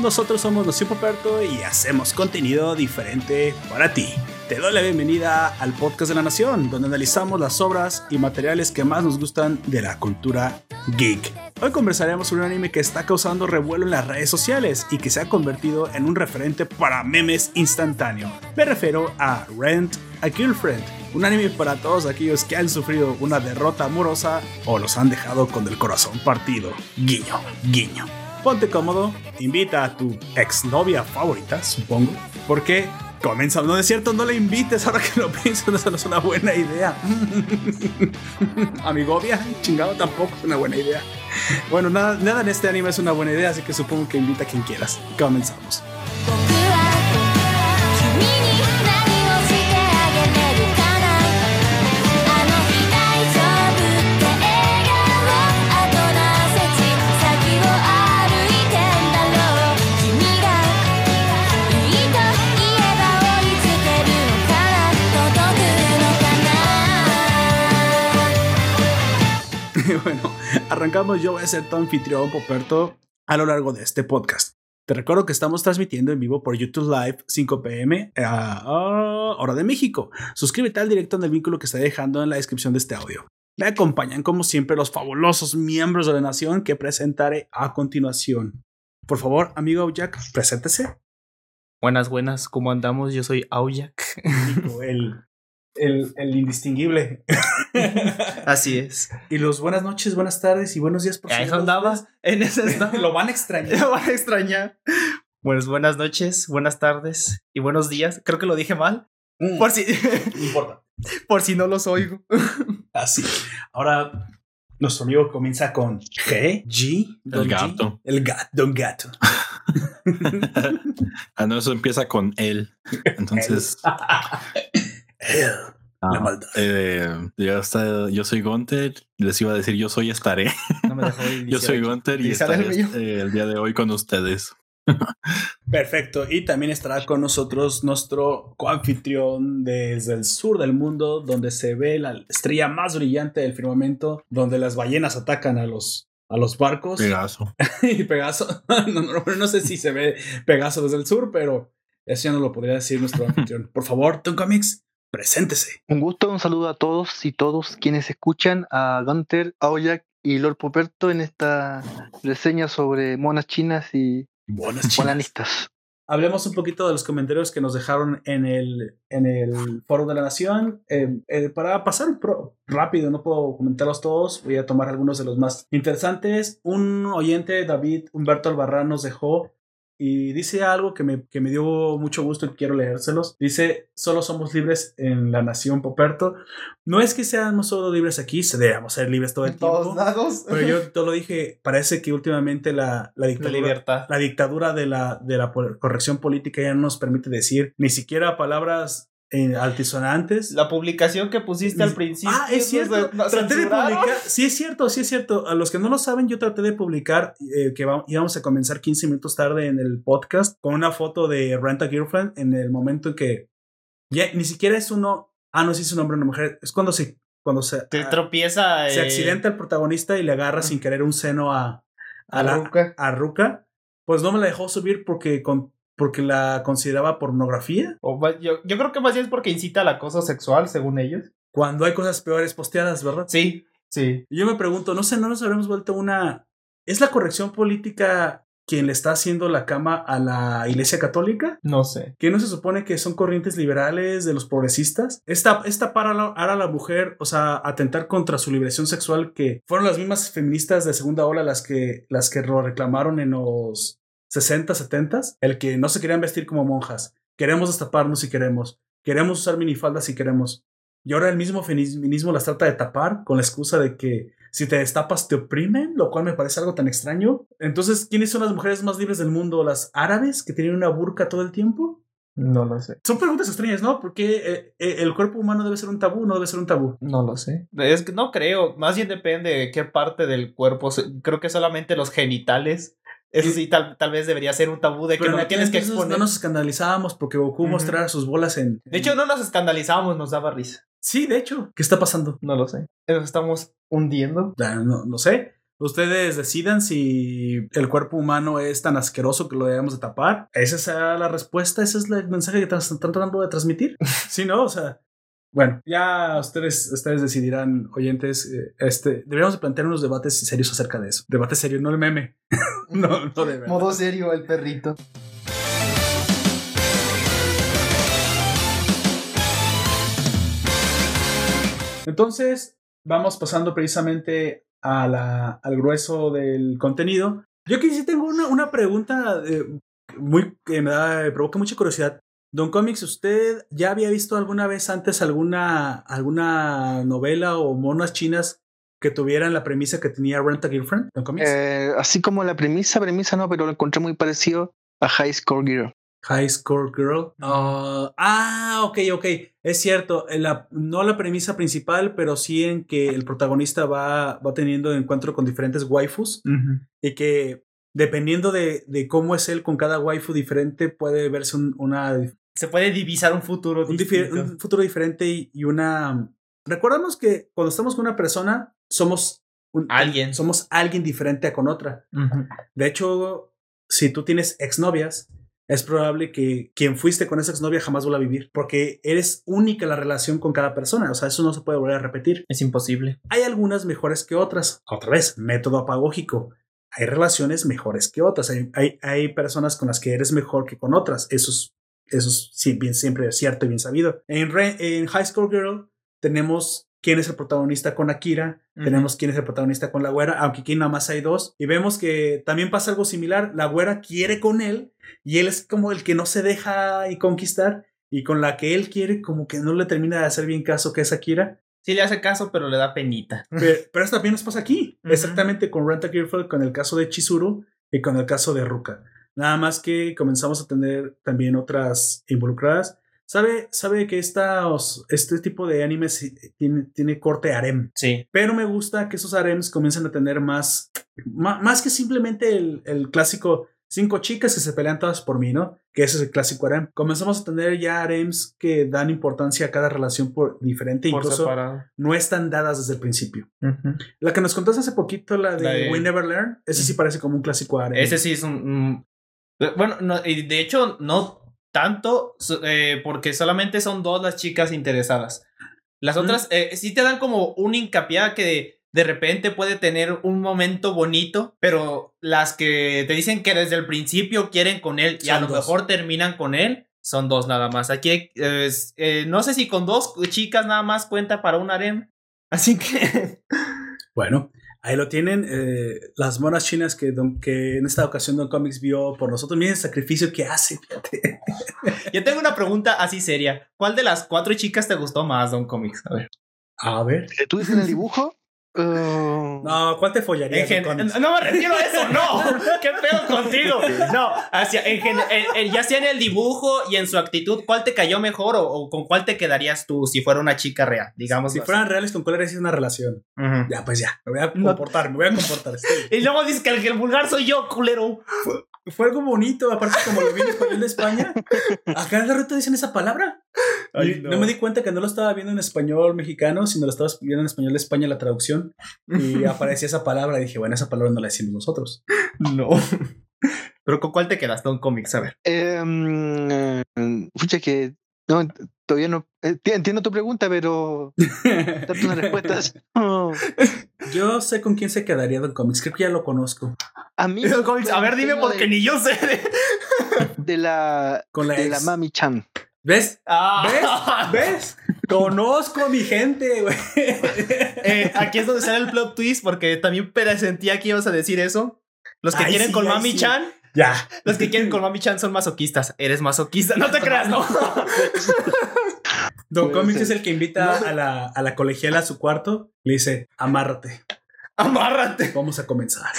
Nosotros somos Los Poperto y hacemos contenido diferente para ti. Te doy la bienvenida al podcast de la Nación, donde analizamos las obras y materiales que más nos gustan de la cultura geek. Hoy conversaremos sobre un anime que está causando revuelo en las redes sociales y que se ha convertido en un referente para memes instantáneo. Me refiero a Rent a Girlfriend, un anime para todos aquellos que han sufrido una derrota amorosa o los han dejado con el corazón partido. Guiño, guiño. Ponte cómodo, invita a tu exnovia favorita, supongo, porque Comienza, no es cierto, no le invites ahora que lo pienso, eso no es una buena idea. Amigovia, chingado, tampoco es una buena idea. Bueno, nada, nada en este anime es una buena idea, así que supongo que invita a quien quieras. Comenzamos. Arrancamos. Yo voy a ser tu anfitrión, Poperto, a lo largo de este podcast. Te recuerdo que estamos transmitiendo en vivo por YouTube Live 5 pm a hora de México. Suscríbete al directo en el vínculo que estoy dejando en la descripción de este audio. Me acompañan como siempre los fabulosos miembros de la nación que presentaré a continuación. Por favor, amigo Jack, preséntese. Buenas, buenas, ¿cómo andamos? Yo soy Aujak. El, el, el indistinguible. Así es. Y los buenas noches, buenas tardes y buenos días por Ahí andaba. En ese Lo van a extrañar. Lo van a extrañar. Pues buenas noches, buenas tardes y buenos días. Creo que lo dije mal. Mm. Por si. No importa. Por si no los oigo. Así. Ahora nuestro amigo comienza con G, G, el gato. El gato, don gato. ah, no, eso empieza con él. Entonces. Él. la maldad. Eh, yo, yo, soy Gunter. Les iba a decir, yo soy estaré. No me dejó yo soy Gunter y estaré el, el día de hoy con ustedes. Perfecto. Y también estará con nosotros nuestro coanfitrión desde el sur del mundo, donde se ve la estrella más brillante del firmamento, donde las ballenas atacan a los, a los barcos. Pegaso. y Pegaso. No, no, no, sé si se ve Pegaso desde el sur, pero eso ya no lo podría decir nuestro anfitrión. Por favor, Comics, preséntese. Un gusto, un saludo a todos y todos quienes escuchan a Gunter, Aoyak y Lord Poperto en esta reseña sobre monas chinas y monanistas. Hablemos un poquito de los comentarios que nos dejaron en el, en el Foro de la Nación. Eh, eh, para pasar rápido, no puedo comentarlos todos, voy a tomar algunos de los más interesantes. Un oyente, David Humberto Albarrán, nos dejó y dice algo que me, que me dio mucho gusto y quiero leérselos. Dice, solo somos libres en la nación Poperto. No es que seamos solo libres aquí, se debemos ser libres todo el en tiempo. Todos lados. Pero yo te lo dije, parece que últimamente la, la dictadura, la, dictadura de la, de la corrección política ya no nos permite decir ni siquiera palabras en altisonantes. La publicación que pusiste al principio. Ah, es cierto. traté de publicar. Sí, es cierto, sí es cierto. A los que no lo saben, yo traté de publicar eh, que íbamos a comenzar 15 minutos tarde en el podcast con una foto de Rent a Girlfriend en el momento en que ya ni siquiera es uno. Ah, no, si es un hombre o una mujer. Es cuando se. Cuando se. Te tropieza. Se eh, accidenta el protagonista y le agarra sin querer un seno a. A, la, Ruca. A Ruca. Pues no me la dejó subir porque con porque la consideraba pornografía. O, yo, yo creo que más bien es porque incita al acoso sexual, según ellos. Cuando hay cosas peores posteadas, ¿verdad? Sí, sí. yo me pregunto, no sé, ¿no nos habremos vuelto una... ¿Es la corrección política quien le está haciendo la cama a la Iglesia Católica? No sé. ¿Que no se supone que son corrientes liberales de los progresistas? Esta, esta para la, a la mujer, o sea, atentar contra su liberación sexual, que fueron las mismas feministas de segunda ola las que, las que lo reclamaron en los 60, 70, el que no se querían vestir como monjas. Queremos destaparnos si queremos. Queremos usar minifaldas si queremos. Y ahora el mismo feminismo las trata de tapar con la excusa de que si te destapas te oprimen, lo cual me parece algo tan extraño. Entonces, ¿quiénes son las mujeres más libres del mundo? ¿Las árabes que tienen una burka todo el tiempo? No lo sé. Son preguntas extrañas, ¿no? Porque eh, eh, el cuerpo humano debe ser un tabú, no debe ser un tabú. No lo sé. Es que no creo. Más bien depende de qué parte del cuerpo. Creo que solamente los genitales eso sí, tal, tal vez debería ser un tabú de que no tienes que exponer. No nos escandalizábamos porque Goku mostrara sus bolas en, De hecho, no nos escandalizábamos, nos daba risa. Sí, de hecho. ¿Qué está pasando? No lo sé. Nos estamos hundiendo. No, no sé. Ustedes decidan si el cuerpo humano es tan asqueroso que lo debemos de tapar. Esa es la respuesta, ese es el mensaje que están tratando de transmitir. sí, ¿no? O sea, bueno, ya ustedes, ustedes decidirán, oyentes, eh, este, deberíamos plantear unos debates serios acerca de eso. Debate serio, no el meme. no, no de Modo serio, el perrito. Entonces, vamos pasando precisamente a la, al grueso del contenido. Yo aquí sí tengo una, una pregunta eh, muy, que me, da, me provoca mucha curiosidad. Don Comics, ¿usted ya había visto alguna vez antes alguna, alguna novela o monas chinas que tuvieran la premisa que tenía Rent a Girlfriend? Don Comics. Eh, así como la premisa, premisa no, pero lo encontré muy parecido a High Score Girl. High Score Girl. Ah, ah, ok, ok. Es cierto. La, no la premisa principal, pero sí en que el protagonista va, va teniendo encuentro con diferentes waifus y que dependiendo de, de, cómo es él con cada waifu diferente, puede verse una. Se puede divisar un futuro un, un futuro diferente y, una. Recordamos que cuando estamos con una persona, somos. alguien. Somos alguien diferente a con otra. De hecho, si tú tienes exnovias, es probable que quien fuiste con esa exnovia jamás vuelva a vivir, porque eres única la relación con cada persona, o sea, eso no se puede volver a repetir. Es imposible. Hay algunas mejores que otras. Otra vez, método apagógico. Hay relaciones mejores que otras. Hay, hay, personas con las que eres mejor que con otras. Eso es, eso es bien, siempre cierto y bien sabido. En, en High School Girl tenemos quién es el protagonista con Akira, tenemos quién es el protagonista con la güera, aunque aquí nada más hay dos, y vemos que también pasa algo similar, la güera quiere con él y él es como el que no se deja y conquistar y con la que él quiere como que no le termina de hacer bien caso que es Akira. Sí le hace caso, pero le da penita. Pero, pero esto también nos pasa aquí, exactamente con Renta Girlfriend, con el caso de Chizuru y con el caso de Ruka. Nada más que comenzamos a tener también otras involucradas Sabe, sabe que este tipo de animes tiene, tiene corte harem. Sí. Pero me gusta que esos harems comiencen a tener más, más, que simplemente el, el, clásico cinco chicas que se pelean todas por mí, ¿no? Que ese es el clásico harem. Comenzamos a tener ya harems que dan importancia a cada relación por diferente, incluso no están dadas desde el principio. La que nos contaste hace poquito, la de, We Never Learn, ese sí parece como un clásico harem. Ese sí es un... bueno, no, de hecho, no tanto eh, porque solamente son dos las chicas interesadas. Las otras eh, sí te dan como un hincapié que de, repente puede tener un momento bonito, pero las que te dicen que desde el principio quieren con él y a lo mejor terminan con él, son dos nada más. Aquí eh, no sé si con dos chicas nada más cuenta para un harem. Así que... bueno, Ahí lo tienen, eh, las monas chinas que, que en esta ocasión Don Comics vio por nosotros. Miren el sacrificio que hace. Yo tengo una pregunta así seria. ¿Cuál de las cuatro chicas te gustó más, Don Comics? A ver. A ver. ¿Tú dices el dibujo? Uh, no, ¿cuál te follaría? no me refiero a eso, no. ¿Qué pedo contigo? No, hacia, en, ya sea en el dibujo y en su actitud, ¿cuál te cayó mejor o, con cuál te quedarías tú si fuera una chica real? Digamos. Si fueran reales, ¿con cuál harías una relación? Ya, pues ya, me voy a comportar, me voy a comportar. y luego dices que el, vulgar soy yo, culero. Fue, algo bonito, aparte como lo vi en español de España. Acá en la ruta dicen esa palabra. no. me di cuenta que no lo estaba viendo en español mexicano, sino lo estaba viendo en español de España la traducción y aparecía esa palabra y dije, bueno, esa palabra no la decimos nosotros. No. Pero ¿con cuál te quedas, Don Comics? A ver. Eh, que no, todavía no. Eh, entiendo tu pregunta, pero. darte una respuesta. Yo sé con quién se quedaría Don Comics. Creo que ya lo conozco. A mí. a ver, dime porque ni yo sé. De, la. Con la de la Mami Chan. ¿Ves? Ah. ¿Ves? ¿Ves? Conozco a mi gente, güey. Eh, aquí es donde sale el plot twist, porque también sentía que ibas a decir eso. Los que quieren con Mami Chan. Ya. Los que quieren con Mami Chan son masoquistas. Eres masoquista. No te creas, no. Don Comics es el que invita a, la, a la colegiala a su cuarto. Le dice: Amárrate. Amárrate. Vamos a comenzar.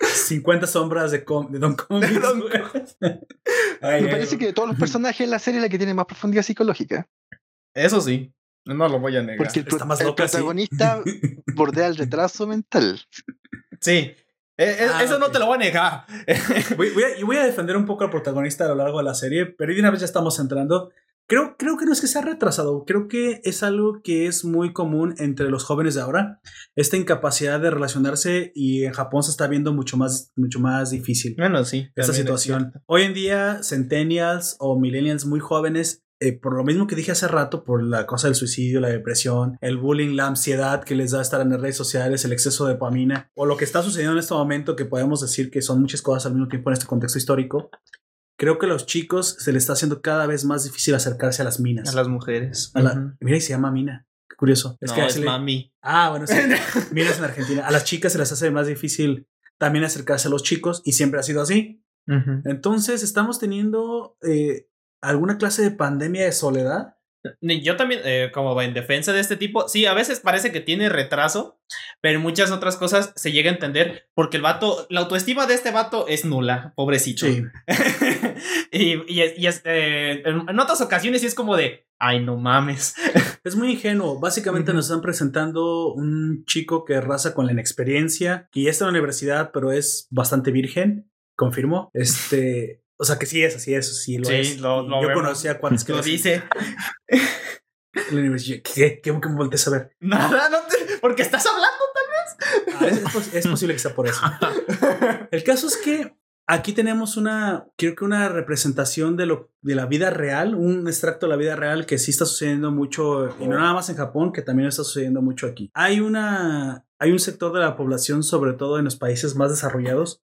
50 sombras de, Don Comics. Me parece que de todos los personajes en la serie es la que tiene más profundidad psicológica. Eso sí. No lo voy a negar. Porque el, protagonista bordea el retraso mental. Sí. E, e, ah, eso no te lo voy a negar. voy, a, voy, a, defender un poco al protagonista a lo largo de la serie, pero de una vez ya estamos entrando. Creo, creo que no es que sea retrasado, creo que es algo que es muy común entre los jóvenes de ahora, esta incapacidad de relacionarse y en Japón se está viendo mucho más, mucho más difícil. Bueno, sí. Esta situación. Hoy en día, centennials o millennials muy jóvenes eh, por lo mismo que dije hace rato, por la cosa del suicidio, la depresión, el bullying, la ansiedad que les da estar en las redes sociales, el exceso de dopamina, o lo que está sucediendo en este momento, que podemos decir que son muchas cosas al mismo tiempo en este contexto histórico, creo que a los chicos se les está haciendo cada vez más difícil acercarse a las minas. A las mujeres. Mira, y se llama mina. Qué curioso. Es que es mami. Ah, bueno, sí. minas en Argentina. A las chicas se les hace más difícil también acercarse a los chicos y siempre ha sido así. Entonces estamos teniendo eh, alguna clase de pandemia de soledad. Yo también, eh, como en defensa de este tipo, sí, a veces parece que tiene retraso, pero en muchas otras cosas se llega a entender porque el vato, la autoestima de este vato es nula, pobrecito. Sí. y, y, eh, en, otras ocasiones sí es como de, ay, no mames. es muy ingenuo. Básicamente nos están presentando un chico que raza con la inexperiencia, que ya está en la universidad, pero es bastante virgen. Confirmo. Este. O sea que sí es, así es, sí lo es. Lo, yo conocía cuántos que lo dice. ¿Qué? ¿Qué, ¿Qué me voltees a ver? Nada, no te, porque estás hablando tal vez. Ah, es, posible que sea por eso. El caso es que aquí tenemos una, creo que una representación de lo de la vida real, un extracto de la vida real que sí está sucediendo mucho y no nada más en Japón, que también está sucediendo mucho aquí. Hay una hay un sector de la población, sobre todo en los países más desarrollados,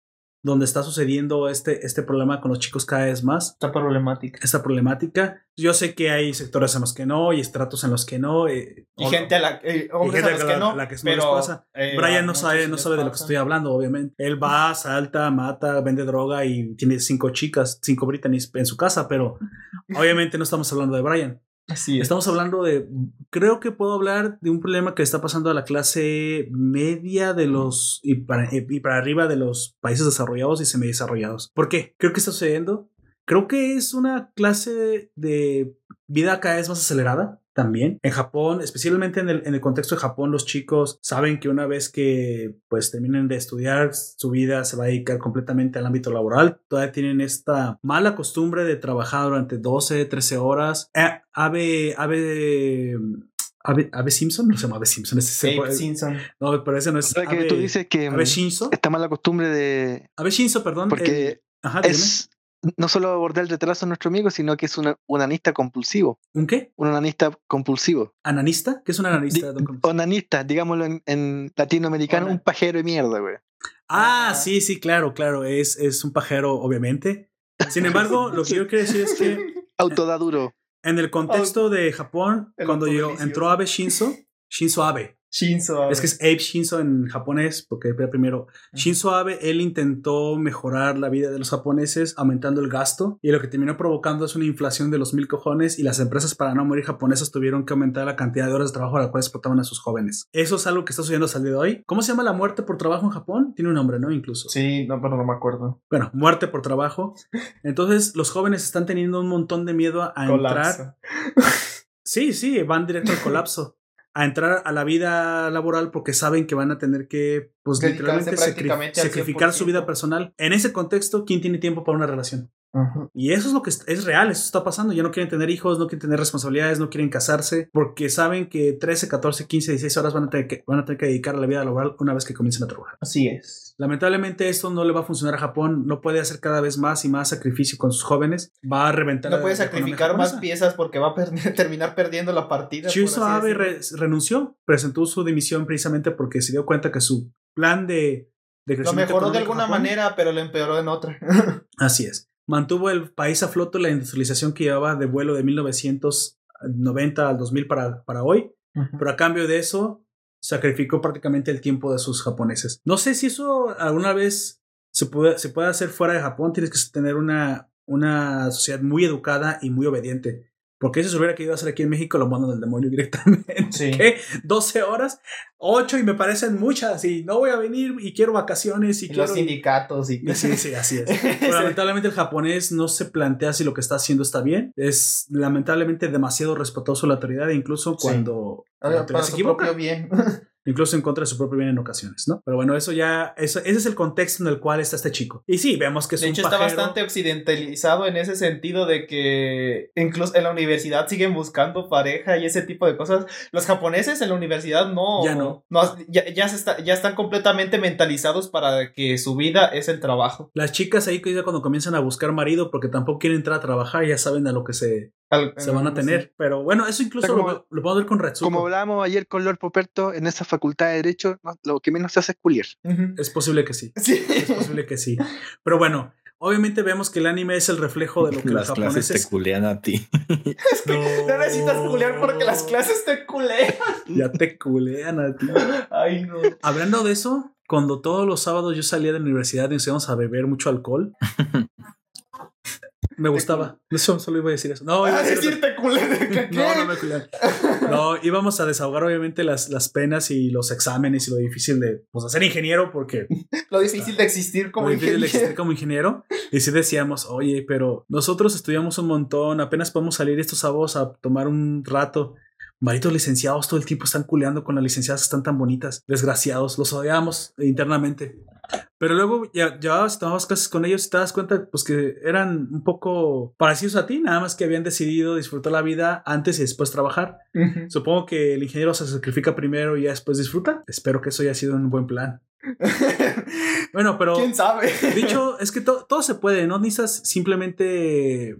donde está sucediendo este, este problema con los chicos cada vez más. Esta problemática. Esta problemática. Yo sé que hay sectores en los que no y estratos en los que no. Eh, y gente a la, eh, que, no. La que pero, eh, Brian no sabe, no sabe de lo que estoy hablando, obviamente. Él va, salta, mata, vende droga y tiene cinco chicas, cinco Britannies en su casa, pero obviamente no estamos hablando de Brian. Así Estamos hablando de, creo que puedo hablar de un problema que está pasando a la clase media de los, y para, y para arriba de los países desarrollados y semidesarrollados. ¿Por qué? Creo que está sucediendo. Creo que es una clase de vida cada vez más acelerada también. En Japón, especialmente en el, en el, contexto de Japón, los chicos saben que una vez que pues terminen de estudiar, su vida se va a dedicar completamente al ámbito laboral. Todavía tienen esta mala costumbre de trabajar durante 12, 13 horas. Eh, ave, ave, Ave, Simpson, no se llama Ave Simpson, es Abe Simpson. No, pero ese no es. Ave, que tú dices que Ave Shinzo. Está mala costumbre de. Ave Shinzo, perdón. Porque ajá, es, no solo abordar el retraso a nuestro amigo, sino que es un anista compulsivo. ¿Un qué? Un anista compulsivo. ¿Ananista? ¿Qué es un ananista? onanista, digámoslo en, latinoamericano, un pajero de mierda, güey. Ah, ah, sí, sí, claro, claro. Es, es un pajero, obviamente. Sin embargo, lo que yo quiero decir es que. Autodaduro. En el contexto de Japón, cuando yo entró Abe Shinzo, Shinzo Abe, Shinzo Abe. Es que es Abe Shinzo en japonés, porque primero. Shinzo Abe, él intentó mejorar la vida de los japoneses aumentando el gasto y lo que terminó provocando es una inflación de los mil cojones y las empresas para no morir japonesas tuvieron que aumentar la cantidad de horas de trabajo a la cual explotaban a sus jóvenes. Eso es algo que está sucediendo hasta el día de hoy. ¿Cómo se llama la muerte por trabajo en Japón? Tiene un nombre, ¿no? Incluso. Sí, no, pero no me acuerdo. Bueno, muerte por trabajo. Entonces los jóvenes están teniendo un montón de miedo a entrar. Sí, sí, van directo al colapso a entrar a la vida laboral porque saben que van a tener que, pues literalmente sacrificar su vida personal. En ese contexto, ¿quién tiene tiempo para una relación? Y eso es lo que es, real, eso está pasando. Ya no quieren tener hijos, no quieren tener responsabilidades, no quieren casarse, porque saben que 13, 14, 15, 16 horas van a tener que, van a tener que dedicar a la vida laboral una vez que comiencen a trabajar. Así es. Lamentablemente esto no le va a funcionar a Japón, no puede hacer cada vez más y más sacrificio con sus jóvenes, va a reventar. No puede sacrificar más piezas porque va a terminar perdiendo la partida. Shinzo Abe renunció, presentó su dimisión precisamente porque se dio cuenta que su plan de... de lo mejoró de alguna manera, pero lo empeoró en otra. Así es mantuvo el país a flote la industrialización que llevaba de vuelo de 1990 al 2000 para, para hoy, pero a cambio de eso sacrificó prácticamente el tiempo de sus japoneses. No sé si eso alguna vez se puede, se puede hacer fuera de Japón, tienes que tener una, una sociedad muy educada y muy obediente. Porque si se hubiera querido hacer aquí en México, lo mandan del demonio directamente. Sí. ¿Qué? 12 horas, 8 y me parecen muchas y no voy a venir y quiero vacaciones y, quiero... Los sindicatos y... Sí, sí, así es. lamentablemente el japonés no se plantea si lo que está haciendo está bien. Es lamentablemente demasiado respetuoso la autoridad e incluso cuando para su propio bien. incluso en contra de su propio bien en ocasiones, ¿no? Pero bueno, eso ya, eso, ese es el contexto en el cual está este chico. Y sí, vemos que es de hecho, está bastante occidentalizado en ese sentido de que incluso en la universidad siguen buscando pareja y ese tipo de cosas. Los japoneses en la universidad no. Ya no. ya, ya, se está, ya están completamente mentalizados para que su vida es el trabajo. Las chicas ahí cuando comienzan a buscar marido porque tampoco quieren entrar a trabajar, ya saben a lo que se se van a tener. Pero bueno, eso incluso lo, lo, podemos ver con Retsuko. Como hablábamos ayer con Lord Poperto, en esa facultad de Derecho, lo que menos se hace es culiar. Es posible que sí. sí. Es posible que sí. Pero bueno, obviamente vemos que el anime es el reflejo de lo que las los japoneses... clases te culean a ti. es que no, necesitas culear porque las clases te culean. Ya te culean a ti. Ay, no. Hablando de eso, cuando todos los sábados yo salía de la universidad y nos íbamos a beber mucho alcohol, me gustaba. Eso, solo iba a decir eso. No, iba a decirte culé. No, no me culé. No, íbamos a desahogar obviamente las, las penas y los exámenes y lo difícil de pues, ser ingeniero porque... lo difícil de existir como lo ingeniero. difícil de existir como ingeniero. Y sí decíamos, oye, pero nosotros estudiamos un montón, apenas podemos salir estos sábados a tomar un rato. Maritos licenciados todo el tiempo están culeando con las licenciadas que están tan bonitas. Desgraciados, los odiamos internamente. Pero luego ya, ya tomabas clases con ellos y te das cuenta pues que eran un poco parecidos a ti, nada más que habían decidido disfrutar la vida antes y después trabajar. Supongo que el ingeniero se sacrifica primero y ya después disfruta. Espero que eso haya sido un buen plan. bueno, pero... ¿Quién sabe? dicho, es que todo se puede, no necesitas simplemente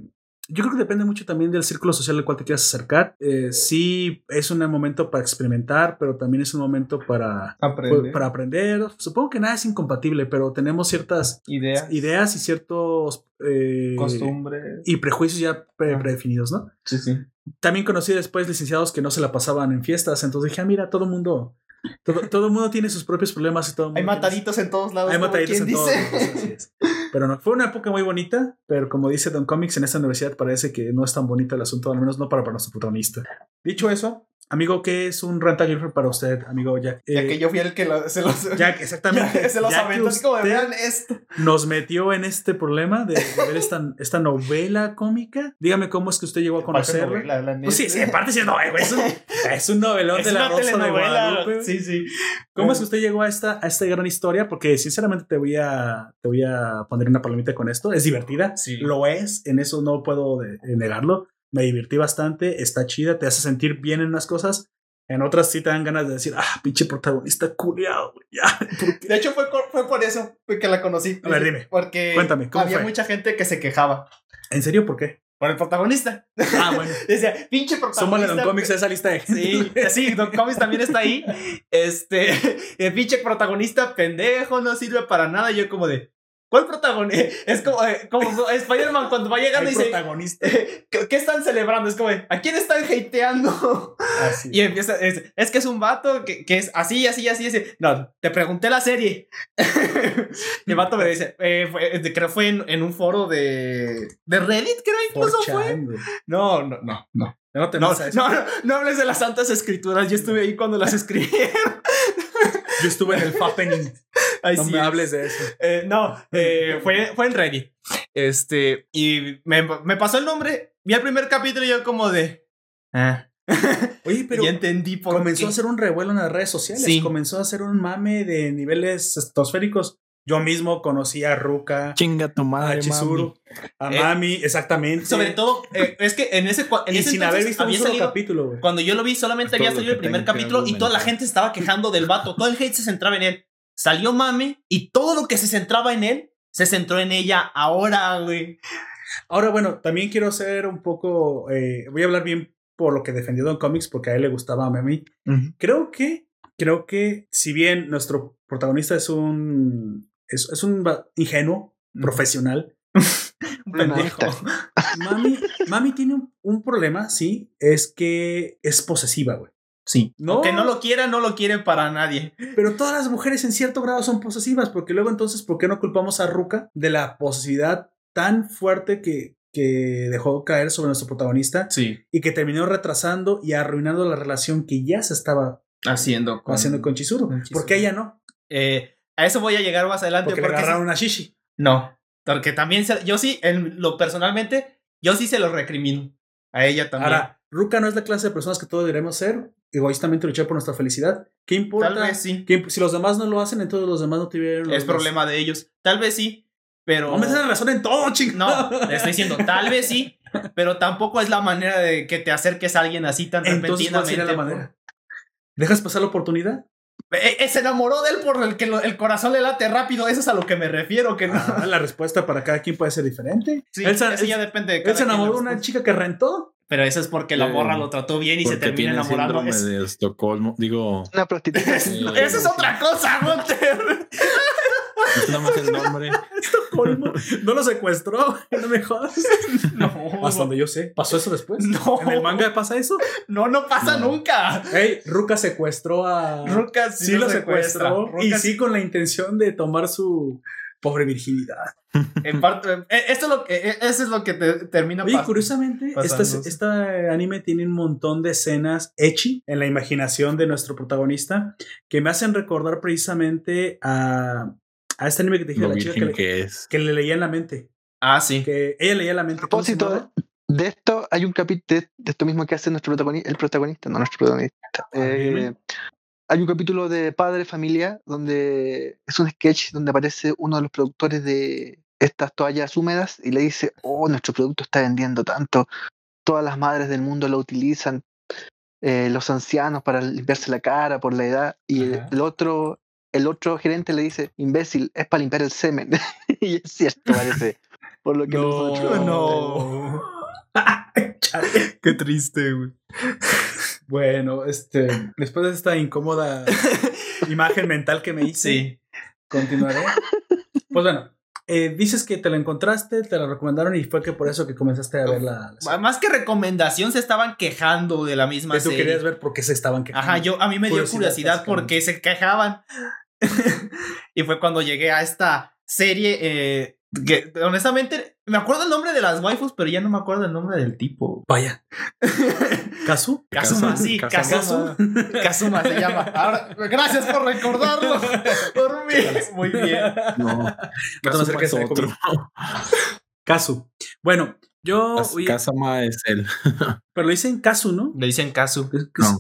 yo creo que depende mucho también del círculo social al cual te quieras acercar. Eh, sí, es un momento para experimentar, pero también es un momento para aprender. para aprender. Supongo que nada es incompatible, pero tenemos ciertas ideas, ideas y ciertos eh, costumbres y prejuicios ya predefinidos, ¿no? Sí, sí. También conocí después licenciados que no se la pasaban en fiestas, entonces dije, ah, mira, todo el mundo todo, el mundo tiene sus propios problemas y todo. Hay mataditos en todos lados. Hay mataditos en todos lados. Pero no, fue una época muy bonita, pero como dice Don Comics, en esta universidad parece que no es tan bonito el asunto, al menos no para, para nuestro protagonista. Dicho eso, Amigo, ¿qué es un Renta Girlfriend para usted, amigo Jack? ya que yo fui el que se los... Jack, exactamente. se los aventó así como, vean esto. Nos metió en este problema de, ver esta, esta, novela cómica. Dígame cómo es que usted llegó a conocerla. Pues sí, sí, aparte sí, no, es un, es un novelón de la Rosa de Guadalupe. Sí, sí. ¿Cómo es que usted llegó a esta, a esta gran historia? Porque sinceramente te voy a, te voy a poner una palomita con esto. Es divertida. Sí. Lo es. En eso no puedo negarlo me divertí bastante, está chida, te hace sentir bien en unas cosas. En otras sí te dan ganas de decir, ah, pinche protagonista culiado, ya. De hecho, fue, fue por eso que la conocí. A ver, dime. Porque Cuéntame, había mucha gente que se quejaba. ¿En serio? ¿Por qué? Por el protagonista. Ah, bueno. Decía, pinche protagonista. Don Comics esa lista de Sí, sí, Don Comics también está ahí. Este, el pinche protagonista pendejo, no sirve para nada. Yo como de, ¿Cuál protagonista? Es como, eh, como Spider-Man cuando va llegando y dice. protagonista. ¿qué, están celebrando? Es como, ¿a quién están hateando? Y empieza, es, es, que es un vato que, que es así, así, así, así. No, te pregunté la serie. y el vato me dice, eh, fue, creo fue en, en, un foro de, de Reddit, creo incluso fue. No, no, no, no. No, no, no, no, no hables de las santas escrituras. Yo estuve ahí cuando las escribieron. Yo estuve en el Fappening. no me hables de eso. Eh, no, eh, fue, fue en Reddit. Este, y me, me, pasó el nombre. Vi el primer capítulo y yo como de... Ah. Oye, pero ya entendí por comenzó a hacer un revuelo en las redes sociales. Sí. Comenzó a hacer un mame de niveles estosféricos. Yo mismo conocí a Ruka. Chinga tu madre, a Chizuru, a eh, Mami, exactamente. Sobre todo, es que en ese, en y sin haber visto un solo capítulo, güey. Cuando yo lo vi, solamente había salido el primer capítulo y toda la gente estaba quejando del vato. Todo el hate se centraba en él. Salió Mami y todo lo que se centraba en él se centró en ella ahora, güey. Ahora, bueno, también quiero ser un poco. Eh, voy a hablar bien por lo que defendió Don Comics, porque a él le gustaba a Mami. Creo que. Creo que, si bien nuestro protagonista es un. Es, es un ingenuo, profesional. pendejo. mami, mami tiene un, un problema, sí. Es que es posesiva, güey. Sí. No. Que no lo quiera, no lo quiere para nadie. Pero todas las mujeres en cierto grado son posesivas, porque luego entonces, ¿por qué no culpamos a Ruka de la posesividad tan fuerte que, que dejó caer sobre nuestro protagonista? Sí. Y que terminó retrasando y arruinando la relación que ya se estaba haciendo con, haciendo con Chizuru. ¿Por qué ella no? Eh, a eso voy a llegar más adelante. Porque, le agarraron a Shishi. No. Porque también, yo sí, en lo personalmente, yo sí se lo recrimino. A ella también. Ahora, Ruka no es la clase de personas que todos deberíamos ser, egoístamente luchar por nuestra felicidad. ¿Qué importa? Tal vez sí. si los demás no lo hacen, entonces los demás no tuvieron. Es problema de ellos. Tal vez sí, pero. No me la razón en todo, chingado. No, le estoy diciendo, tal vez sí, pero tampoco es la manera de que te acerques a alguien así tan entonces, repentinamente. la manera? ¿Dejas pasar la oportunidad? E, e, se enamoró de él por el que el corazón le late rápido. Eso es a lo que me refiero. Que no. Ah, la respuesta para cada quien puede ser diferente. Sí, él, ya depende de cada Él se enamoró de una chica que rentó. Pero eso es porque la morra lo trató bien y se termina enamorando. Es... de Estocolmo, digo. Una prostituta. Esa es otra cosa, Gunter. Es nada más el nombre. Estocolmo. No lo secuestró. No me jodas. No. Hasta donde yo sé. ¿Pasó eso después? No. ¿En el manga pasa eso? No, no pasa nunca. Hey, Ruka secuestró a. Ruka sí, lo, secuestró. y sí con la intención de tomar su pobre virginidad. En parte, eh, esto es lo que, eh, eso es lo que te, termina Oye, curiosamente, este, anime tiene un montón de escenas echi en la imaginación de nuestro protagonista que me hacen recordar precisamente a, a este anime que te dije, la chica que, que, le leía en la mente. Ah, sí. Que ella leía en la mente. A propósito de esto, hay un capítulo de, esto mismo que hace nuestro protagonista, el protagonista, no nuestro protagonista. Ah, eh, hay un capítulo de Padre Familia donde es un sketch donde aparece uno de los productores de estas toallas húmedas y le dice, oh, nuestro producto está vendiendo tanto, todas las madres del mundo lo utilizan, eh, los ancianos para limpiarse la cara por la edad y el, otro el otro gerente le dice, imbécil, es para limpiar el semen. y es cierto, parece. Por lo que no, no. Qué triste, güey. Bueno, este, después de esta incómoda imagen mental que me hice, continuaré. Pues bueno, eh, dices que te la encontraste, te la recomendaron y fue que por eso que comenzaste a verla. Más que recomendación, se estaban quejando de la misma serie. Tú querías ver por qué se estaban quejando. Ajá, yo, a mí me dio curiosidad porque se quejaban. y fue cuando llegué a esta serie eh, que honestamente, me acuerdo el nombre de las waifus, pero ya no me acuerdo el nombre del tipo. Vaya. ¿Kazu? Kazuma, sí, Kazuma. Kazuma se llama. Ahora, gracias por recordarlo. Por mí. Muy bien. No. Kazuma es otro. Kazu. Bueno, yo. Kazuma es él. Pero le dicen Kazu, ¿no? Le dicen Kazu. Es, no.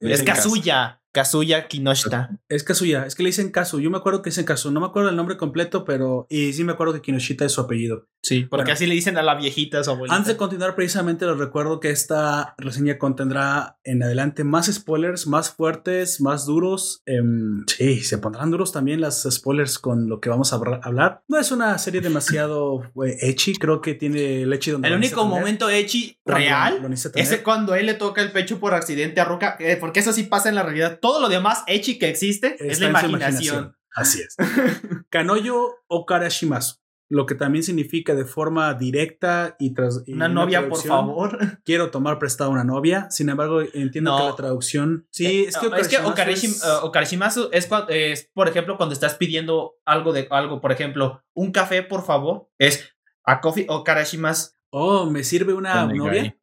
es Kazuya. Kazuya Kinoshita. Es Kazuya, es que le dicen Kazu. Yo me acuerdo que dicen Kazu. No me acuerdo el nombre completo, pero. Y sí me acuerdo que Kinoshita es su apellido. Sí, porque así le dicen a la viejita su abuelita. Antes de continuar, precisamente les recuerdo que esta reseña contendrá en adelante más spoilers, más fuertes, más duros. Em, sí, se pondrán duros también las spoilers con lo que vamos a hablar. No es una serie demasiado eh, echi, creo que tiene el echi donde. El único momento echi real es cuando él le toca el pecho por accidente a Ruka, eh, porque eso sí pasa en la realidad todo lo demás echi que existe es la imaginación. Así es. Kanoyo o Karashimasu lo que también significa de forma directa y tras una, novia por favor quiero tomar prestada una novia sin embargo entiendo que la traducción sí eh, es que, es que es, es, por ejemplo cuando estás pidiendo algo de algo por ejemplo un café por favor es a coffee o karashimasu Oh, ¿me sirve una novia?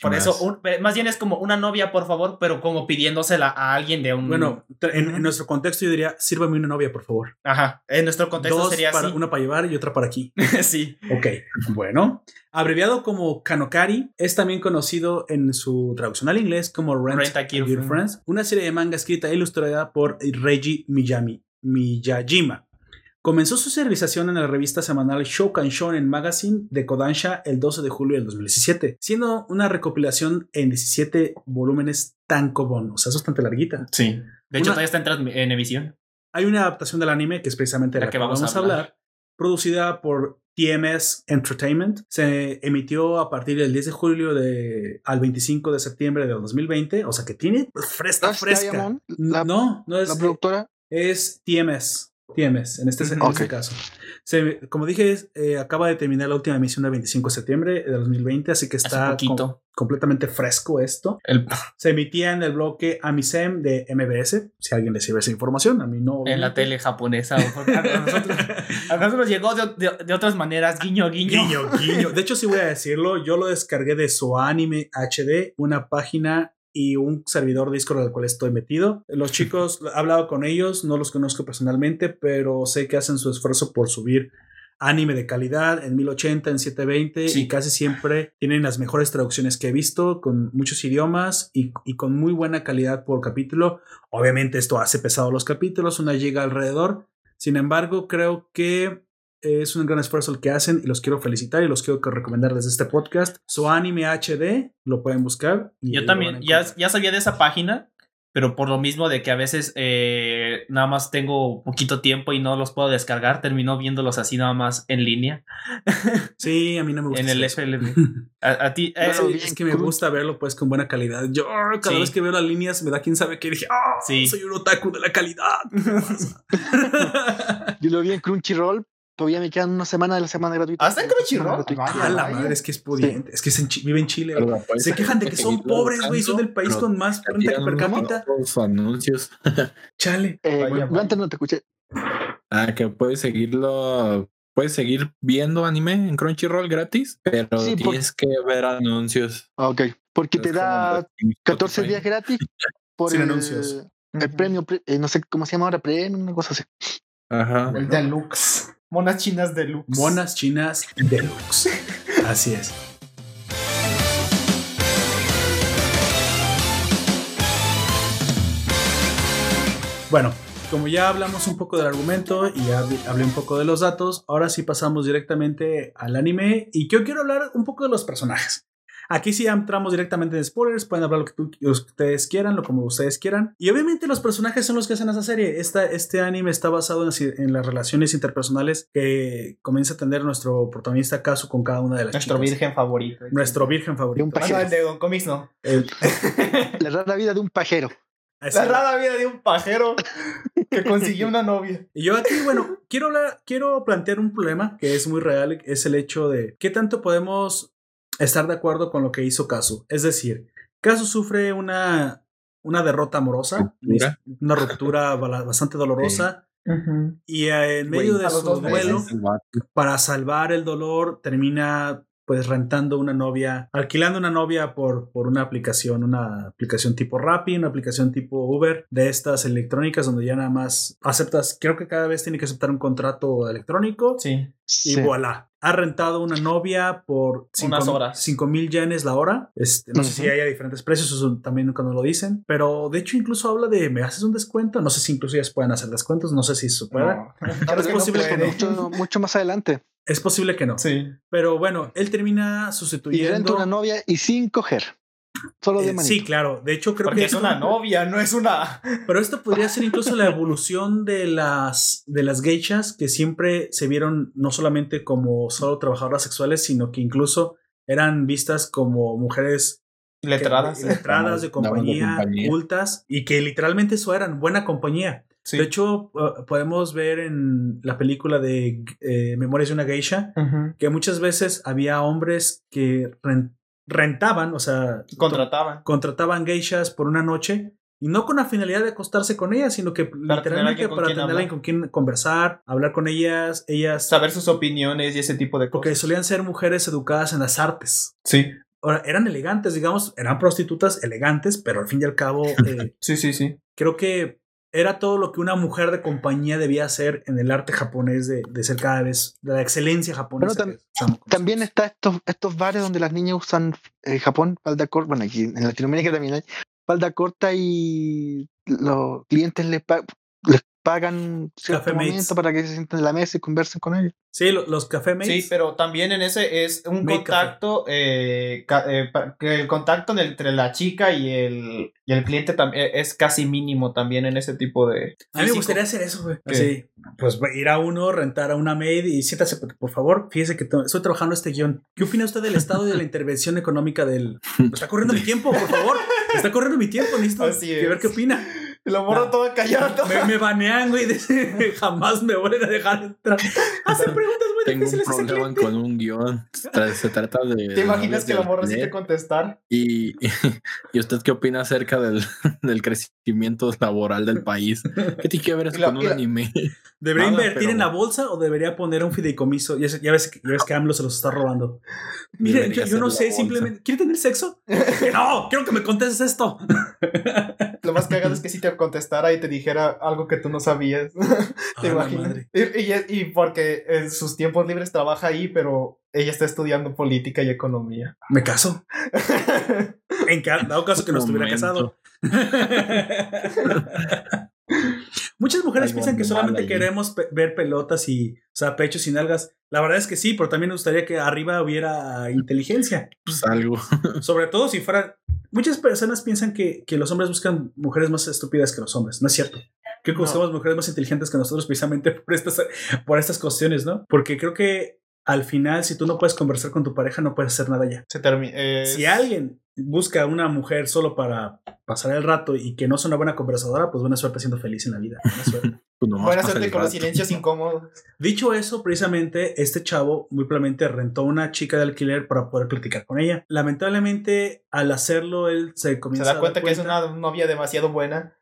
Por eso, más bien es como una novia, por favor, pero como pidiéndosela a alguien de un. Bueno, en, nuestro contexto yo diría, sírvame una novia, por favor. Ajá. En nuestro contexto sería para, Una para llevar y otra para aquí. sí. Ok. Bueno. Abreviado como Kanokari, es también conocido en su traducción al inglés como Rent, a Your Friends, una serie de manga escrita e ilustrada por Reiji Miyami, Miyajima. Comenzó su serialización en la revista semanal Shoukan Shonen Magazine de Kodansha el 12 de julio del 2017, siendo una recopilación en 17 volúmenes tan cobón. O sea, es bastante larguita. Sí. De hecho, todavía está en, emisión. Hay una adaptación del anime que es precisamente la, que, vamos, a hablar. producida por TMS Entertainment. Se emitió a partir del 10 de julio de, al 25 de septiembre de 2020. O sea que tiene fresca, fresca. no, no es. La productora. Es TMS. TMS, en este, este caso. como dije, eh, acaba de terminar la última emisión del 25 de septiembre de 2020, así que está completamente fresco esto. Se emitía en el bloque Amisem de MBS, si a alguien le sirve esa información, a mí no. En la tele japonesa. a, nosotros, llegó de, otras maneras, guiño, guiño. Guiño, guiño. De hecho, sí voy a decirlo, yo lo descargué de su anime HD, una página y un servidor Discord al cual estoy metido. Los chicos, he hablado con ellos, no los conozco personalmente, pero sé que hacen su esfuerzo por subir anime de calidad en 1080, en 720 y casi siempre tienen las mejores traducciones que he visto con muchos idiomas y, y, con muy buena calidad por capítulo. Obviamente esto hace pesado los capítulos, una giga alrededor. Sin embargo, creo que es un gran esfuerzo el que hacen y los quiero felicitar y los quiero recomendar desde este podcast. Su anime HD, lo pueden buscar. Yo también, ya, ya sabía de esa página pero por lo mismo de que a veces eh, nada más tengo poquito tiempo y no los puedo descargar, termino viéndolos así nada más en línea. Sí, a mí no me gusta. en el FLV. A, ti. Eh, es que me gusta verlo pues con buena calidad. Yo cada vez que veo las líneas me da quién sabe qué. Dije, ah, soy un otaku de la calidad. Yo lo vi en Crunchyroll, Todavía me quedan una semana de la semana gratuita. Hasta en Crunchyroll. Ah, la madre, es que es pudiente. Es que vive en Chile. Se quejan de que son pobres, güey. Son el país con más renta per cápita. anuncios. Chale. Eh, antes no te escuché. Ah, que puedes seguirlo. Puedes seguir viendo anime en Crunchyroll gratis, pero tienes que ver anuncios. Ah, ok, porque te da 14 días gratis por Sin anuncios. El premio, eh, no sé cómo se llama ahora, premio, una cosa así. Ajá. El deluxe. Monas chinas deluxe. Monas chinas deluxe. Así es. Bueno, como ya hablamos un poco del argumento y ya hablé un poco de los datos, ahora sí pasamos directamente al anime y yo quiero hablar un poco de los personajes. Aquí sí entramos directamente en spoilers, pueden hablar lo que, ustedes quieran, lo como ustedes quieran. Y obviamente los personajes son los que hacen esa serie. Esta, este anime está basado en, las relaciones interpersonales que comienza a tener nuestro protagonista Kazu con cada una de las Nuestro virgen favorito. Nuestro virgen favorito. De un de Don Comics, no. la rara vida de un pajero. La rara vida de un pajero que consiguió una novia. Y yo aquí, bueno, quiero, quiero plantear un problema que es muy real, es el hecho de qué tanto podemos estar de acuerdo con lo que hizo Kazu. Es decir, Kazu sufre una, una derrota amorosa, una ruptura bastante dolorosa. Y en medio de su duelo, para salvar el dolor, termina pues rentando una novia, alquilando una novia por, por una aplicación, una aplicación tipo Rappi, una aplicación tipo Uber, de estas electrónicas donde ya nada más aceptas, creo que cada vez tiene que aceptar un contrato electrónico. Sí. Y voilà. Ha rentado una novia por unas horas. 5 mil yenes la hora. Este, no sé si haya diferentes precios, eso también cuando lo dicen. Pero de hecho, incluso habla de me haces un descuento. No sé si incluso ellas pueden hacer descuentos. No sé si eso puede. es posible que Mucho, mucho más adelante. Es posible que no. Sí. Pero bueno, él termina sustituyendo. Y renta una novia y sin coger. Solo de eh, Sí, claro. De hecho, creo que es una novia, no es una. Pero esto podría ser incluso la evolución de las de las geishas que siempre se vieron no solamente como solo trabajadoras sexuales, sino que incluso eran vistas como mujeres letradas, letradas de compañía, cultas y que literalmente eso eran buena compañía. De hecho, uh, podemos ver en la película de eh, Memorias de una Geisha que muchas veces había hombres que rentaban, o sea, contrataban. Contrataban geishas por una noche y no con la finalidad de acostarse con ellas, sino que literalmente para tener alguien con quien conversar, hablar con ellas, ellas. Saber sus opiniones y ese tipo de cosas. Porque solían ser mujeres educadas en las artes. Sí. Ahora, eran elegantes, digamos, eran prostitutas elegantes, pero al fin y al cabo. Eh, sí, sí, sí. Creo que era todo lo que una mujer de compañía debía hacer en el arte japonés de, ser cada vez de la excelencia japonesa. también está estos, estos bares donde las niñas usan en eh, Japón, falda corta, bueno, aquí en Latinoamérica también hay falda corta y los clientes les, les pagan cierto momento para que se sienten en la mesa y conversen con ellos. Sí, los café mates. Sí, pero también en ese es un contacto, eh, eh el contacto entre la chica y el, y el cliente también e, es casi mínimo también en ese tipo de... A mí me gustaría hacer eso, güey. Sí. Pues ir a uno, rentar a una maid y siéntase, por favor, fíjese que estoy trabajando este guion. ¿Qué opina usted del estado de la intervención económica del... está corriendo mi tiempo, por favor. está corriendo mi tiempo, necesito ver qué opina. Y lo morro todo callado. Me, me, banean, güey. jamás me vuelven a dejar entrar. Hacer preguntas muy Tengo un problema con un guion. Se trata de. ¿Te imaginas que lo morro sí te contestar? Y, y, usted qué opina acerca del, del, crecimiento laboral del país? ¿Qué tiene que ver eso con un anime? ¿Debería invertir en la bolsa o debería poner un fideicomiso? Ya, ya, ves, ya ves que AMLO se los está robando. Miren, yo, no sé, simplemente. ¿Quiere tener sexo? no, quiero que me contestes esto. lo más cagado es que si te contestara y te dijera algo que tú no sabías. ¿Te imaginas? Y, y, porque en sus tiempos libres trabaja ahí, pero ella está estudiando política y economía. Me caso. en dado caso que no estuviera casado. Muchas mujeres piensan que solamente queremos ver pelotas y, o sea, pechos y nalgas. La verdad es que sí, pero también me gustaría que arriba hubiera inteligencia. Pues algo. Sobre todo si fuera. Muchas personas piensan que, que los hombres buscan mujeres más estúpidas que los hombres. No es cierto. Creo que buscamos mujeres más inteligentes que nosotros precisamente por estas, por estas cuestiones, ¿no? Porque creo que al final, si tú no puedes conversar con tu pareja, no puedes hacer nada ya. Se termina. Si alguien busca a una mujer solo para pasar el rato y que no es una buena conversadora, pues buena suerte siendo feliz en la vida. Buena suerte. Pues buena suerte con los silencios incómodos. Dicho eso, precisamente este chavo muy probablemente rentó una chica de alquiler para poder platicar con ella. Lamentablemente, al hacerlo, él se comienza Se da cuenta, que es una novia demasiado buena.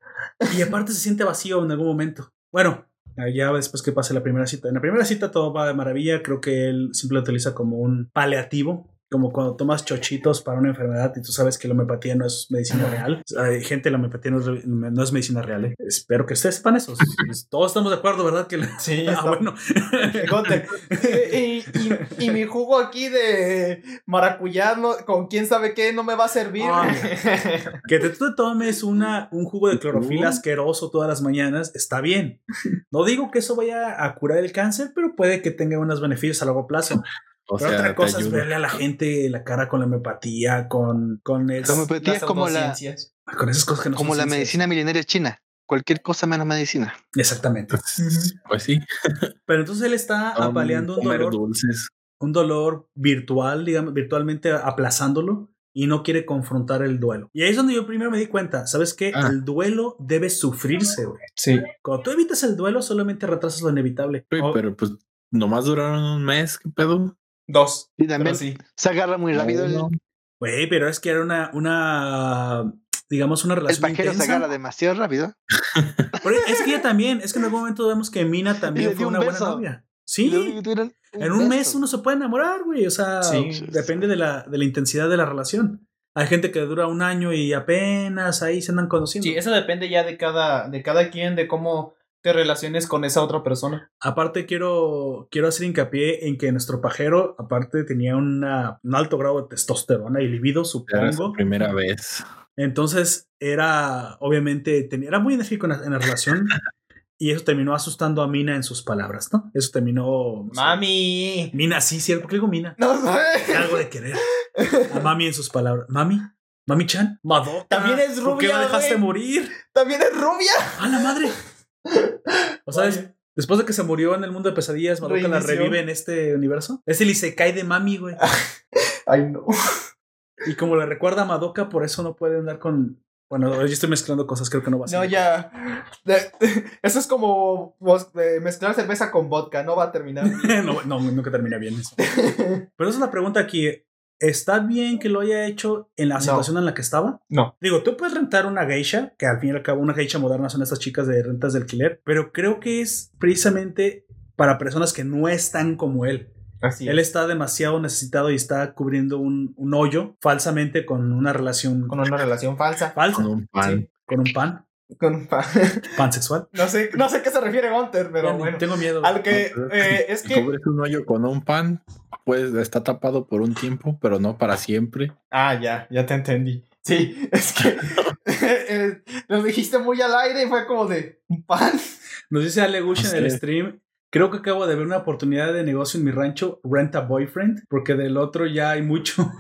Y aparte se siente vacío en algún momento. Bueno, ya después que pase la primera cita. En la primera cita todo va de maravilla, creo que él simplemente utiliza como un paliativo como cuando tomas chochitos para una enfermedad y tú sabes que la homeopatía no es medicina real. Hay gente, la homeopatía no es, medicina real. ¿eh? Espero que ustedes sepan eso. Pues, todos estamos de acuerdo, ¿verdad? Que Sí, ah, bueno. y, y, mi jugo aquí de maracuyá, con quién sabe qué, no me va a servir. que tú te tomes una, un jugo de clorofila asqueroso todas las mañanas, está bien. No digo que eso vaya a curar el cáncer, pero puede que tenga unos beneficios a largo plazo. Pero otra cosa es verle a la gente la cara con la homeopatía, con, con La homeopatía es como la, con esas cosas que no Como la medicina milenaria china. Cualquier cosa menos medicina. Exactamente. Pues, pues sí. Pero entonces él está apaleando un dolor. Dulces. Un dolor virtual, digamos, virtualmente aplazándolo y no quiere confrontar el duelo. Y ahí es donde yo primero me di cuenta, ¿sabes qué? Ah. El duelo debe sufrirse, güey. Sí. Cuando tú evitas el duelo, solamente retrasas lo inevitable. pero pues nomás duraron un mes, ¿qué pedo? Dos. Y también se agarra muy rápido. Güey, pero es que era una, una digamos, una relación. El pajero se agarra demasiado rápido. es que ella también, es que en algún momento vemos que Mina también fue una buena novia. Sí. en un mes uno se puede enamorar, güey. O sea, depende de la, de la intensidad de la relación. Hay gente que dura un año y apenas ahí se andan conociendo. Sí, eso depende ya de cada, de cada quien, de cómo te relaciones con esa otra persona. Aparte, quiero, quiero hacer hincapié en que nuestro pajero, aparte, tenía una, un alto grado de testosterona y libido, supongo. Era su primera vez. Entonces, era, obviamente, tenía, era muy enérgico en la, relación. y eso terminó asustando a Mina en sus palabras, ¿no? Eso terminó. ¡Mami! Mina, sí, sí, ¿por qué digo Mina? No sé. Algo de querer. A Mami en sus palabras. ¿Mami? ¿Mami Chan? Madoka. También es rubia. ¿Por qué la dejaste morir? También es rubia. ¡A la madre! O sea, después de que se murió en el mundo de pesadillas, Madoka la revive en este universo. Es el Isekai de Mami, güey. Ay, no. Y como le recuerda a Madoka, por eso no puede andar con. Bueno, yo estoy mezclando cosas, creo que no va a ser. No, ya. Eso es como mezclar cerveza con vodka, no va a terminar. no, no, nunca termina bien eso. Pero esa es la pregunta aquí. ¿Está bien que lo haya hecho en la situación en la que estaba? No. Digo, tú puedes rentar una geisha, que al fin y al cabo una geisha moderna son estas chicas de rentas de alquiler, pero creo que es precisamente para personas que no están como él. Así él está demasiado necesitado y está cubriendo un, hoyo falsamente con una relación. Con una relación falsa. Falsa. Con un pan. Con un pan. Con un pan. pan sexual. No sé, no sé qué se refiere Gunter, pero bueno. Tengo miedo. Al que eh, es que. Cubres un hoyo con un pan pues está tapado por un tiempo, pero no para siempre. Ah, ya, ya te entendí. Sí, es que eh, lo dijiste muy al aire y fue como de un pan. Nos dice Ale Gush en el stream. Creo que acabo de ver una oportunidad de negocio en mi rancho, rent a boyfriend, porque del otro ya hay mucho.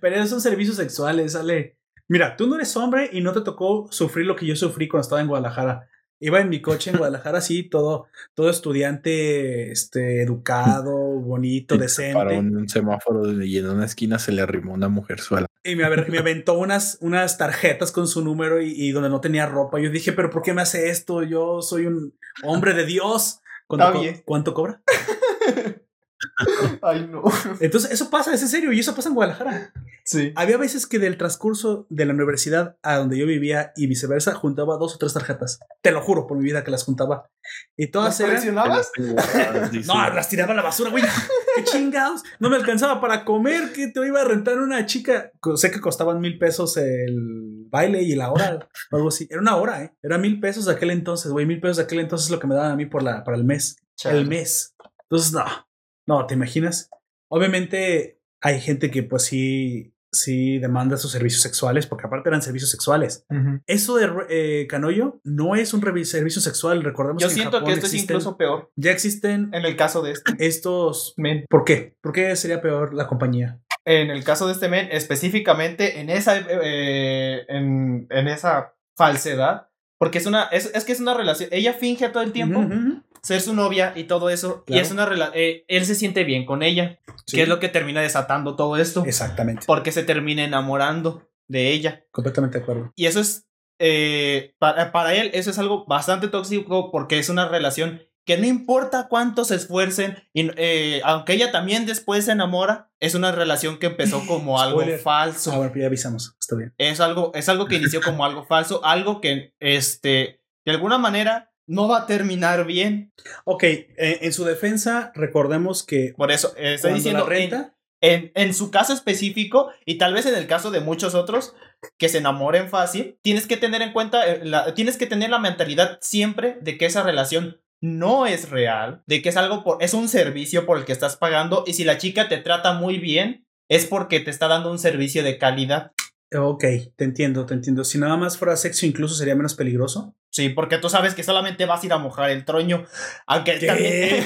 Pero esos son servicios sexuales, Ale. Mira, tú no eres hombre y no te tocó sufrir lo que yo sufrí cuando estaba en Guadalajara. Iba en mi coche en Guadalajara así, todo, todo estudiante, este, educado, bonito, decente. Para un semáforo y en una esquina se le arrimó una mujer suela. Y me, me aventó unas, unas tarjetas con su número y, donde no tenía ropa. Yo dije, pero ¿por qué me hace esto? Yo soy un hombre de Dios. ¿Cuánto, ¿cuánto cobra? Ay, no. Entonces, eso pasa, es en serio, y eso pasa en Guadalajara. Sí. Había veces que del transcurso de la universidad a donde yo vivía y viceversa, juntaba dos o tres tarjetas. Te lo juro por mi vida que las juntaba. Y todas ¿Las coleccionabas? no, las tiraba a la basura, güey. Qué chingados. No me alcanzaba para comer, que te iba a rentar una chica. Sé que costaban mil pesos el baile y la hora, o algo así. Era una hora, ¿eh? Era mil pesos de aquel entonces, güey. Mil pesos de aquel entonces es lo que me daban a mí por la, para el mes. El mes. Entonces, no. No, ¿te imaginas? Obviamente hay gente que pues sí sí demanda sus servicios sexuales, porque aparte eran servicios sexuales. Eso de eh, Canoyo no es un servicio sexual, recordemos Yo siento que esto es incluso peor. Ya existen... En el caso de este. Estos... Men. ¿Por qué? ¿Por qué sería peor la compañía? En el caso de este men, específicamente en esa, eh, en, en, esa falsedad, porque es una, es, es, que es una relación, ella finge todo el tiempo ser su novia y todo eso. Y es una relación. Eh, él se siente bien con ella. Que es lo que termina desatando todo esto. Exactamente. Porque se termina enamorando de ella. Completamente de acuerdo. Y eso es. Eh, para, para él, eso es algo bastante tóxico porque es una relación que no importa cuánto se esfuercen, y, eh, aunque ella también después se enamora, es una relación que empezó como algo falso. Ahora ya avisamos, está bien. Es algo, es algo que inició como algo falso, algo que, este, de alguna manera no va a terminar bien. Ok, eh, en su defensa, recordemos que. Por eso, eh, estoy diciendo. renta. En, en, su caso específico, y tal vez en el caso de muchos otros que se enamoren fácil, tienes que tener en cuenta, la, tienes que tener la mentalidad siempre de que esa relación no es real, de que es algo por, es un servicio por el que estás pagando, y si la chica te trata muy bien, es porque te está dando un servicio de calidad. Ok, te entiendo, te entiendo. Si nada más fuera sexo, incluso sería menos peligroso. Sí, porque tú sabes que solamente vas a ir a mojar el troño. Aunque también.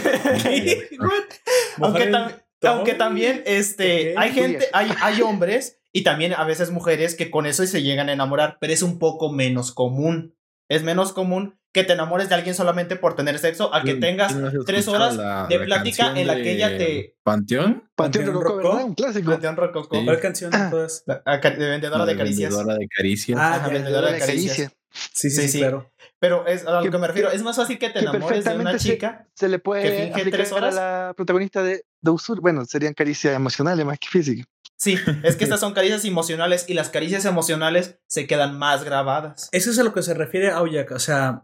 aunque, también, este, hay gente, hay, hay hombres y también a veces mujeres que con eso se llegan a enamorar, pero es un poco menos común. Es menos común que te enamores de alguien solamente por tener sexo a que tengas tres horas de plática en la que ella te. ¿Panteón? Panteón, Rococó, Un clásico. Panteón Rococó. ¿Cuál canción de todas? de vendedora de caricias. Vendedora de caricias. Ah, vendedora de caricias. Sí, sí, sí, claro. Pero es a lo que, me refiero. Es más fácil que te enamores de una chica. Se, le puede que finge tres horas. a la protagonista de, de Usur. Bueno, serían caricias emocionales más que físicas. Sí, es que estas son caricias emocionales y las caricias emocionales se quedan más grabadas. Eso es a lo que se refiere a Oyaka. O sea,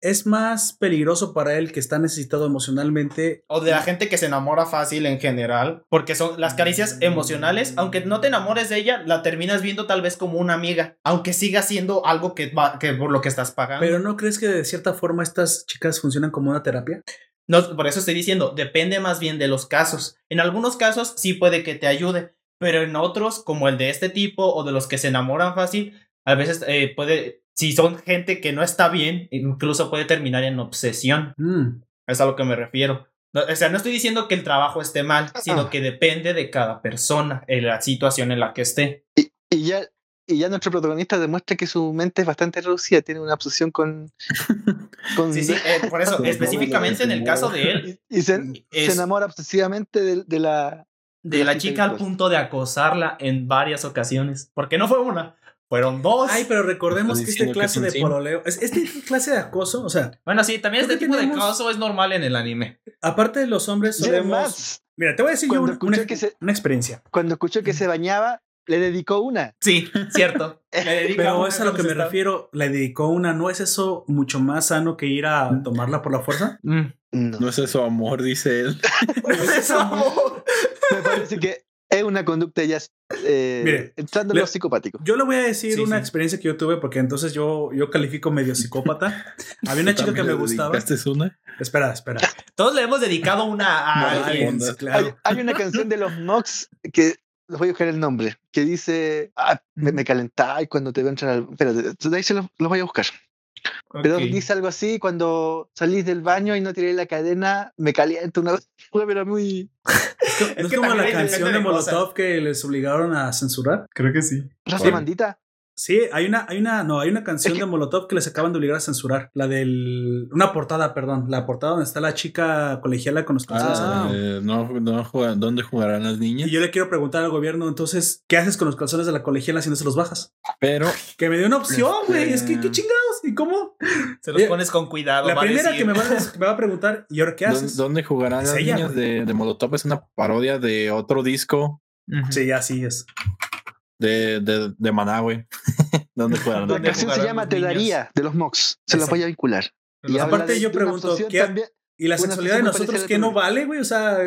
es más peligroso para él que está necesitado emocionalmente. O de la gente que se enamora fácil en general. Porque son las caricias emocionales, aunque no te enamores de ella, la terminas viendo tal vez como una amiga. Aunque siga siendo algo que, va, que por lo que estás pagando. Pero ¿no crees que de cierta forma estas chicas funcionan como una terapia? No, por eso estoy diciendo, depende más bien de los casos. En algunos casos sí puede que te ayude, pero en otros, como el de este tipo o de los que se enamoran fácil, a veces eh, puede si son gente que no está bien, incluso puede terminar en obsesión. Mm. Es a lo que me refiero. o sea, no estoy diciendo que el trabajo esté mal, sino ah. que depende de cada persona, en la situación en la que esté. Y, ya, y ya nuestro protagonista demuestra que su mente es bastante reducida, tiene una obsesión con... sí, sí, eh, por eso, específicamente en el caso de él. Y, se, enamora obsesivamente de, la... De la chica al punto de acosarla en varias ocasiones, porque no fue una, fueron dos. Ay, pero recordemos que esta clase de pololeo, este clase de acoso, o sea. Bueno, sí, también este tipo de acoso es normal en el anime. Aparte de los hombres, solemos. Mira, te voy a decir yo una, una, experiencia. Cuando escuchó que se bañaba, le dedicó una. Sí, cierto. pero es a lo que me refiero. Le dedicó una. ¿No es eso mucho más sano que ir a tomarla por la fuerza? Mm. No. no es eso amor, dice él. no es eso amor. me parece que es una conducta ya eh, entrando en lo psicopático. Yo le voy a decir una experiencia que yo tuve, porque entonces yo, yo califico medio psicópata. Había una chica que me gustaba. es una? Espera, espera. Todos le hemos dedicado una a alguien. Claro. Hay, una canción de los Mox que les voy a buscar el nombre, que dice, ah, me, me y cuando te veo entrar al... Espérate, de ahí se los voy a buscar. Pero dice algo así, cuando salís del baño y no tiré la cadena, me calienta una vez, pero muy... ¿Es, como la canción de, Molotov que les obligaron a censurar? Creo que sí. ¿Rosa Mandita? Sí, hay una, hay una, no, hay una canción de Molotov que les acaban de obligar a censurar. La del. Una portada, perdón. La portada donde está la chica colegiala con los calzones. Ah, eh, no, no ¿Dónde jugarán las niñas? Y yo le quiero preguntar al gobierno, entonces, ¿qué haces con los calzones de la colegiala si no se los bajas? Pero. Que me dio una opción, güey. Es que, ¿qué chingados? ¿Y cómo? Se los pones con cuidado. La primera que me va, a, me va, a, preguntar, ¿y ahora qué haces? ¿Dónde jugarán las niñas de, de Molotov? Es una parodia de otro disco. Sí, así es de, de, de Maná, güey. ¿Dónde jugaron? La canción se llama Te Daría, de los Mox. Se la voy a vincular. Y aparte yo pregunto, ¿qué, ¿y la sexualidad de nosotros qué no vale, güey? O sea,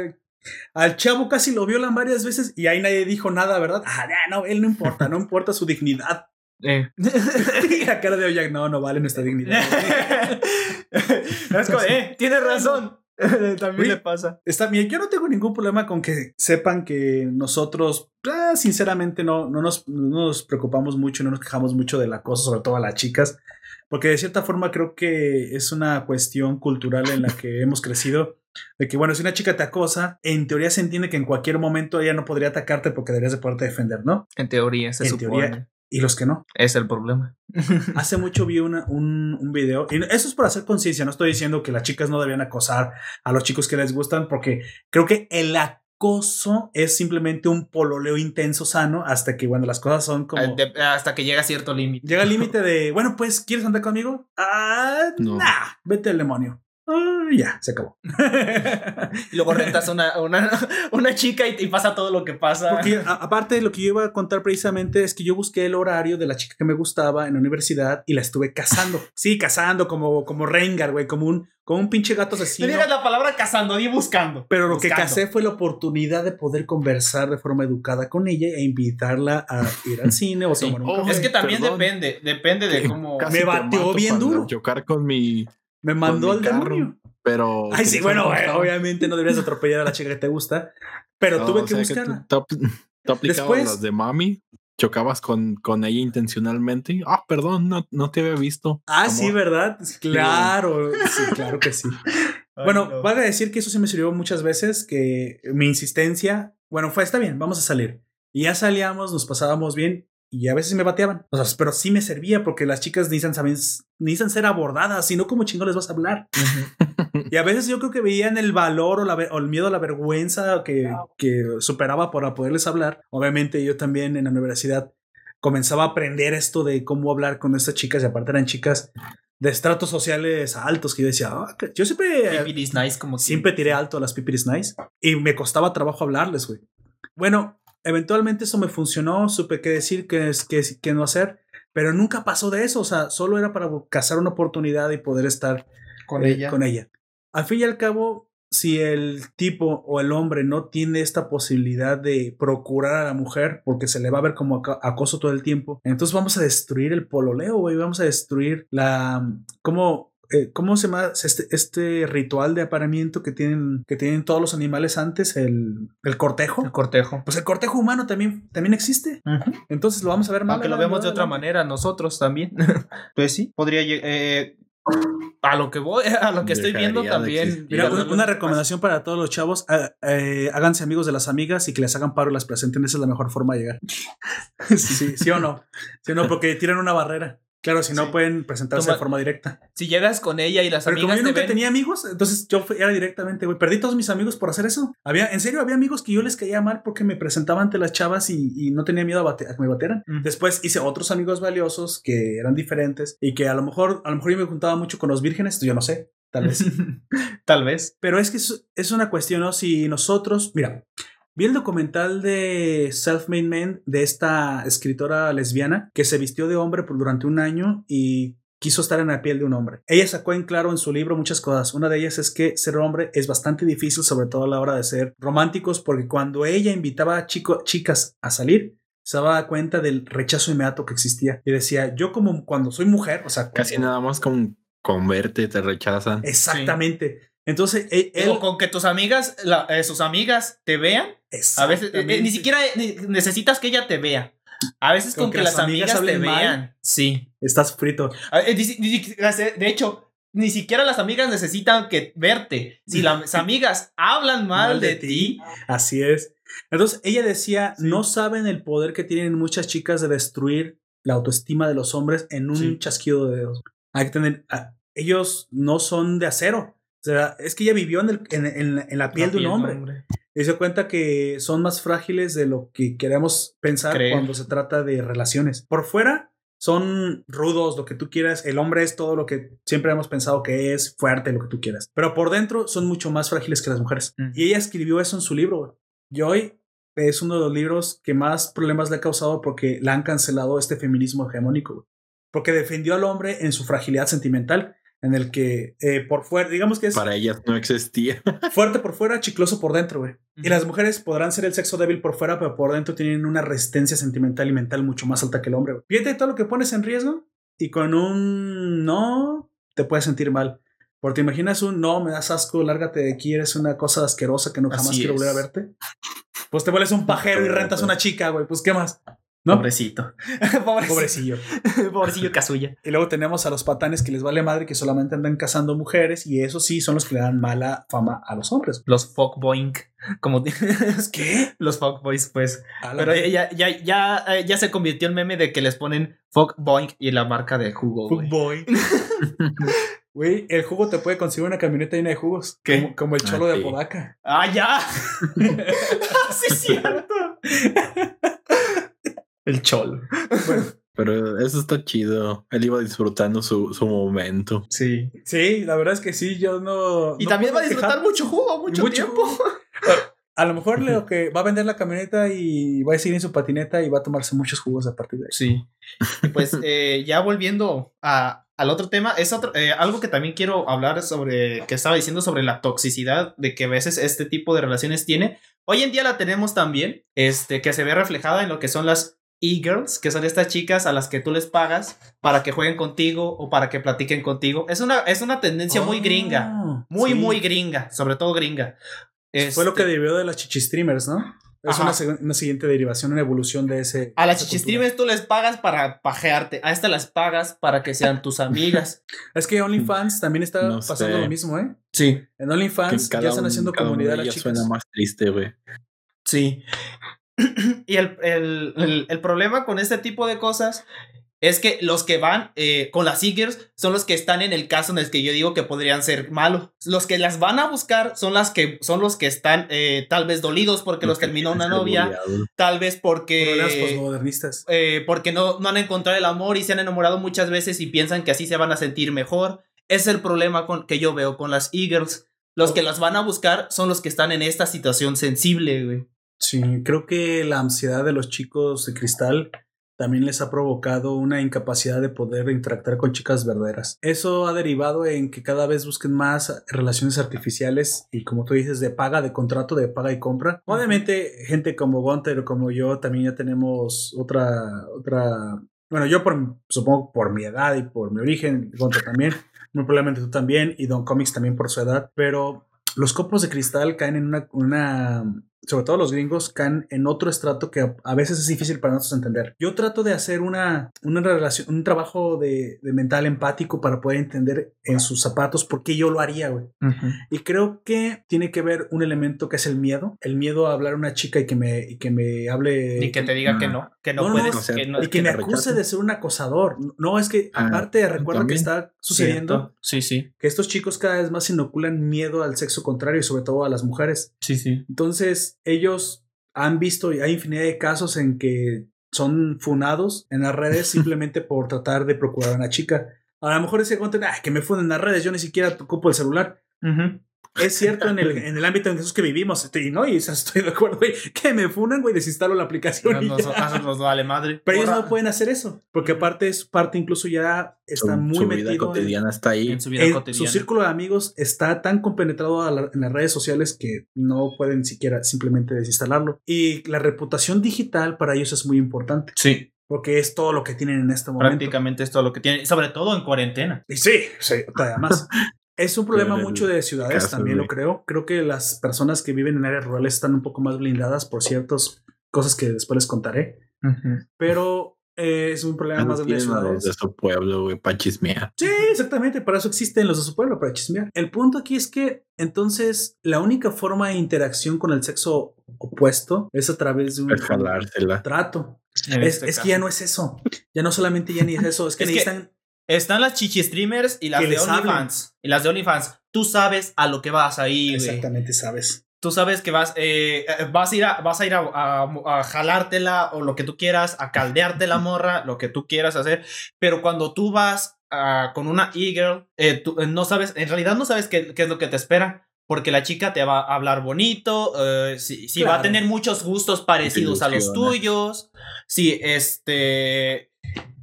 al chavo casi lo violan varias veces y ahí nadie dijo nada, ¿verdad? Ah, no, él no importa, no importa su dignidad. Eh. y la cara de Oyak, no, no vale nuestra dignidad. es como, eh, tienes razón. También le pasa. Está bien, yo no tengo ningún problema con que sepan que nosotros, ah, sinceramente, no, no, nos, nos preocupamos mucho, no nos quejamos mucho del acoso, sobre todo a las chicas, porque de cierta forma creo que es una cuestión cultural en la que hemos crecido. De que, bueno, si una chica te acosa, en teoría se entiende que en cualquier momento ella no podría atacarte porque deberías de poderte defender, ¿no? En teoría, se en Teoría, y los que no. Es el problema. Hace mucho vi una, un, un, video, y eso es para hacer conciencia, no estoy diciendo que las chicas no debían acosar a los chicos que les gustan, porque creo que el acoso es simplemente un pololeo intenso sano hasta que, bueno, las cosas son como... hasta que llega a cierto límite. Llega el límite de, bueno, pues, ¿quieres andar conmigo? Ah, no. Nah, vete al demonio ya, se acabó. y luego rentas una, una, una chica y, pasa todo lo que pasa. Porque aparte de lo que yo iba a contar precisamente es que yo busqué el horario de la chica que me gustaba en la universidad y la estuve cazando. sí, cazando como, como Rengar, güey, como un, como un pinche gato asesino. No digas la palabra cazando, di buscando. Pero lo que casé fue la oportunidad de poder conversar de forma educada con ella e invitarla a ir al cine o tomar un café. Es que también depende, depende de cómo... Me bateó bien duro. Chocar con mi me mandó al demonio. Pero. Ay, sí, bueno, obviamente no deberías atropellar a la chica que te gusta. Pero tuve que buscarla. aplicabas las de mami, chocabas con, con ella intencionalmente. Ah, perdón, no, no te había visto. Ah, sí, ¿verdad? Claro, sí, claro que sí. bueno, no. a decir que eso sí me sirvió muchas veces, que mi insistencia, bueno, fue, está bien, vamos a salir. Y ya salíamos, nos pasábamos bien, y a veces me bateaban. O sea, pero sí me servía porque las chicas necesitan, necesitan ser abordadas, si no, ¿cómo chingón les vas a hablar? y a veces yo creo que veían el valor o, la, o el miedo a la vergüenza que, que superaba para poderles hablar. Obviamente yo también en la universidad comenzaba a aprender esto de cómo hablar con estas chicas y aparte eran chicas de estratos sociales altos que yo decía, ah, yo siempre... nice como Siempre tiré alto a las pipiris nice y me costaba trabajo hablarles, güey. Bueno, eventualmente eso me funcionó, supe qué decir, qué, qué, qué no hacer, pero nunca pasó de eso, o sea, solo era para cazar una oportunidad y poder estar con, eh, ella. con ella. Al fin y al cabo, si el tipo o el hombre no tiene esta posibilidad de procurar a la mujer porque se le va a ver como acoso todo el tiempo, entonces vamos a destruir el pololeo, güey, vamos a destruir la... como eh, ¿cómo se llama este, este, ritual de apareamiento que tienen, que tienen todos los animales antes? El, el, cortejo. El cortejo. Pues el cortejo humano también, también existe. Entonces lo vamos a ver mal. Aunque lo vemos de otra manera, nosotros también. pues sí, podría eh, a lo que voy, a lo que estoy viendo también. Mira, una, recomendación para todos los chavos: eh, háganse amigos de las amigas y que les hagan paro y las presenten. Esa es la mejor forma de llegar. sí, sí, o no. Sí o no, porque tiran una barrera. Claro, si no pueden presentarse de forma directa. Si llegas con ella y las Pero amigas. Pero como yo nunca tenía amigos, entonces yo era directamente, güey. Perdí todos mis amigos por hacer eso. Había, en serio, había amigos que yo les caía mal porque me presentaba ante las chavas y, no tenía miedo a, que me bateran. Después hice otros amigos valiosos que eran diferentes y que a lo mejor, a lo mejor yo me juntaba mucho con los vírgenes, yo no sé. Tal vez. Tal vez. Pero es que es, es una cuestión, ¿no? Si nosotros, mira, Vi el documental de Self-Made Man de esta escritora lesbiana que se vistió de hombre por durante un año y quiso estar en la piel de un hombre. Ella sacó en claro en su libro muchas cosas. Una de ellas es que ser hombre es bastante difícil, sobre todo a la hora de ser románticos, porque cuando ella invitaba a chicas a salir, se daba cuenta del rechazo inmediato que existía. Y decía, yo como cuando soy mujer, o sea... Casi nada más con, con verte te rechazan. Exactamente. Entonces, e, con que tus amigas, eh, sus amigas te vean, a veces eh, ni siquiera necesitas que ella te vea. A veces con, que, las amigas, te vean, sí. Estás frito. Eh, de hecho, ni siquiera las amigas necesitan que verte. Si las amigas hablan mal, de, ti, así es. Entonces ella decía, no saben el poder que tienen muchas chicas de destruir la autoestima de los hombres en un chasquido de dedos. Hay que tener, ah, ellos no son de acero. O sea, es que ella vivió en, el, en, la piel de un hombre. Y se cuenta que son más frágiles de lo que queremos pensar cuando se trata de relaciones. Por fuera son rudos, lo que tú quieras. El hombre es todo lo que siempre hemos pensado que es, fuerte, lo que tú quieras. Pero por dentro son mucho más frágiles que las mujeres. Y ella escribió eso en su libro. Y hoy es uno de los libros que más problemas le ha causado porque la han cancelado este feminismo hegemónico. Porque defendió al hombre en su fragilidad sentimental en el que eh, por fuera, digamos que es... Para ellas no existía. fuerte por fuera, chicloso por dentro, güey. Y las mujeres podrán ser el sexo débil por fuera, pero por dentro tienen una resistencia sentimental y mental mucho más alta que el hombre. Fíjate todo lo que pones en riesgo y con un no te puedes sentir mal. Porque te imaginas un no, me das asco, lárgate de aquí, eres una cosa asquerosa que no jamás quiero volver a verte. Pues te vuelves un pajero y rentas una chica, güey. Pues qué más. Pobrecito. Pobrecillo. Pobrecillo casulla. Y luego tenemos a los patanes que les vale madre que solamente andan cazando mujeres y eso sí son los que le dan mala fama a los hombres. Los fuckboink. Como ¿Qué? Los fuckboys, pues. Pero ya, ya, ya, eh, ya, se convirtió en meme de que les ponen fuckboink y la marca de jugo. Fuckboy. Güey, el jugo te puede conseguir una camioneta llena de jugos. Como, el cholo de Apodaca. ¡Ah, ya! sí, es cierto. El cholo. Pero eso está chido. Él iba disfrutando su, su, momento. Sí. Sí, la verdad es que sí, yo no. Y también va a disfrutar mucho jugo, mucho, tiempo. A lo mejor lo que va a vender la camioneta y va a seguir en su patineta y va a tomarse muchos jugos a partir de ahí. Sí. Y pues eh, ya volviendo a, al otro tema, es otro, eh, algo que también quiero hablar sobre, que estaba diciendo sobre la toxicidad de que a veces este tipo de relaciones tiene. Hoy en día la tenemos también, este, que se ve reflejada en lo que son las e-girls, que son estas chicas a las que tú les pagas para que jueguen contigo o para que platiquen contigo. Es una, es una tendencia muy gringa, oh, muy, muy gringa, sobre todo gringa. Fue lo que este debió de las chichistreamers, ¿no? Es una, siguiente derivación, una evolución de ese. A las chichistreamers tú les pagas para pajearte, a estas las pagas para que sean tus amigas. es que OnlyFans también está pasando lo mismo, ¿eh? Sí. En OnlyFans ya están haciendo comunidad las chicas. suena más triste, güey. Sí. y el, problema con este tipo de cosas es que los que van eh, con las Seekers son los que están en el caso en el que yo digo que podrían ser malos. Los que las van a buscar son las que son los que están eh, tal vez dolidos porque los, terminó una novia, tal vez porque eh, porque no, no han encontrado el amor y se han enamorado muchas veces y piensan que así se van a sentir mejor. Es el problema con, que yo veo con las Eagles. Los que las van a buscar son los que están en esta situación sensible, güey. Sí, creo que la ansiedad de los chicos de cristal también les ha provocado una incapacidad de poder interactuar con chicas verdaderas. Eso ha derivado en que cada vez busquen más relaciones artificiales y como tú dices, de paga, de contrato, de paga y compra. Obviamente, gente como Gunter o como yo también ya tenemos otra, otra, bueno, yo por, supongo por mi edad y por mi origen, Gunter también, muy probablemente tú también y Don Comics también por su edad, pero los copos de cristal caen en una, una sobre todo los gringos, caen en otro estrato que a veces es difícil para nosotros entender. Yo trato de hacer una, una relación, un trabajo de, mental empático para poder entender en sus zapatos por qué yo lo haría, güey. Y creo que tiene que ver un elemento que es el miedo, el miedo a hablar a una chica y que me, y que me hable. Y que te diga que no, que no, puedes. y que, me acuse de ser un acosador. No, es que ah, aparte recuerda que está sucediendo. Sí, sí. Que estos chicos cada vez más inoculan miedo al sexo contrario y sobre todo a las mujeres. Sí, sí. Entonces, ellos han visto, y hay infinidad de casos en que son funados en las redes simplemente por tratar de procurar a una chica. A lo mejor ese contenido, que me funden en las redes, yo ni siquiera ocupo el celular es cierto en el, en el ámbito en esos que vivimos, y no, y estoy de acuerdo, güey, que me funan, güey, desinstalo la aplicación. No, y nos, vale madre. Pero ellos no pueden hacer eso, porque aparte es parte incluso ya está muy su vida cotidiana está ahí. En su vida cotidiana. Su círculo de amigos está tan compenetrado en las redes sociales que no pueden siquiera simplemente desinstalarlo. Y la reputación digital para ellos es muy importante. Sí. Porque es todo lo que tienen en este momento. Prácticamente es todo lo que tienen, sobre todo en cuarentena. Y sí, sí, además. Es un problema mucho de ciudades, también lo creo. Creo que las personas que viven en áreas rurales están un poco más blindadas por ciertas cosas que después les contaré. Pero eh, es un problema más de ciudades. de su pueblo, güey, para chismear. Sí, exactamente. Para eso existen los de su pueblo, para chismear. El punto aquí es que entonces la única forma de interacción con el sexo opuesto es a través de un trato. Es, este es que ya no es eso. Ya no solamente ya ni es eso. Es que necesitan. Están las chichi streamers y las de OnlyFans. Y las de OnlyFans. Tú sabes a lo que vas ahí, Exactamente, sabes. Tú sabes que vas, eh, eh, vas a ir, a, vas a, ir a, jalártela o lo que tú quieras, a caldearte la morra, lo que tú quieras hacer. Pero cuando tú vas con una e-girl, eh, no sabes, en realidad no sabes qué, qué es lo que te espera porque la chica te va a hablar bonito, eh, si, va a tener muchos gustos parecidos a los tuyos, si este,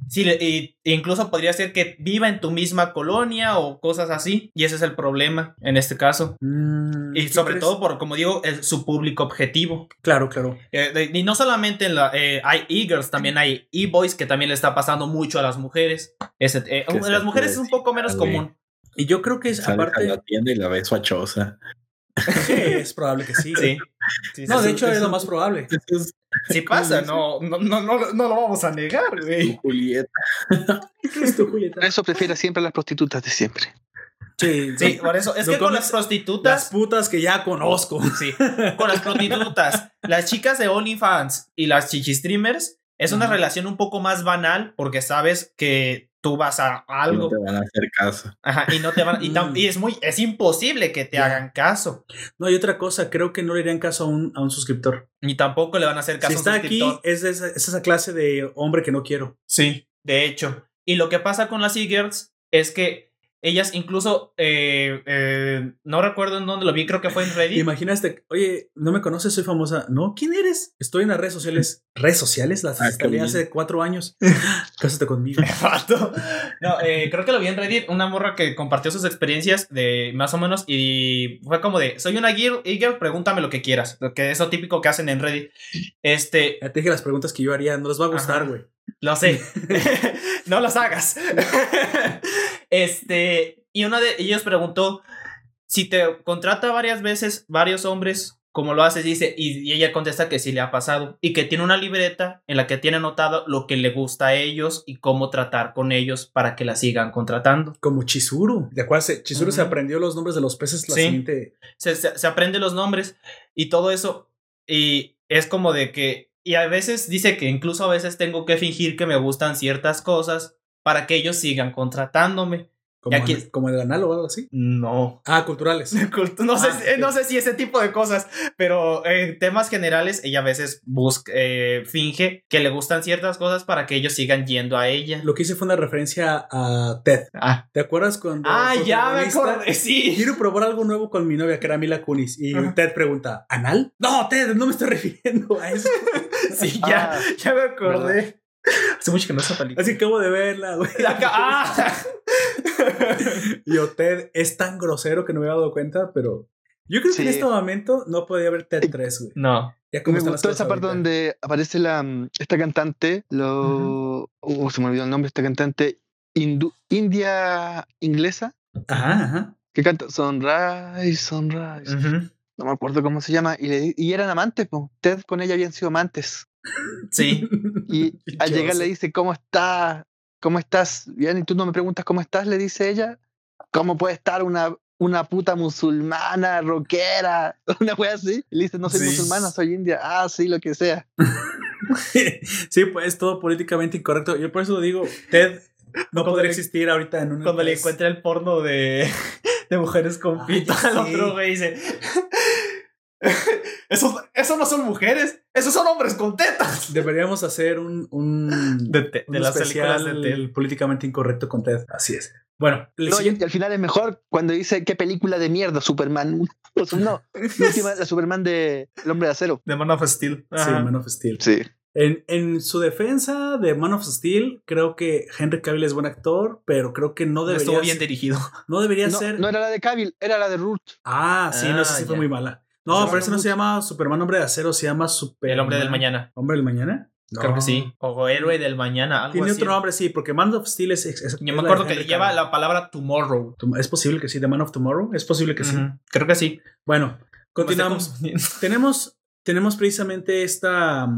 si incluso podría ser que viva en tu misma colonia o cosas así, y ese es el problema en este caso. Mm, y sobre todo por, como digo, su público objetivo. Claro, claro. Eh, y no solamente en la, eh, hay e-girls, también hay e-boys que también le está pasando mucho a las mujeres. Ese, las mujeres es un poco menos común. Y yo creo que es aparte. la tienda y la ves fachosa. es probable que sí. sí. no, de hecho es lo más probable. Sí pasa, no, no, no, no, no lo vamos a negar, güey. Julieta. Por eso prefiero siempre a las prostitutas de siempre. Sí, sí, por eso. Es que con las prostitutas. Las putas que ya conozco. Sí. Con las prostitutas, las chicas de OnlyFans y las chichistreamers es una relación un poco más banal porque sabes que tú vas a algo. No te van a hacer caso. Ajá, y no te van y, mm. y es muy es imposible que te hagan caso. No, y otra cosa, creo que no le harían caso a un, a un suscriptor. Ni tampoco le van a hacer caso si está aquí, es esa, es esa clase de hombre que no quiero. Sí, de hecho. Y lo que pasa con las e-girls es que ellas incluso, eh, eh, no recuerdo en dónde lo vi, creo que fue en Reddit. Imaginaste, oye, no me conoces, soy famosa. No, ¿quién eres? Estoy en las redes sociales. ¿Redes sociales? Las ah, instalé hace cuatro años. Cásate conmigo. no, eh, creo que lo vi en Reddit, una morra que compartió sus experiencias de más o menos y fue como de, soy una girl, girl pregúntame lo que quieras. Que es lo típico que hacen en Reddit. Este... Ya te dije las preguntas que yo haría, no les va a gustar, güey. Lo sé. no las hagas. este, y uno de ellos preguntó si te contrata varias veces varios hombres, como lo haces, dice, y, ella contesta que sí le ha pasado y que tiene una libreta en la que tiene anotado lo que le gusta a ellos y cómo tratar con ellos para que la sigan contratando. Como Chizuru. ¿De acuerdo? Chizuru se aprendió los nombres de los peces la siguiente. Se, se, se aprende los nombres y todo eso. Y es como de que y a veces dice que incluso a veces tengo que fingir que me gustan ciertas cosas para que ellos sigan contratándome. ¿Como, el, como el anal o algo así? No. Ah, culturales. no, sé, ah, no sé si ese tipo de cosas, pero en temas generales ella a veces busca, eh, finge que le gustan ciertas cosas para que ellos sigan yendo a ella. Lo que hice fue una referencia a Ted. Ah. ¿Te acuerdas cuando... Ah, ya me acuerdo, sí. Quiero probar algo nuevo con mi novia, que era Mila Kunis, y Ted pregunta, ¿anal? No, Ted, no me estoy refiriendo a eso. Sí, ya, ah, ya me acordé. Hace mucho que no esa película. Así acabo de verla, güey. ¡Ah! y Ted es tan grosero que no me había dado cuenta, pero yo creo que en este momento no podía ver Ted 3, güey. No. Ya me gustó esa parte donde aparece la, mm, esta cantante, lo, uh se me olvidó el nombre, esta cantante india inglesa. Ajá, ajá. Que canta Sunrise, Sunrise. No me acuerdo cómo se llama. Y, le, y eran amantes, pues. Ted con ella habían sido amantes. Sí. Y al llegar le dice, ¿cómo estás? ¿Cómo estás? Bien, y tú no me preguntas cómo estás, le dice ella. ¿Cómo puede estar una, una puta musulmana, rockera? Una wea así. Y le dice, no soy musulmana, soy india. Ah, sí, lo que sea. sí, pues todo políticamente incorrecto. Yo por eso digo, Ted no podría existir ahorita en un. Cuando le encuentra el porno de, de mujeres con pito al otro güey dice esos, no son mujeres, esos son hombres con tetas. Deberíamos hacer un, un de, las películas de políticamente incorrecto con Ted. Así es. Bueno, y al final es mejor cuando dice qué película de mierda, Superman. no, la última, la Superman de El Hombre de Acero. De Man of Steel. Sí, Man of Steel. Sí. En, en, su defensa de Man of Steel, creo que Henry Cavill es buen actor, pero creo que no debería Estuvo bien dirigido. No debería ser. No era la de Cavill, era la de Ruth. Ah, sí, no, sé si fue muy mala. No, pero ese no se llama Superman Hombre de Acero, se llama Super. El Hombre del Mañana. ¿Hombre del Mañana? Creo que sí. O Héroe del Mañana. Algo Tiene otro nombre, sí, porque Man of Steel es. Yo me acuerdo que lleva la palabra Tomorrow. Es posible que sí, The Man of Tomorrow. Es posible que sí. Creo que sí. Bueno, continuamos. tenemos, tenemos precisamente esta,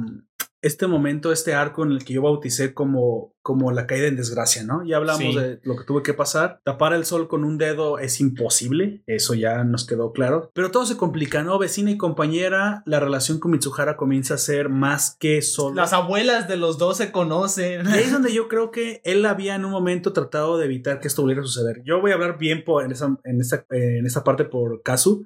este momento, este arco en el que yo bauticé como, como la caída en desgracia, ¿no? Ya hablamos de lo que tuve que pasar. Tapar el sol con un dedo es imposible, eso ya nos quedó claro. Pero todo se complica, ¿no? Vecina y compañera, la relación con Mitsuhara comienza a ser más que solo. Las abuelas de los dos se conocen. Y ahí es donde yo creo que él había en un momento tratado de evitar que esto volviera a suceder. Yo voy a hablar bien por, en, esa, en, esta, en esta parte por Kazu,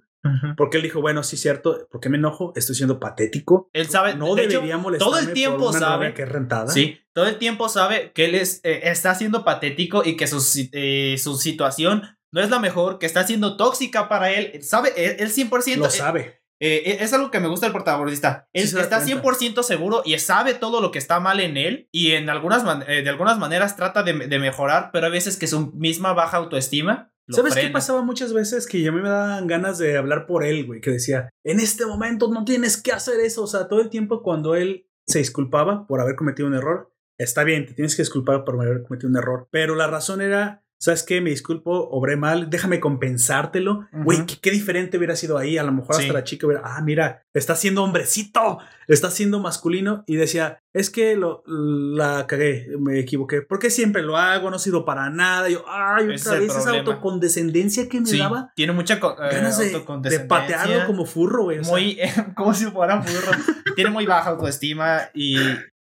porque él dijo, bueno, sí, cierto, ¿por qué me enojo? Estoy siendo patético. Él sabe, no debería Todo el tiempo sabe que es rentada. Sí, todo el tiempo sabe que él es, eh, está siendo patético y que su, eh, su situación no es la mejor, que está siendo tóxica para él. Sabe, él, 100%. Lo sabe. Eh, es algo que me gusta del protagonista. Él está 100% seguro y sabe todo lo que está mal en él y en algunas de algunas maneras trata de, de mejorar, pero hay veces que su misma baja autoestima ¿Sabes qué pasaba muchas veces? Que a mí me daban ganas de hablar por él, güey, que decía, en este momento no tienes que hacer eso. O sea, todo el tiempo cuando él se disculpaba por haber cometido un error, está bien, te tienes que disculpar por haber cometido un error, pero la razón era ¿sabes qué? Me disculpo, obré mal, déjame compensártelo. Güey, ¿qué, diferente hubiera sido ahí. A lo mejor hasta la chica hubiera, ah, mira, está siendo hombrecito, está siendo masculino. Y decía, es que lo, la cagué, me equivoqué. Porque siempre lo hago, no ha sido para nada. yo, ay, otra vez esa autocondescendencia que me daba. Tiene mucha eh, ganas de, de, patearlo como furro, güey. Muy, como si fuera furro. tiene muy baja autoestima y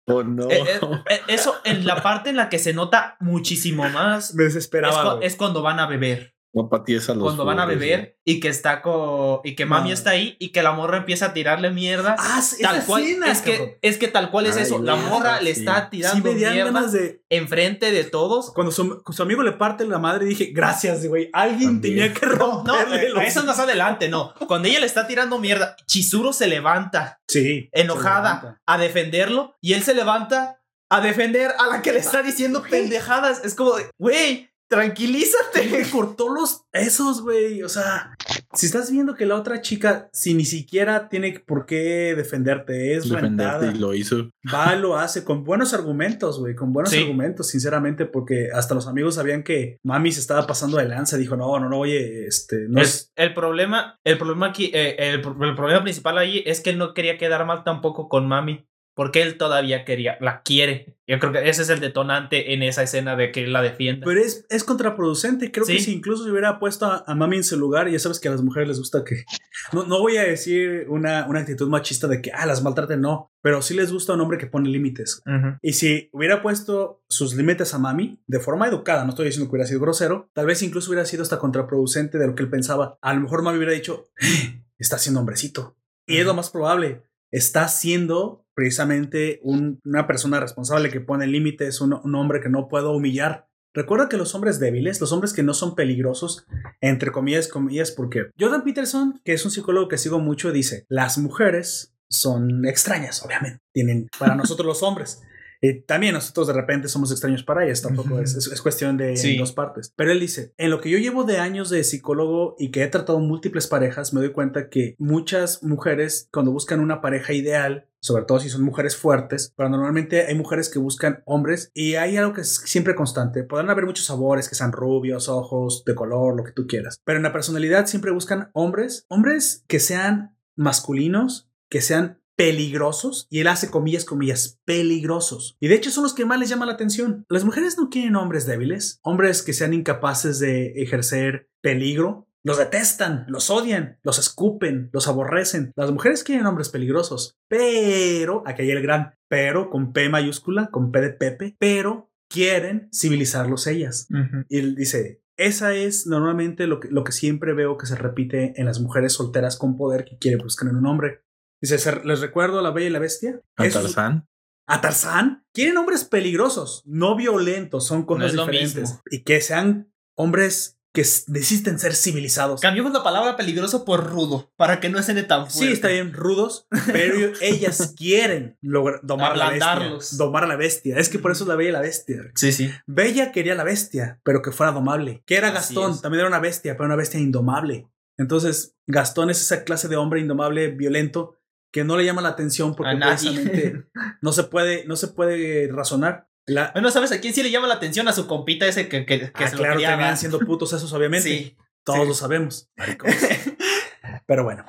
Oh, no. Eh, eh, eh, eso en la parte en la que se nota muchísimo más. Me desesperaba. Es, cuando van a beber. Cuando van a beber y que está con. y que mami está ahí y que la morra empieza a tirarle mierda. Ah, tal cual. es, que, es que tal cual es eso. La morra le está tirando mierda de... enfrente de todos. Cuando su, su, amigo le parte la madre, dije, gracias, güey. Alguien tenía que romperle. No, eso más adelante, no. Cuando ella le está tirando mierda, Chizuru se levanta Sí. Enojada a defenderlo y él se levanta a defender a la que le está diciendo pendejadas. Es como, güey, tranquilízate. Cortó los esos, güey. O sea, si estás viendo que la otra chica, si ni siquiera tiene por qué defenderte, es defenderte y lo hizo. Va, lo hace con buenos argumentos, güey, con buenos argumentos, sinceramente, porque hasta los amigos sabían que mami se estaba pasando de lanza. Dijo, no, no, no, oye, este, no es. El problema, el problema aquí, eh, el problema principal ahí es que él no quería quedar mal tampoco con mami porque él todavía quería, la quiere. Yo creo que ese es el detonante en esa escena de que él la defienda. Pero es, es contraproducente. Creo que si incluso se hubiera puesto a, Mami en su lugar, ya sabes que a las mujeres les gusta que. No, no voy a decir una, una, actitud machista de que, ah, las maltraten, no. Pero sí les gusta un hombre que pone límites. Y si hubiera puesto sus límites a Mami de forma educada, no estoy diciendo que hubiera sido grosero, tal vez incluso hubiera sido hasta contraproducente de lo que él pensaba. A lo mejor Mami hubiera dicho, ¡Ah! está siendo hombrecito. Y es lo más probable. Está siendo precisamente una persona responsable que pone límites, un, un hombre que no puedo humillar. Recuerda que los hombres débiles, los hombres que no son peligrosos, entre comillas, comillas, porque Jordan Peterson, que es un psicólogo que sigo mucho, dice, las mujeres son extrañas, obviamente, tienen para nosotros los hombres. Y también nosotros de repente somos extraños para ellas, tampoco es, es, cuestión de dos partes. Pero él dice, en lo que yo llevo de años de psicólogo y que he tratado múltiples parejas, me doy cuenta que muchas mujeres cuando buscan una pareja ideal, sobre todo si son mujeres fuertes, pero normalmente hay mujeres que buscan hombres y hay algo que es siempre constante. Podrán haber muchos sabores que sean rubios, ojos, de color, lo que tú quieras, pero en la personalidad siempre buscan hombres, hombres que sean masculinos, que sean peligrosos, y él hace comillas, comillas, peligrosos. Y de hecho son los que más les llama la atención. Las mujeres no quieren hombres débiles, hombres que sean incapaces de ejercer peligro. Los detestan, los odian, los escupen, los aborrecen. Las mujeres quieren hombres peligrosos, pero, aquí hay el gran pero con P mayúscula, con P de Pepe, pero quieren civilizarlos ellas. Y él dice, esa es normalmente lo que, lo que siempre veo que se repite en las mujeres solteras con poder que quieren buscar en un hombre. Dice, les recuerdo a la Bella y la Bestia. A Tarzán. A Tarzán. Quieren hombres peligrosos, no violentos, son cosas diferentes. Y que sean hombres que necesiten ser civilizados. Cambiamos la palabra peligroso por rudo, para que no estén tan fuerte. Sí, está bien, rudos, pero ellas quieren lograr, domar a la bestia. Domar a la bestia. Es que por eso es la Bella y la Bestia. Sí, sí. Bella quería la bestia, pero que fuera domable. Que era Gastón, también era una bestia, pero una bestia indomable. Entonces, Gastón es esa clase de hombre indomable, violento, que no le llama la atención porque precisamente no se puede, no se puede razonar. Bueno, ¿sabes a quién sí le llama la atención? A su compita ese que, que, ah, se claro, lo terminan siendo putos esos, obviamente. Sí. Todos lo sabemos. Pero bueno.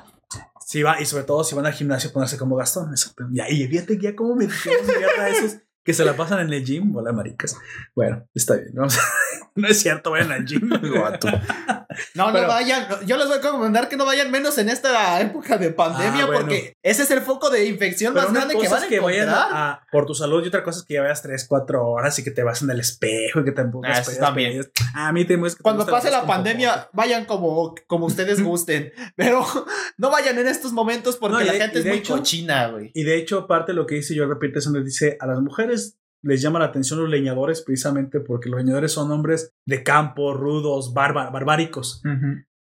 Sí, va, y sobre todo si van al gimnasio ponerse como Gastón. Y ahí, fíjate ya cómo me a esos que se la pasan en el gym. Hola, maricas. Bueno, está bien. A no es cierto, vayan al gym. no, no vayan. Yo les voy a recomendar que no vayan menos en esta época de pandemia ah, porque ese es el foco de infección más grande que van a que vayan a, por tu salud y otra cosa es que ya veas 3, 4 horas y que te vas en el espejo y que te empujas. Ah, también. A mí te Cuando pase la pandemia, vayan como, como ustedes gusten, pero no vayan en estos momentos porque la gente es muy cochina, güey. Y de hecho, parte de lo que dice yo repito es donde dice a las mujeres les llama la atención los leñadores precisamente porque los leñadores son hombres de campo, rudos, barbáricos.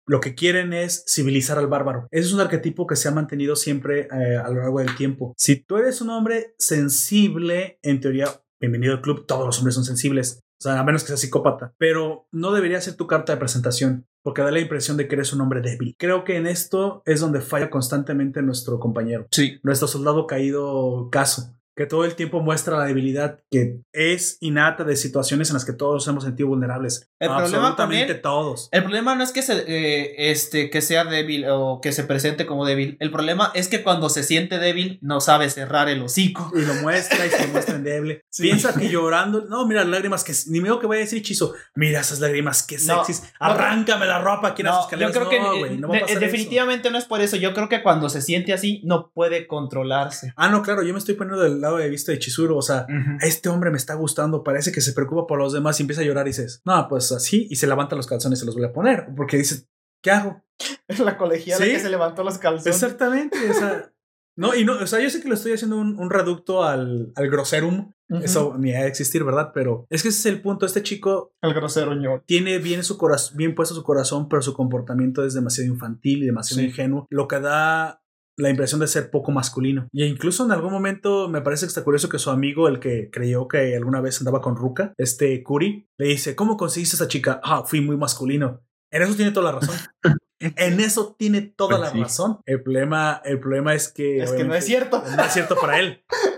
Lo que quieren es civilizar al bárbaro. Ese es un arquetipo que se ha mantenido siempre eh, a lo largo del tiempo. Si tú eres un hombre sensible, en teoría, bienvenido al club, todos los hombres son sensibles. O sea, a menos que seas psicópata. Pero no debería ser tu carta de presentación, porque da la impresión de que eres un hombre débil. Creo que en esto es donde falla constantemente nuestro compañero. Sí. Nuestro soldado caído caso que todo el tiempo muestra la debilidad que es innata de situaciones en las que todos hemos sentido vulnerables. El Absolutamente todos. El problema no es que, se, eh, este, que sea débil o que se presente como débil. El problema es que cuando se siente débil no sabe cerrar el hocico. Y lo muestra y se muestra endeble. Piensa que llorando, no, mira lágrimas que ni me que vaya a decir hechizo. Mira esas lágrimas que sexys. Arráncame la ropa aquí en las escaleras. Yo creo que definitivamente no es por eso. Yo creo que cuando se siente así no puede controlarse. Ah, no, claro, yo me estoy poniendo del he visto de Chizuru, o sea, este hombre me está gustando, parece que se preocupa por los demás y empieza a llorar y dices, no, pues así, y se levanta los calzones y se los voy a poner, porque dices, ¿qué hago? Es la colegiala que se levantó los calzones. Exactamente, o sea, no, y no, o sea, yo sé que lo estoy haciendo un, reducto al, al groserum, eso ni ha de existir, ¿verdad? Pero es que ese es el punto. Este chico. El grosero Tiene bien, su corazón, bien puesto su corazón, pero su comportamiento es demasiado infantil y demasiado ingenuo. Lo que da la impresión de ser poco masculino. Y incluso en algún momento me parece que está curioso que su amigo, el que creyó que alguna vez andaba con Ruka, este Kuri, le dice, ¿cómo conseguiste a esa chica? Ah, fui muy masculino. En eso tiene toda la razón. en eso tiene toda la razón. El problema, el problema es que... Es que no es cierto. No es cierto para él.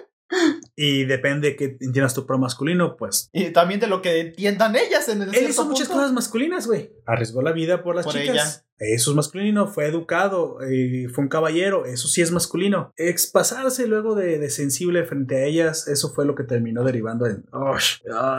Y depende que entiendas tu pro masculino, pues. Y también de lo que entiendan ellas en el Él hizo muchas cosas masculinas, güey. Arriesgó la vida por las chicas. Eso es masculino, fue educado, eh, fue un caballero, eso sí es masculino. Expasarse luego de, sensible frente a ellas, eso fue lo que terminó derivando en. Oh,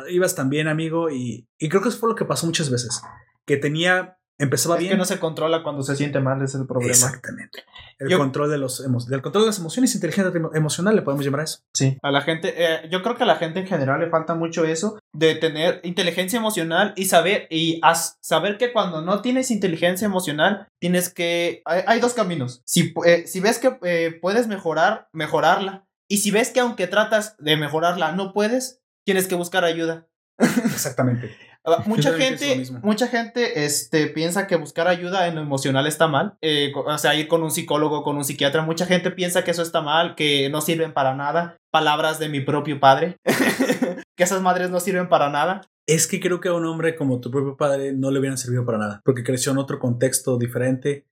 ibas también, amigo, y, y creo que eso fue lo que pasó muchas veces. Que tenía empezaba bien. que no se controla cuando se siente mal, es el problema. Exactamente. El control de los del control de las emociones, inteligencia emocional, le podemos llamar a eso. Sí. A la gente, eh, yo creo que a la gente en general le falta mucho eso de tener inteligencia emocional y saber y saber que cuando no tienes inteligencia emocional tienes que hay, dos caminos. Si, eh, si ves que eh, puedes mejorar, mejorarla. Y si ves que aunque tratas de mejorarla no puedes, tienes que buscar ayuda. Exactamente. Ah, mucha gente, mucha gente este, piensa que buscar ayuda en lo emocional está mal. Eh, o sea, ir con un psicólogo, con un psiquiatra. Mucha gente piensa que eso está mal, que no sirven para nada. Palabras de mi propio padre. que esas madres no sirven para nada. Es que creo que a un hombre como tu propio padre no le hubieran servido para nada, porque creció en otro contexto diferente.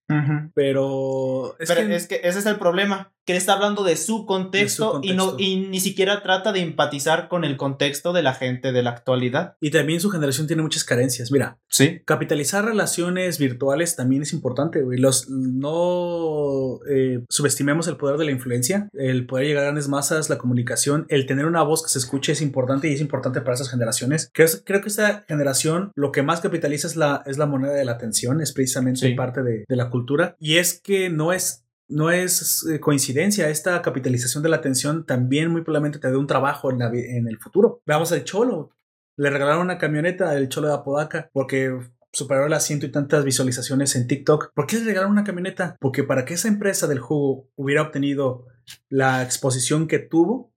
Pero, es, que... es que ese es el problema, que él está hablando de su, contexto, y no y ni siquiera trata de empatizar con el contexto de la gente de la actualidad. Y también su generación tiene muchas carencias. Mira, sí. capitalizar relaciones virtuales también es importante. Los no eh, subestimemos el poder de la influencia, el poder llegar a grandes masas, la comunicación, el tener una voz que se escuche es importante y es importante para esas generaciones. Creo, creo que esta generación lo que más capitaliza es la, es la moneda de la atención, es precisamente parte de, de la cultura y es que no es no es eh, coincidencia, esta capitalización de la atención también muy probablemente te dé un trabajo en, en el futuro. Veamos al Cholo. Le regalaron una camioneta al Cholo de Apodaca porque superó las ciento y tantas visualizaciones en TikTok. ¿Por qué le regalaron una camioneta? Porque para que esa empresa del jugo hubiera obtenido la exposición que tuvo,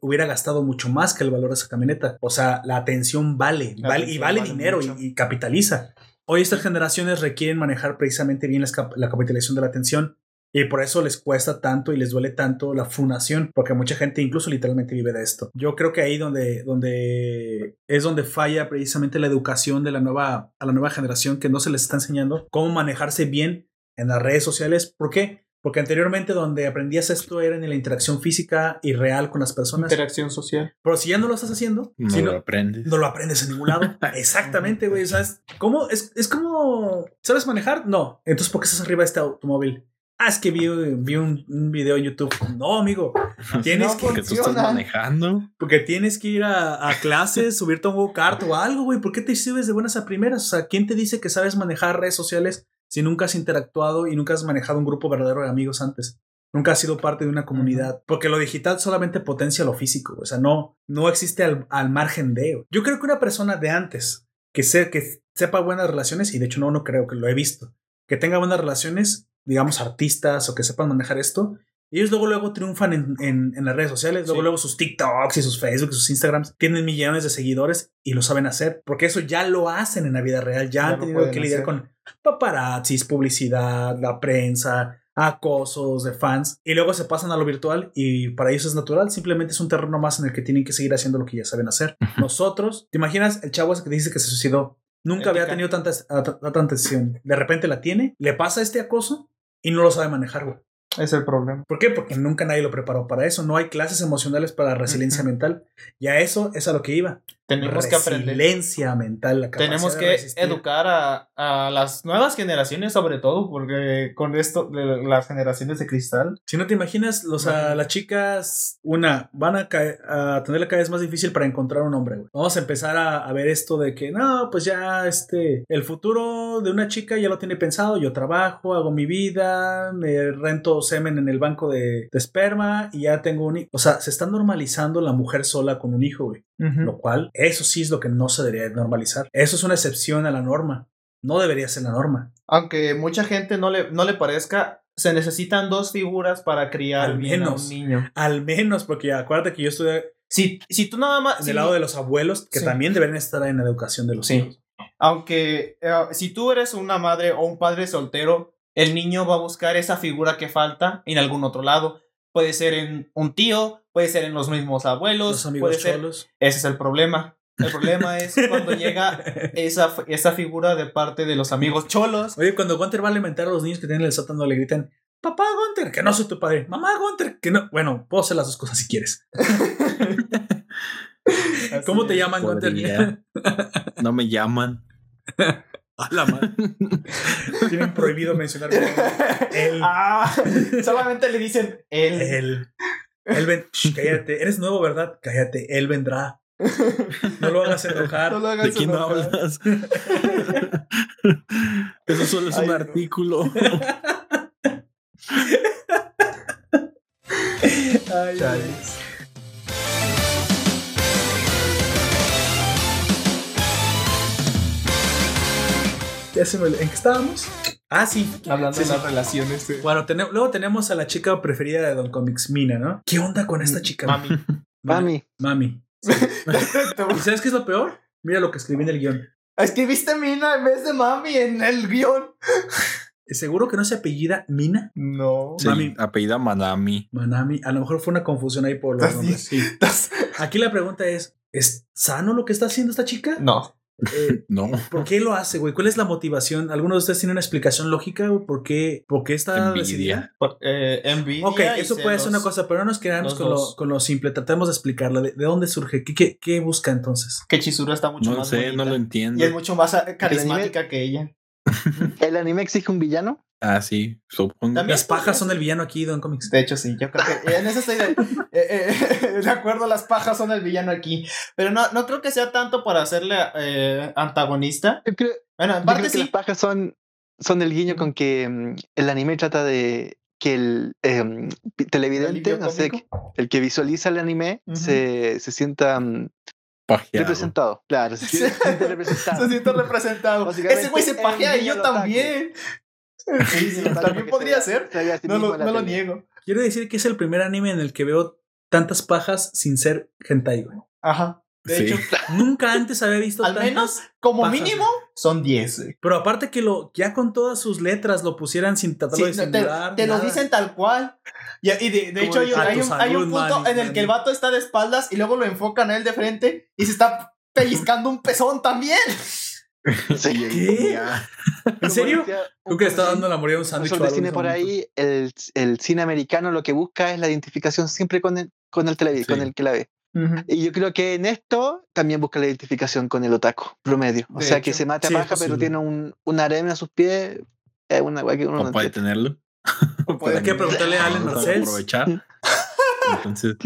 hubiera gastado mucho más que el valor de esa camioneta. O sea, la atención vale, vale y vale, dinero y capitaliza. Hoy estas generaciones requieren manejar precisamente bien la, capitalización de la atención y por eso les cuesta tanto y les duele tanto la fundación, porque mucha gente incluso literalmente vive de esto. Yo creo que ahí donde, donde es donde falla precisamente la educación de la nueva, a la nueva generación que no se les está enseñando cómo manejarse bien en las redes sociales. ¿Por qué? Porque anteriormente donde aprendías esto era en la interacción física y real con las personas. Interacción social. Pero si ya no lo estás haciendo, no lo aprendes. No lo aprendes en ningún lado. Exactamente, güey. ¿Sabes? ¿Cómo? Es, es como. ¿Sabes manejar? No. Entonces, ¿por qué estás arriba de este automóvil? Ah, es que vi, vi un, video en YouTube. No, amigo. Tienes que. Porque tú estás manejando. Porque tienes que ir a, a clases, subirte a un go-kart o algo, güey. ¿Por qué te subes de buenas a primeras? O sea, ¿quién te dice que sabes manejar redes sociales si nunca has interactuado y nunca has manejado un grupo verdadero de amigos antes? Nunca has sido parte de una comunidad. Porque lo digital solamente potencia lo físico. O sea, no, no existe al, al margen de. Yo creo que una persona de antes que, se, que sepa buenas relaciones, y de hecho no, no creo que lo he visto, que tenga buenas relaciones, digamos artistas o que sepan manejar esto, ellos luego luego triunfan en, en, las redes sociales, luego luego sus TikToks y sus Facebook y sus Instagrams tienen millones de seguidores y lo saben hacer, porque eso ya lo hacen en la vida real, ya, han tenido que lidiar con paparazzis, publicidad, la prensa, acosos de fans y luego se pasan a lo virtual y para ellos es natural, simplemente es un terreno más en el que tienen que seguir haciendo lo que ya saben hacer. Nosotros, ¿te imaginas el chavo ese que dice que se suicidó? Nunca había tenido tanta, tanta atención. De repente la tiene, le pasa este acoso y no lo sabe manejar, güey. Es el problema. ¿Por qué? Porque nunca nadie lo preparó para eso. No hay clases emocionales para resiliencia mental. Y a eso es a lo que iba. Tenemos que aprender. Resiliencia mental. La Tenemos que educar a, a, las nuevas generaciones, sobre todo, porque con esto, de las generaciones de cristal. Si no te imaginas, los, a, las chicas, una, van a, a tenerla cada vez más difícil para encontrar un hombre. Vamos a empezar a, a, ver esto de que, no, pues ya, este, el futuro de una chica ya lo tiene pensado. Yo trabajo, hago mi vida, me rento semen en el banco de, de esperma y ya tengo un hijo. O sea, se está normalizando la mujer sola con un hijo, güey. Lo cual, eso sí es lo que no se debería normalizar. Eso es una excepción a la norma. No debería ser la norma. Aunque mucha gente no le, no le parezca, se necesitan dos figuras para criar al menos, un niño. Al menos, porque acuérdate que yo estoy. Si, si tú nada más. Del lado de los abuelos, que también deberían estar en la educación de los hijos. Aunque eh, si tú eres una madre o un padre soltero, el niño va a buscar esa figura que falta en algún otro lado. Puede ser en un tío, puede ser en los mismos abuelos. Los amigos cholos. Ese es el problema. El problema es cuando llega esa, esa figura de parte de los amigos cholos. Oye, cuando Gunter va a alimentar a los niños que tienen el sótano, le gritan, papá Gunter, que no soy tu padre. Mamá Gunter, que no. Bueno, puedo hacer las dos cosas si quieres. ¿Cómo te llaman, Gunter? no me llaman. A la madre. Tienen prohibido mencionar él. Ah, solamente le dicen él. Él. Él ven, cállate, eres nuevo, ¿verdad? Cállate, él vendrá. No lo hagas enojar. No lo hagas ¿De quién no hablas? Eso solo es un artículo. Ay, Ay. Ya se me... ¿En qué estábamos? Ah, sí. Hablando de las relaciones. Bueno, luego tenemos a la chica preferida de Don Comics, Mina, ¿no? ¿Qué onda con esta chica? Mami. Mami. Mami. ¿Y sabes qué es lo peor? Mira lo que escribí en el guion. Escribiste Mina en vez de Mami en el guion. ¿Seguro que no se apellida Mina? No. Sí, Mami. apellida Manami. Manami. A lo mejor fue una confusión ahí por los nombres. Sí. Aquí la pregunta es, ¿es sano lo que está haciendo esta chica? No. Eh, no. ¿Por qué lo hace, güey? ¿Cuál es la motivación? ¿Alguno de ustedes tiene una explicación lógica, güey? ¿Por qué, por qué está envidia? eh, envidia ok, eso puede ser una cosa, pero no nos quedamos con lo, con lo, simple. Tratemos de explicarlo. ¿De, dónde surge? ¿Qué, qué, qué busca entonces? Que Chizuru está mucho no más. No sé, no lo entiendo. Y es mucho más eh, carismática que ella. ¿El anime exige un villano? Ah, sí, supongo. Las pajas son el villano aquí, Don Comics. De hecho, sí, yo creo que en eso estoy de, eh, eh, de acuerdo, las pajas son el villano aquí. Pero no, no creo que sea tanto para hacerle eh, antagonista. Yo creo, bueno, en parte sí. que las pajas son, son el guiño con que mm, el anime trata de que el em, televidente, no sé, el que visualiza el anime se, se sienta mm, Representado, claro, se siente representado. se siente representado. Ese güey se pajea y yo también. Sí, sí, también podría ser. No, lo, no lo, niego. Quiero decir que es el primer anime en el que veo tantas pajas sin ser hentai, güey. Ajá. De hecho, nunca antes había visto Al menos, como mínimo, son 10. Pero aparte que lo ya con todas sus letras lo pusieran sin tratarlo de disimular. Te, te lo dicen tal cual. Y, de, de hecho, hay, un, hay, un, punto en el que el vato está de espaldas y luego lo enfocan a él de frente y se está pellizcando un pezón también. ¿Qué? ¿En serio? Creo que le está dando la moría a un sándwich. de cine por ahí, el, el, cine americano lo que busca es la identificación siempre con el, con el televisor, con el que la ve. Y yo creo que en esto también busca la identificación con el otaku promedio. O sea, que se mata a paja, pero tiene un, un harem a sus pies. Es una que uno no puede tenerlo. Hay que preguntarle a Allen Marcel. aprovechar. Entonces,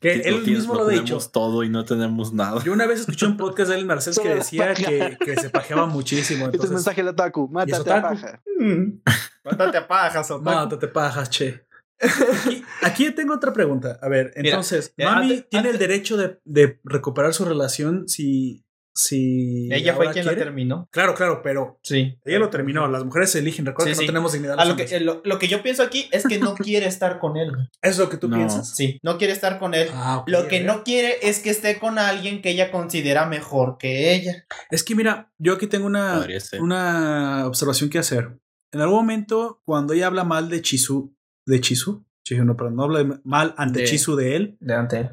que él mismo lo ha dicho. todo y no tenemos nada. Yo una vez escuché un podcast de Allen Marcel que decía que, que, se pajeaba muchísimo. Entonces, este es mensaje de Otaku: mátate a paja. Mm. mátate a pajas, Otaku. Mátate pajas, che. Aquí, aquí, tengo otra pregunta. A ver, entonces, Mami tiene el derecho de, de, recuperar su relación si, si ella fue quien la terminó. Claro, claro, pero sí. ella lo terminó. Las mujeres se eligen. Recuerda que no tenemos dignidad. lo, que, lo, que, yo pienso aquí es que no quiere estar con él. ¿Es lo que tú piensas? Sí, no quiere estar con él. Ah, lo que no quiere es que esté con alguien que ella considera mejor que ella. Es que mira, yo aquí tengo una, una observación que hacer. En algún momento, cuando ella habla mal de Chisu, de Chisu, Chisu no, pero no habla mal ante Chisu de él. De ante él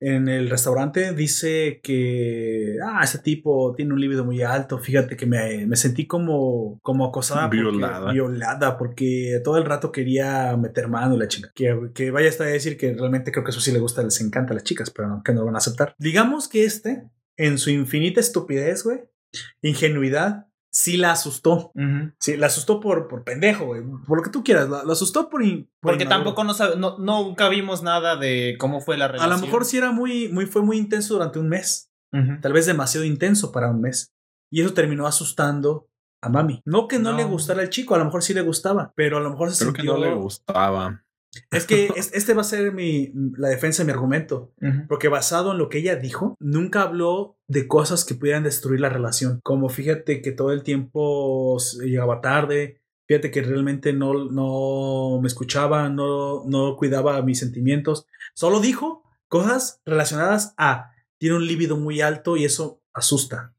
en el restaurante dice que, ah, ese tipo tiene un líbido muy alto. Fíjate que me, me sentí como, como acosada. Violada. Porque, violada, porque todo el rato quería meter mano la chica. Que, que vaya hasta a decir que realmente creo que eso sí le gusta, les encanta a las chicas, pero no, que no lo van a aceptar. Digamos que este, en su infinita estupidez, güey, ingenuidad, sí la asustó. Sí, la asustó por, por pendejo, güey. Por lo que tú quieras. La, asustó por. Porque tampoco no, sabe, no, nunca vimos nada de cómo fue la relación. A lo mejor sí era muy, muy, fue muy intenso durante un mes. Tal vez demasiado intenso para un mes. Y eso terminó asustando a mami. No que no, le gustara al chico, a lo mejor sí le gustaba, pero a lo mejor se Creo que no le gustaba. Es que este va a ser mi, la defensa de mi argumento. Porque basado en lo que ella dijo, nunca habló de cosas que pudieran destruir la relación. Como fíjate que todo el tiempo llegaba tarde. Fíjate que realmente no, no me escuchaba, no, no cuidaba mis sentimientos. Solo dijo cosas relacionadas a tiene un líbido muy alto y eso asusta.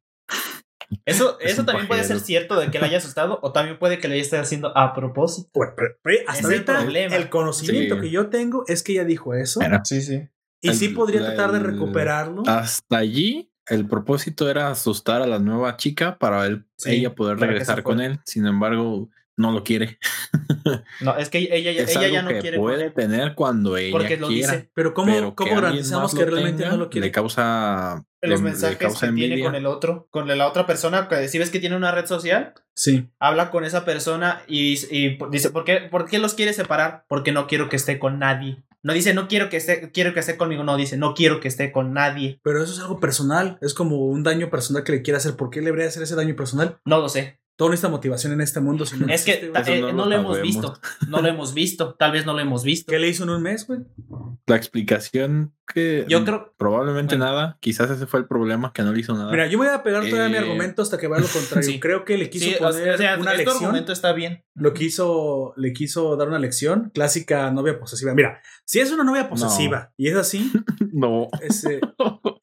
Eso, eso también puede ser cierto de que le haya asustado o también puede que le esté haciendo a propósito. hasta ahorita el, conocimiento que yo tengo es que ella dijo eso. sí, sí. Y sí podría tratar de recuperarlo. Hasta allí el propósito era asustar a la nueva chica para él, ella poder regresar con él. Sin embargo, no lo quiere. no, es que ella, ella ya no que quiere. Puede tener cuando ella Porque lo dice. Pero ¿cómo, ¿cómo garantizamos que realmente no lo quiere? Le causa. Los mensajes que tiene con el otro, con la otra persona, que si ves que tiene una red social, sí. habla con esa persona y, y dice, ¿por qué, ¿por qué los quiere separar? Porque no quiero que esté con nadie. No dice no quiero que esté, quiero que esté conmigo, no dice no quiero que esté con nadie. Pero eso es algo personal, es como un daño personal que le quiere hacer. ¿Por qué le debería hacer ese daño personal? No lo sé toda esta motivación en este mundo. es que eh, no, lo, hemos visto. No lo hemos visto. Tal vez no lo hemos visto. ¿Qué le hizo en un mes, güey? La explicación que. Yo creo. Probablemente nada. Quizás ese fue el problema, que no le hizo nada. Mira, yo voy a pegar todavía mi eh, argumento hasta que vea lo contrario. Creo que le quiso poner una este lección. argumento está bien. Lo quiso, le quiso dar una lección. Clásica novia posesiva. Mira, si es una novia posesiva y es así. no. Ese,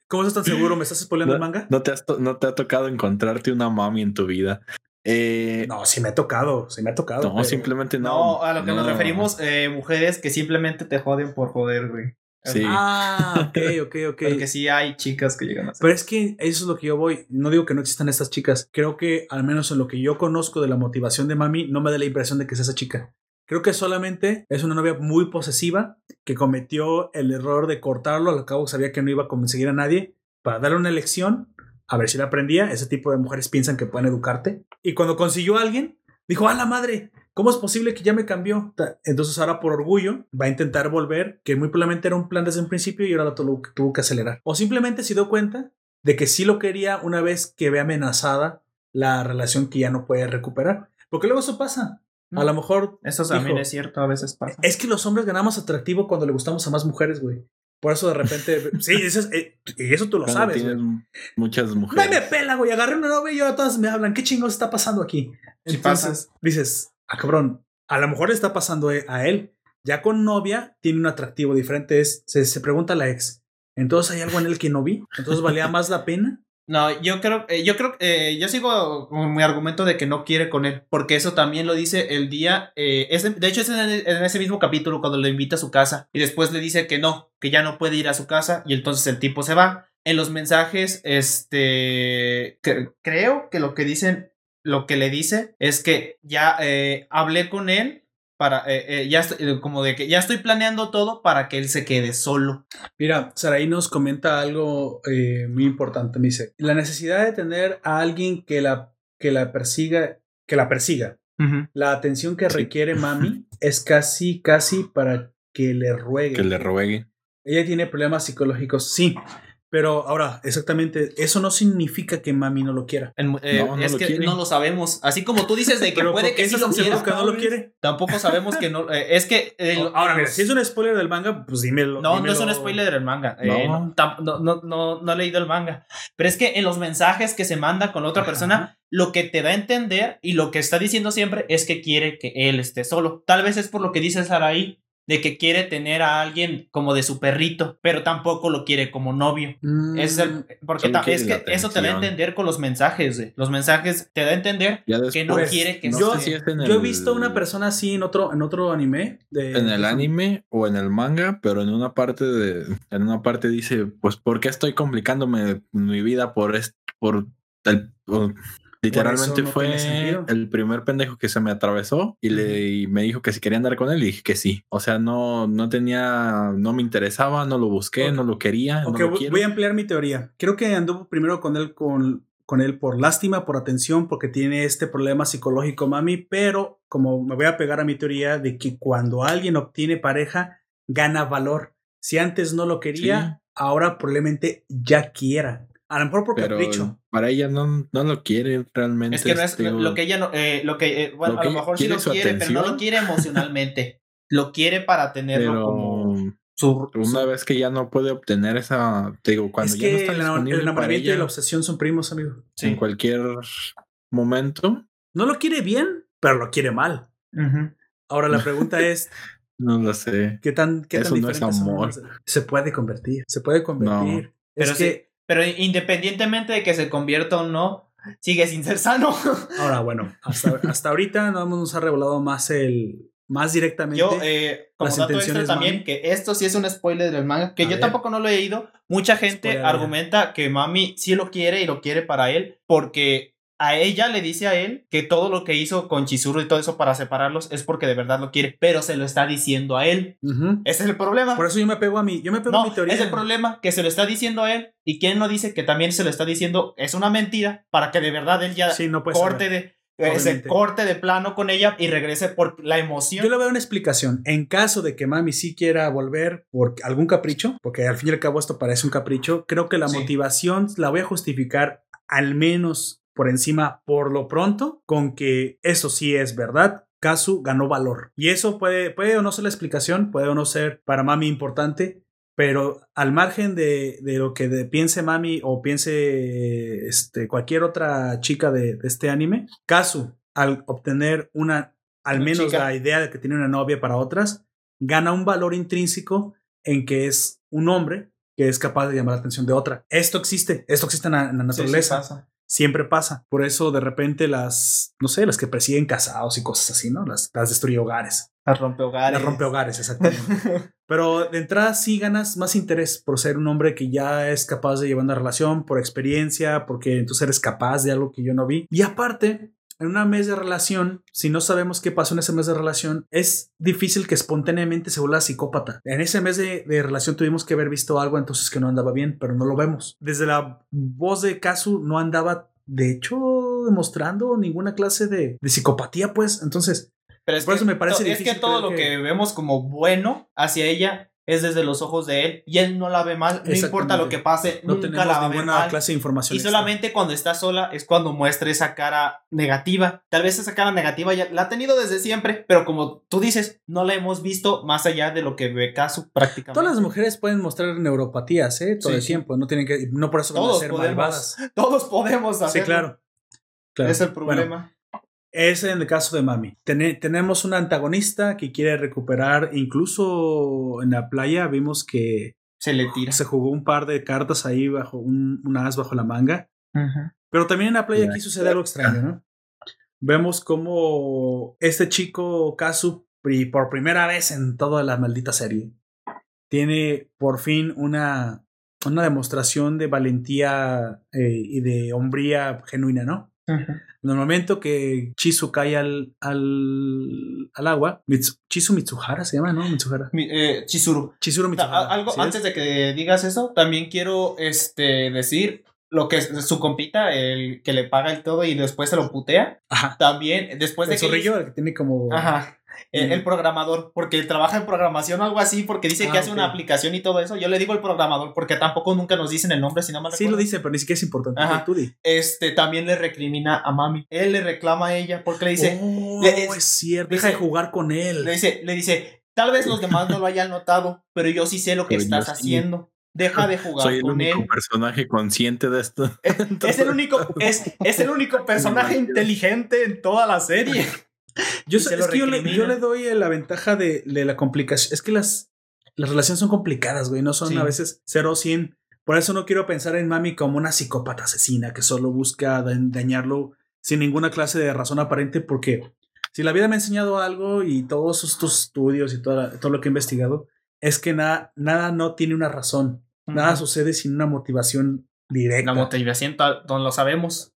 ¿Cómo estás tan seguro? ¿Me estás spoileando el manga? No te, no te ha tocado encontrarte una mami en tu vida. Eh, no, sí me ha tocado, sí me ha tocado. No, simplemente no. No, a lo que nos referimos, eh, mujeres que simplemente te joden por joder, güey. Sí. Ah, ok, ok, ok. Porque sí hay chicas que llegan a Pero es que eso es lo que yo voy. No digo que no existan estas chicas. Creo que, al menos en lo que yo conozco de la motivación de mami, no me da la impresión de que es esa chica. Creo que solamente es una novia muy posesiva que cometió el error de cortarlo. Al cabo sabía que no iba a conseguir a nadie para darle una lección a ver si la aprendía. Ese tipo de mujeres piensan que pueden educarte. Y cuando consiguió a alguien, dijo, a la madre, ¿cómo es posible que ya me cambió? Entonces ahora por orgullo va a intentar volver, que muy probablemente era un plan desde un principio y ahora lo tuvo, tuvo que acelerar. O simplemente se dio cuenta de que sí lo quería una vez que ve amenazada la relación que ya no puede recuperar. Porque luego eso pasa. A lo mejor. Eso también es cierto, a veces pasa. Es que los hombres ganamos atractivo cuando le gustamos a más mujeres, güey. Por eso de repente, sí, eso eh, y eso tú lo sabes. muchas mujeres. me pela, güey. Agarré una novia y yo todas me hablan. ¿Qué chingos está pasando aquí? Entonces dices, ah, cabrón, a lo mejor está pasando e, a él. Ya con novia tiene un atractivo diferente. Es, se, se pregunta a la ex. Entonces hay algo en él que no vi. Entonces valía más la pena no, yo creo, eh, yo creo, eh, yo sigo con mi argumento de que no quiere con él, porque eso también lo dice el día, eh, de hecho es en, ese mismo capítulo cuando lo invita a su casa y después le dice que no, que ya no puede ir a su casa y entonces el tipo se va. En los mensajes, este, creo que lo que dicen, lo que le dice es que ya hablé con él para, eh, eh, ya eh, como de que ya estoy planeando todo para que él se quede solo. Mira, Saraí nos comenta algo muy importante, me dice, la necesidad de tener a alguien que la, que la persiga, que la persiga La atención que requiere Mami es casi, casi para que le ruegue. Que le ruegue. Ella tiene problemas psicológicos, sí. Pero ahora, exactamente, eso no significa que mami no lo quiera. Eh, no, es que no lo sabemos. Así como tú dices de que puede que sí lo quiera. Que no lo quiere. Tampoco sabemos que no. Eh, es que. ahora, mira, si es un spoiler del manga, pues dímelo. No, no es un spoiler del manga. Eh, no. no, no, no, he leído el manga. Pero es que en los mensajes que se manda con la otra persona, lo que te da a entender y lo que está diciendo siempre es que quiere que él esté solo. Tal vez es por lo que dice Saraí, de que quiere tener a alguien como de su perrito, pero tampoco lo quiere como novio. es mm, porque es que eso te da a entender con los mensajes. Los mensajes te da a entender que no quiere que yo, yo he visto a una persona así en otro en otro anime en el anime o en el manga, pero en una parte de en una parte dice, pues ¿por qué estoy complicándome mi vida por por el Literalmente fue el primer pendejo que se me atravesó y, le, me dijo que si quería andar con él y dije que sí. O sea, no, no tenía, no me interesaba, no lo busqué, no lo quería. voy a ampliar mi teoría. Creo que anduvo primero con él con, con él por lástima, por atención, porque tiene este problema psicológico, mami, pero como me voy a pegar a mi teoría de que cuando alguien obtiene pareja, gana valor. Si antes no lo quería, ahora probablemente ya quiera. A lo mejor por Pero capricho. Para ella no, no lo quiere realmente. Es que no es lo que ella no. Eh, lo que, eh, bueno, a lo mejor sí lo quiere, pero no lo quiere emocionalmente. lo quiere para tenerlo como. Su, una vez que ya no puede obtener esa. Te digo, cuando ya no está el, el enamoramiento y la obsesión son primos, amigo. En cualquier momento. No lo quiere bien, pero lo quiere mal. Ahora la pregunta es. no lo sé. ¿Qué tan, qué Eso no es amor. Se puede convertir. Se puede convertir. pero es que pero independientemente de que se convierta o no, sigue sin ser sano. Ahora, bueno, hasta, hasta ahorita no nos ha revelado más el más directamente. Yo, eh, como dato extra también, que esto sí es un spoiler del manga, que yo tampoco no lo he leído. Mucha gente argumenta que Mami sí lo quiere y lo quiere para él, porque a ella le dice a él que todo lo que hizo con Chizuru y todo eso para separarlos es porque de verdad lo quiere, pero se lo está diciendo a él. Ese es el problema. Por eso yo me pego a mí, yo me pego a mi teoría. Es el problema que se lo está diciendo a él y quien no dice que también se lo está diciendo es una mentira para que de verdad él ya corte de ese corte de plano con ella y regrese por la emoción. Yo le veo una explicación. En caso de que mami sí quiera volver por algún capricho, porque al fin y al cabo esto parece un capricho, creo que la motivación la voy a justificar al menos por encima por lo pronto con que eso sí es verdad. Kazu ganó valor. Y eso puede, puede o no ser la explicación, puede o no ser para Mami importante, pero al margen de, de lo que piense Mami o piense este, cualquier otra chica de, este anime, Kazu, al obtener una, al menos la idea de que tiene una novia para otras, gana un valor intrínseco en que es un hombre que es capaz de llamar la atención de otra. Esto existe, esto existe en la, naturaleza siempre pasa. Por eso de repente las, no sé, las que persiguen casados y cosas así, ¿no? Las, las destruye hogares. Las rompe hogares. Las rompe hogares, exactamente. Pero de entrada sí ganas más interés por ser un hombre que ya es capaz de llevar una relación, por experiencia, porque entonces eres capaz de algo que yo no vi. Y aparte, en una mes de relación, si no sabemos qué pasó en ese mes de relación, es difícil que espontáneamente se vuelva psicópata. En ese mes de, relación tuvimos que haber visto algo entonces que no andaba bien, pero no lo vemos. Desde la voz de Kazu no andaba, de hecho, demostrando ninguna clase de, de psicopatía, pues. Entonces, pero por eso me parece difícil. Es que todo lo que vemos como bueno hacia ella es desde los ojos de él y él no la ve mal, no importa lo que pase, no nunca la va a ver mal. clase de información. Y solamente cuando está sola es cuando muestra esa cara negativa. Tal vez esa cara negativa ya la ha tenido desde siempre, pero como tú dices, no la hemos visto más allá de lo que ve Casu prácticamente. Todas las mujeres pueden mostrar neuropatías, ¿eh? Todo el tiempo, no tienen que no por eso todos van a ser podemos, malvadas. Todos podemos hacerlo. Sí, claro. Es el problema. Es en el caso de Mami. tenemos una antagonista que quiere recuperar, incluso en la playa vimos que se le tira. Se jugó un par de cartas ahí bajo un, as bajo la manga. Pero también en la playa aquí sucede algo extraño, ¿no? Vemos como este chico Kazu, por primera vez en toda la maldita serie, tiene por fin una, una demostración de valentía eh, y de hombría genuina, ¿no? En el momento que Chizu cae al, al, al agua, Chizu Mitsuhara se llama, ¿no? Mitsuhara. Eh, Chizuru. Chizuru Mitsuhara. algo, antes de que digas eso, también quiero este, decir lo que es su compita, el que le paga el todo y después se lo putea. Ajá. También, después de El que. zorrillo, el que tiene como. Ajá. El, el programador, porque trabaja en programación o algo así, porque dice que Ah, hace una aplicación y todo eso. Yo le digo el programador, porque tampoco nunca nos dicen el nombre, si no mal Sí lo dice, pero ni siquiera es importante. Ajá. Tú di. Este también le recrimina a mami. Él le reclama a ella porque le dice, oh, le- es cierto. dice- Deja de jugar con él. le dice, le dice, tal vez los demás no lo hayan notado, pero yo sí sé lo que Pero estás sí. haciendo. Deja de jugar Soy el con único él. personaje consciente de esto. Es el único, es, es el único personaje inteligente en toda la serie. Yo, es que yo le, yo le doy la ventaja de, de la complicación. Es que las, las relaciones son complicadas, güey. No son Sí. a veces 0 o 100. Por eso no quiero pensar en Mami como una psicópata asesina que solo busca da- dañarlo sin ninguna clase de razón aparente. Porque si la vida me ha enseñado algo y todos estos estudios y toda todo lo que he investigado, es que nada, nada no tiene una razón. Nada sucede sin una motivación directa. La motivación no lo sabemos.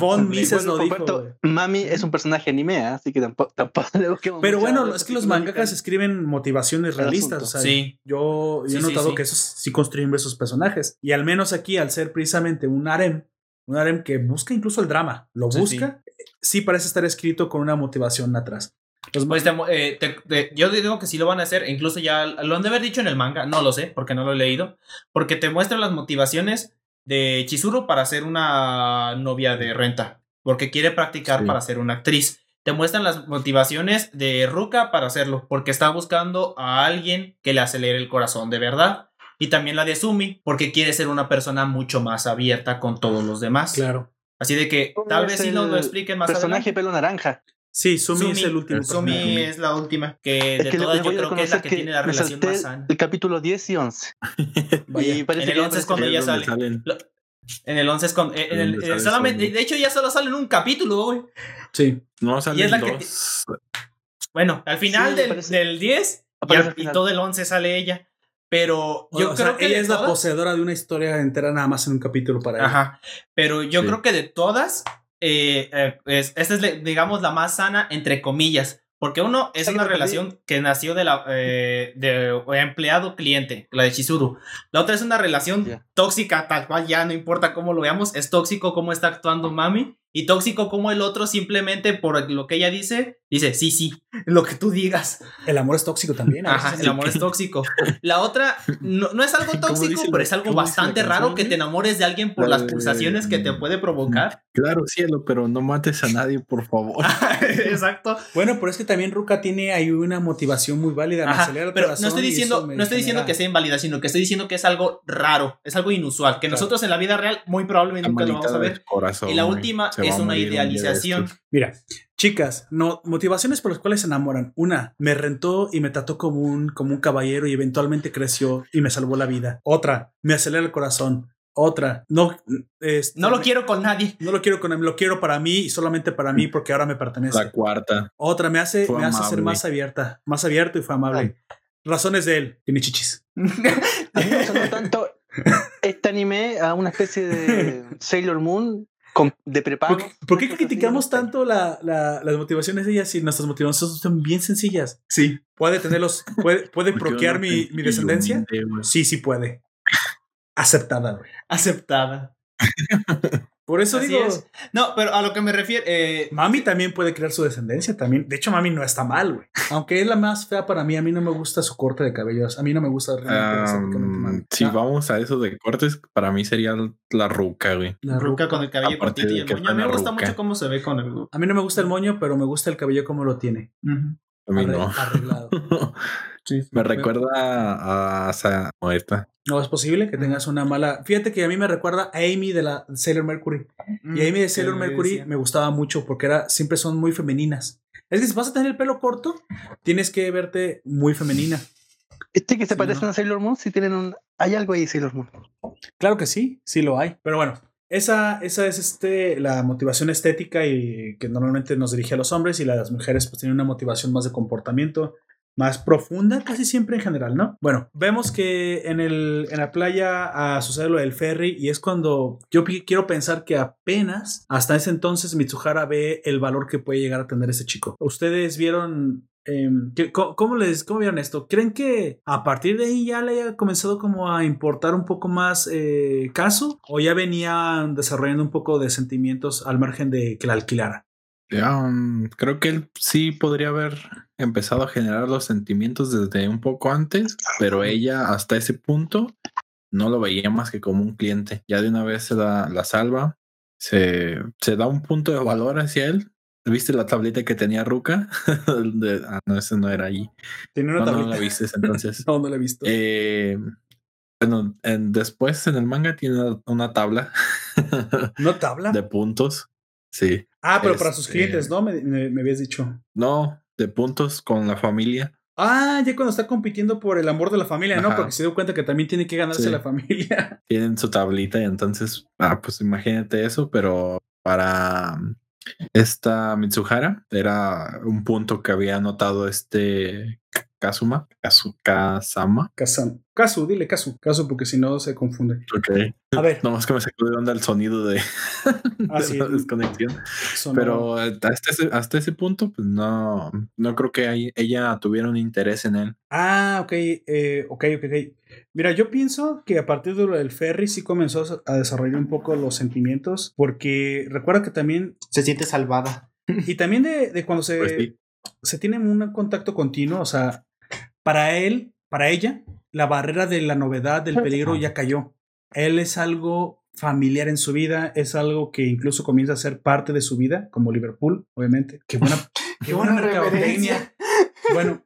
Von. Mises lo por dijo. Mami es un personaje anime, ¿eh? así que tampoco, tampoco le Pero bueno, es que los mangakas escriben motivaciones realistas. O asunto. sea, Sí. Yo, yo Sí, he notado sí. que esos sí construyen esos personajes. Y al menos aquí, al ser precisamente un harem, un harem que busca incluso el drama, lo Sí, busca, sí parece estar escrito con una motivación atrás. Los Pues te eh, te- te- yo digo que sí lo van a hacer, incluso ya lo han de haber dicho en el manga, no lo sé, porque no lo he leído, porque te muestran las motivaciones de Chizuru para ser una novia de renta, porque quiere practicar Sí. para ser una actriz. Te muestran las motivaciones de Ruka para hacerlo, porque está buscando a alguien que le acelere el corazón de verdad. Y también la de Sumi, porque quiere ser una persona mucho más abierta con todos los demás. claro. Así de que tal vez sí nos lo el expliquen más Personaje adelante. pelo naranja. Sí, Sumi, Sumi, es el último. Sumi personaje. es la última, que Es de que todas yo creo que es la reconocer que tiene la relación más sana. El capítulo 10 y 11. Vaya. Y parece En el que 11 es cuando donde sale. salen- En el 11 es con. eh, en el- Donde eh, sale solamente, Sumi. de hecho, ya solo sale en un capítulo, güey. Sí. No salen es la que dos. Bueno, al final Sí, del, del 10 aparece ya- al y todo el 11 sale ella. Pero yo o creo sea, que. ella es la todas- poseedora de una historia entera nada más en un capítulo para ella. Ajá. Pero yo Sí. creo que de todas, eh, eh, es- esta es, digamos, la más sana, entre comillas. Porque uno es una relación que nació de la eh, de empleado-cliente, la de Chizuru. La otra es una relación tóxica, tal cual, ya no importa cómo lo veamos, es tóxico cómo está actuando Mami. Y tóxico como el otro simplemente por lo que ella dice, dice, sí, sí, lo que tú digas. El amor es tóxico también. Ajá, el amor es tóxico. La otra no, no es algo ¿Cómo tóxico, pero es algo bastante raro que te enamores de alguien por La las pulsaciones que te puede provocar. Claro, cielo, pero no mates a nadie, por favor. Exacto. Bueno, pero es que también Ruka tiene ahí una motivación muy válida. Ajá, pero no estoy diciendo, no estoy diciendo genera- que sea inválida, sino que estoy diciendo que es algo raro, es algo inusual, que Claro. nosotros en la vida real muy probablemente nunca lo vamos a ver. corazón, Y la última es una un idealización. Mira, chicas, no, motivaciones por las cuales se enamoran. Una, me rentó y me trató como un, como un caballero y eventualmente creció y me salvó la vida. Otra, me acelera el corazón. Otra, no, este, No lo quiero con nadie. No lo quiero con él, lo quiero para mí y solamente para mí porque ahora me pertenece. La cuarta. Otra, me hace, Fue me hace ser más abierta, más abierto y fue amable. Razones de él, tiene chichis. A mí me tanto este anime a una especie de Sailor Moon con- de prepago. ¿Por qué, por criticamos tanto la- la- las motivaciones de ellas si nuestras motivaciones son bien sencillas? Sí. ¿Puede tenerlos, puede, puede uno mi, mi descendencia? Sí, sí puede. Aceptada, güey. Aceptada. Por eso Así digo, es. No, pero a lo que me refiero, eh, Mami también puede crear su descendencia también. De hecho, Mami no está mal, güey. Aunque es la más fea para mí, a mí no me gusta su corte de cabellos. A mí no me gusta realmente Mami. Am, si Ah, vamos a eso de cortes, para mí sería la ruca, güey. la ruca. con el cabello cortito y de el que moño. A mí me gusta ruca. mucho cómo se ve con el A mí no me gusta el moño, pero me gusta el cabello como lo tiene. A mí Arre- no. Arreglado. Me recuerda a, a, esa-. No es posible que tengas una mala. Fíjate que a mí me recuerda a Amy de la Sailor Mercury. Y Amy de Sailor Mercury me gustaba mucho porque era, siempre son muy femeninas. Es que si vas a tener el pelo corto, tienes que verte muy femenina. Este que se Sí, parece ¿no? a Sailor Moon, si tienen un. Hay algo ahí, Sailor Moon. Claro que sí, sí lo hay. Pero bueno, esa, esa es este, la motivación estética y que normalmente nos dirige a los hombres y las mujeres pues tienen una motivación más de comportamiento, más profunda casi siempre en general, ¿no? Bueno, vemos que en, el, en la playa ah, sucede lo del ferry y es cuando yo quiero pensar que apenas hasta ese entonces Mitsuhara ve el valor que puede llegar a tener ese chico. ¿Ustedes vieron em, ¿cómo, les, ¿cómo vieron esto? ¿Creen que a partir de ahí ya le haya comenzado como a importar un poco más eh, caso? ¿O ya venían desarrollando un poco de sentimientos al margen de que la alquilara? Um, creo que él sí podría haber empezado a generar los sentimientos desde un poco antes, pero ella hasta ese punto no lo veía más que como un cliente. Ya de una vez se da la salva, se, se da un punto de valor hacia él. ¿Viste la tableta que tenía Ruka? ah, no, ese no era allí. Tenía una no, tableta. No la viste entonces. no, no la he visto. Eh, bueno, en, después en el manga tiene una tabla. ¿No tabla? De puntos. Sí. Ah, pero para sus clientes, ¿no? Me, me, habías dicho. No, de puntos con la familia. Ah, ya cuando está compitiendo por el amor de la familia, ¿no? Porque se dio cuenta que también tiene que ganarse la familia. Tienen su tablita y entonces, ah, pues imagínate eso, pero para esta Mitsuhara era un punto que había anotado este Kazuma, Kazu, Kazama. Kazu, dile Kazu, Kazu, porque si no se confunde. Ok. A ver. Nomás que me sacó de onda el sonido de, ah, la desconexión. Pero hasta ese, hasta ese punto, pues no, no creo que ella tuviera un interés en él. Ah, ok, eh, ok, ok, Mira, yo pienso que a partir del ferry sí comenzó a desarrollar un poco los sentimientos, porque recuerda que también se siente salvada. Y también de, de cuando se, pues se tiene un contacto continuo, o sea, para él, para ella, la barrera de la novedad, del peligro ya cayó. Él es algo familiar en su vida, es algo que incluso comienza a ser parte de su vida, como Liverpool, obviamente. Qué buena, qué buena mercadotecnia. Bueno,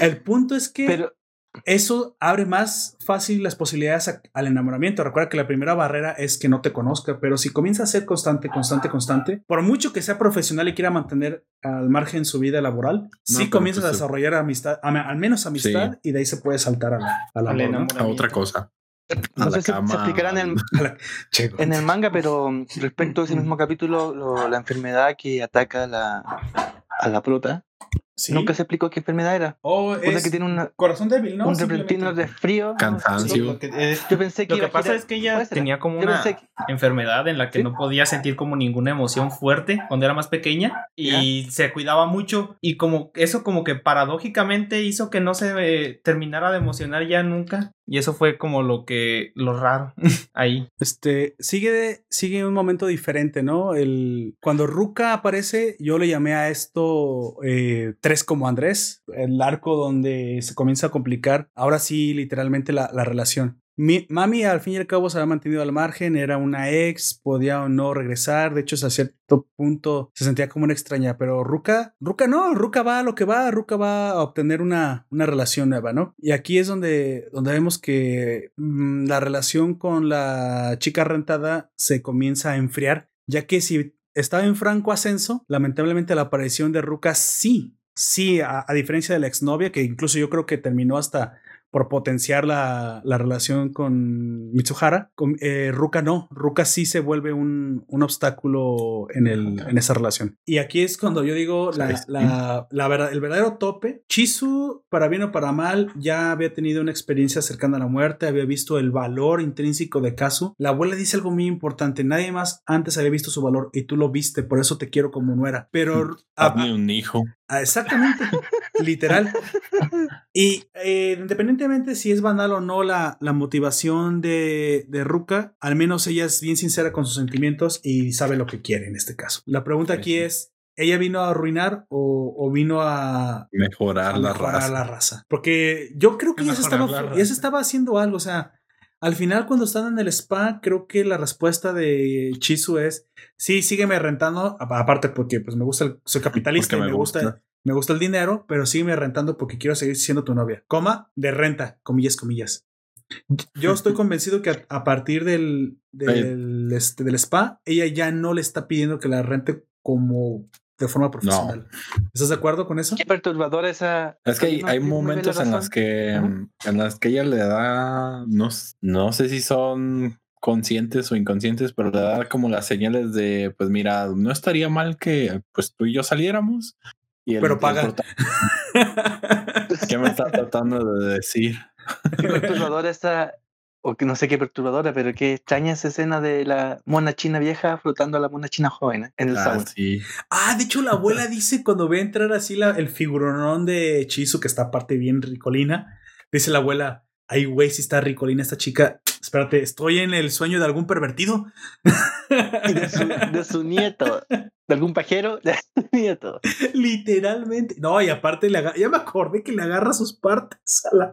el punto es que eso abre más fácil las posibilidades al enamoramiento. Recuerda que la primera barrera es que no te conozca, pero si comienza a ser constante, constante, constante, por mucho que sea profesional y quiera mantener al margen su vida laboral, sí comienza a pues, desarrollar amistad, al menos amistad, y de ahí se puede saltar a la, a otra cosa. No sé si se explicará en el, en el manga, pero respecto a ese mismo capítulo, la enfermedad que ataca la, a la prota Nunca se explicó qué enfermedad era. Oh, es que tiene un corazón débil, ¿no? Un repentino frío. Cansancio. yo pensé que. Lo que pasa es que ella tenía como una enfermedad en la que no podía sentir como ninguna emoción fuerte cuando era más pequeña y se cuidaba mucho. Y como eso, como que paradójicamente hizo que no se eh, terminara de emocionar ya nunca. Y eso fue como lo que, lo raro ahí. Este, sigue, sigue un momento diferente, ¿no? El, cuando Ruka aparece, yo le llamé a esto eh, tres como Andrés, el arco donde se comienza a complicar, ahora sí, literalmente la, la relación. Mi, mami al fin y al cabo se había mantenido al margen, era una ex, podía o no regresar, de hecho a cierto punto se sentía como una extraña, pero Ruka, Ruka no, Ruka va a lo que va, Ruka va a obtener una, una relación nueva, ¿no? Y aquí es donde, donde vemos que mm, la relación con la chica rentada se comienza a enfriar, ya que si estaba en franco ascenso, lamentablemente la aparición de Ruka sí, sí, a, a diferencia de la exnovia, que incluso yo creo que terminó hasta por potenciar la, la relación con Mitsuhara. Con, eh, Ruka no, Ruka sí se vuelve un, un obstáculo en, el, en, esa relación. Y aquí es cuando yo digo la, la, la verdad, el verdadero tope. Chisu, para bien o para mal, ya había tenido una experiencia cercana a la muerte, había visto el valor intrínseco de Kazu. La abuela dice algo muy importante, nadie más antes había visto su valor y tú lo viste, por eso te quiero como nuera. Pero... Hazme un hijo. Ah, exactamente, literal. Y eh, independientemente si es banal o no la, la motivación de, de, Ruka, al menos ella es bien sincera con sus sentimientos y sabe lo que quiere en este caso. La pregunta aquí es, ¿ella vino a arruinar o, o vino a mejorar, la, mejorar raza. la raza? Porque yo creo que ya se, estaba, ya se estaba haciendo algo, o sea... Al final, cuando están en el spa, creo que la respuesta de Chisu es: Sí, sígueme rentando. Aparte, porque pues me gusta, el, soy capitalista y me, gusta. Me gusta el dinero, pero sígueme rentando porque quiero seguir siendo tu novia. Coma, de renta, comillas, comillas. Yo estoy convencido que a, partir del, del, este, del spa, ella ya no le está pidiendo que la rente como de forma profesional. ¿Estás de acuerdo con eso? Qué perturbadora esa. Es que hay, hay momentos en los que en las que ella le da no, no sé si son conscientes o inconscientes, pero le da como las señales de pues mira, no estaría mal que pues tú y yo saliéramos. Y pero paga. ¿Qué me está tratando de decir? Qué perturbadora esa o que no sé qué perturbadora, pero qué extraña esa escena de la mona china vieja flotando a la mona china joven ¿eh? en el Ah, sauna. sí. Ah, de hecho, la abuela dice cuando ve entrar así la, el figuronón de Chizu, que está aparte bien ricolina, dice la abuela, ay, güey, si está ricolina esta chica. Espérate, estoy en el sueño de algún pervertido. De su, de su nieto, de algún pajero, de su nieto. Literalmente. No, y aparte le agarra, ya me acordé que le agarra sus partes a la.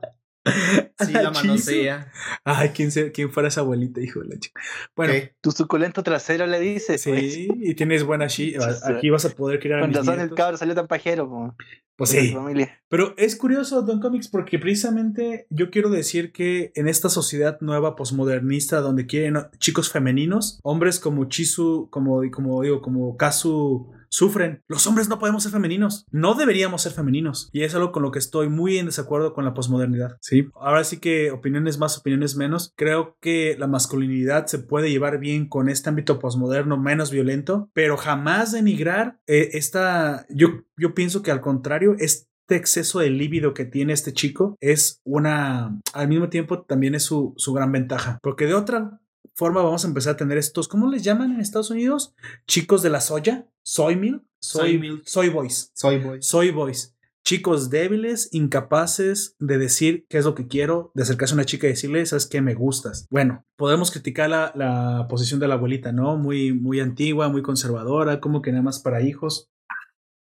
a Sí, la manosea. Ay, ¿quién, se- quién fuera esa abuelita, hijo de la chica. Bueno. Tu suculento trasero le dice. pues. sí, y tienes buena chi. Aquí vas a poder Con mis razón el cabro salió tan pajero. po, Pues sí. familia. Pero es curioso, Don Comics, porque precisamente yo quiero decir que en esta sociedad nueva posmodernista donde quieren chicos femeninos, hombres como Chizu, como, como digo, como Kazu sufren. Los hombres no podemos ser femeninos. No deberíamos ser femeninos. Y es algo con lo que estoy muy en desacuerdo con la posmodernidad. Sí. Ahora sí que opiniones más, opiniones menos. Creo que la masculinidad se puede llevar bien con este ámbito posmoderno menos violento, pero jamás denigrar eh, esta. Yo, yo pienso que al contrario, es este exceso de líbido que tiene este chico es una, al mismo tiempo también es su, su gran ventaja, porque de otra forma vamos a empezar a tener estos, ¿cómo les llaman en Estados Unidos? Chicos de la soya, soy milk, soy, Soy milk. soy boys, Soy boy. soy boys. Chicos débiles, incapaces de decir qué es lo que quiero, de acercarse a una chica y decirle, sabes que me gustas. Bueno, podemos criticar la, la posición de la abuelita, ¿no? Muy, muy antigua, muy conservadora, como que nada más para hijos.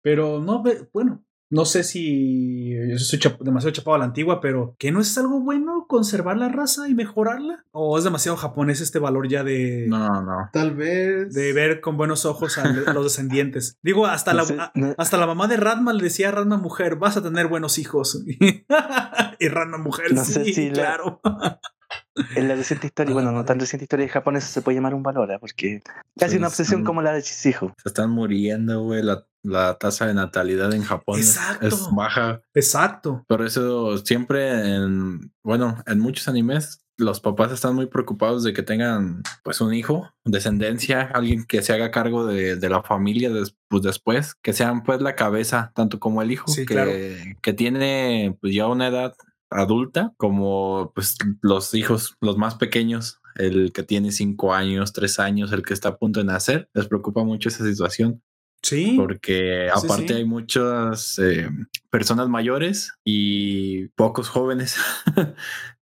Pero no, bueno, no sé si yo soy chap- demasiado chapado a la antigua, pero que no es algo bueno conservar la raza y mejorarla. O es demasiado japonés este valor ya de, No, no. Tal vez. de ver con buenos ojos a, los descendientes. Digo, hasta No la, sé, a- no- hasta la mamá de Radma le decía a Radma mujer, vas a tener buenos hijos. y Radma mujer, No sé sí, la- claro. En la reciente historia, bueno, no tan reciente historia de Japón, eso se puede llamar un valor, ¿eh? porque casi Sí, una obsesión como la de Chisijo. Se están muriendo, güey. La, la tasa de natalidad en Japón es- Exacto. es baja. Exacto. Por eso siempre en, bueno, en muchos animes los papás están muy preocupados de que tengan pues un hijo, descendencia, alguien que se haga cargo de, de la familia des- pues, después, que sean pues la cabeza, tanto como el hijo, Sí, que, claro. que tiene pues ya una edad adulta, como pues los hijos, los más pequeños, el que tiene cinco años, tres años, el que está a punto de nacer, les preocupa mucho esa situación Sí. porque aparte sí. hay muchas eh, personas mayores y pocos jóvenes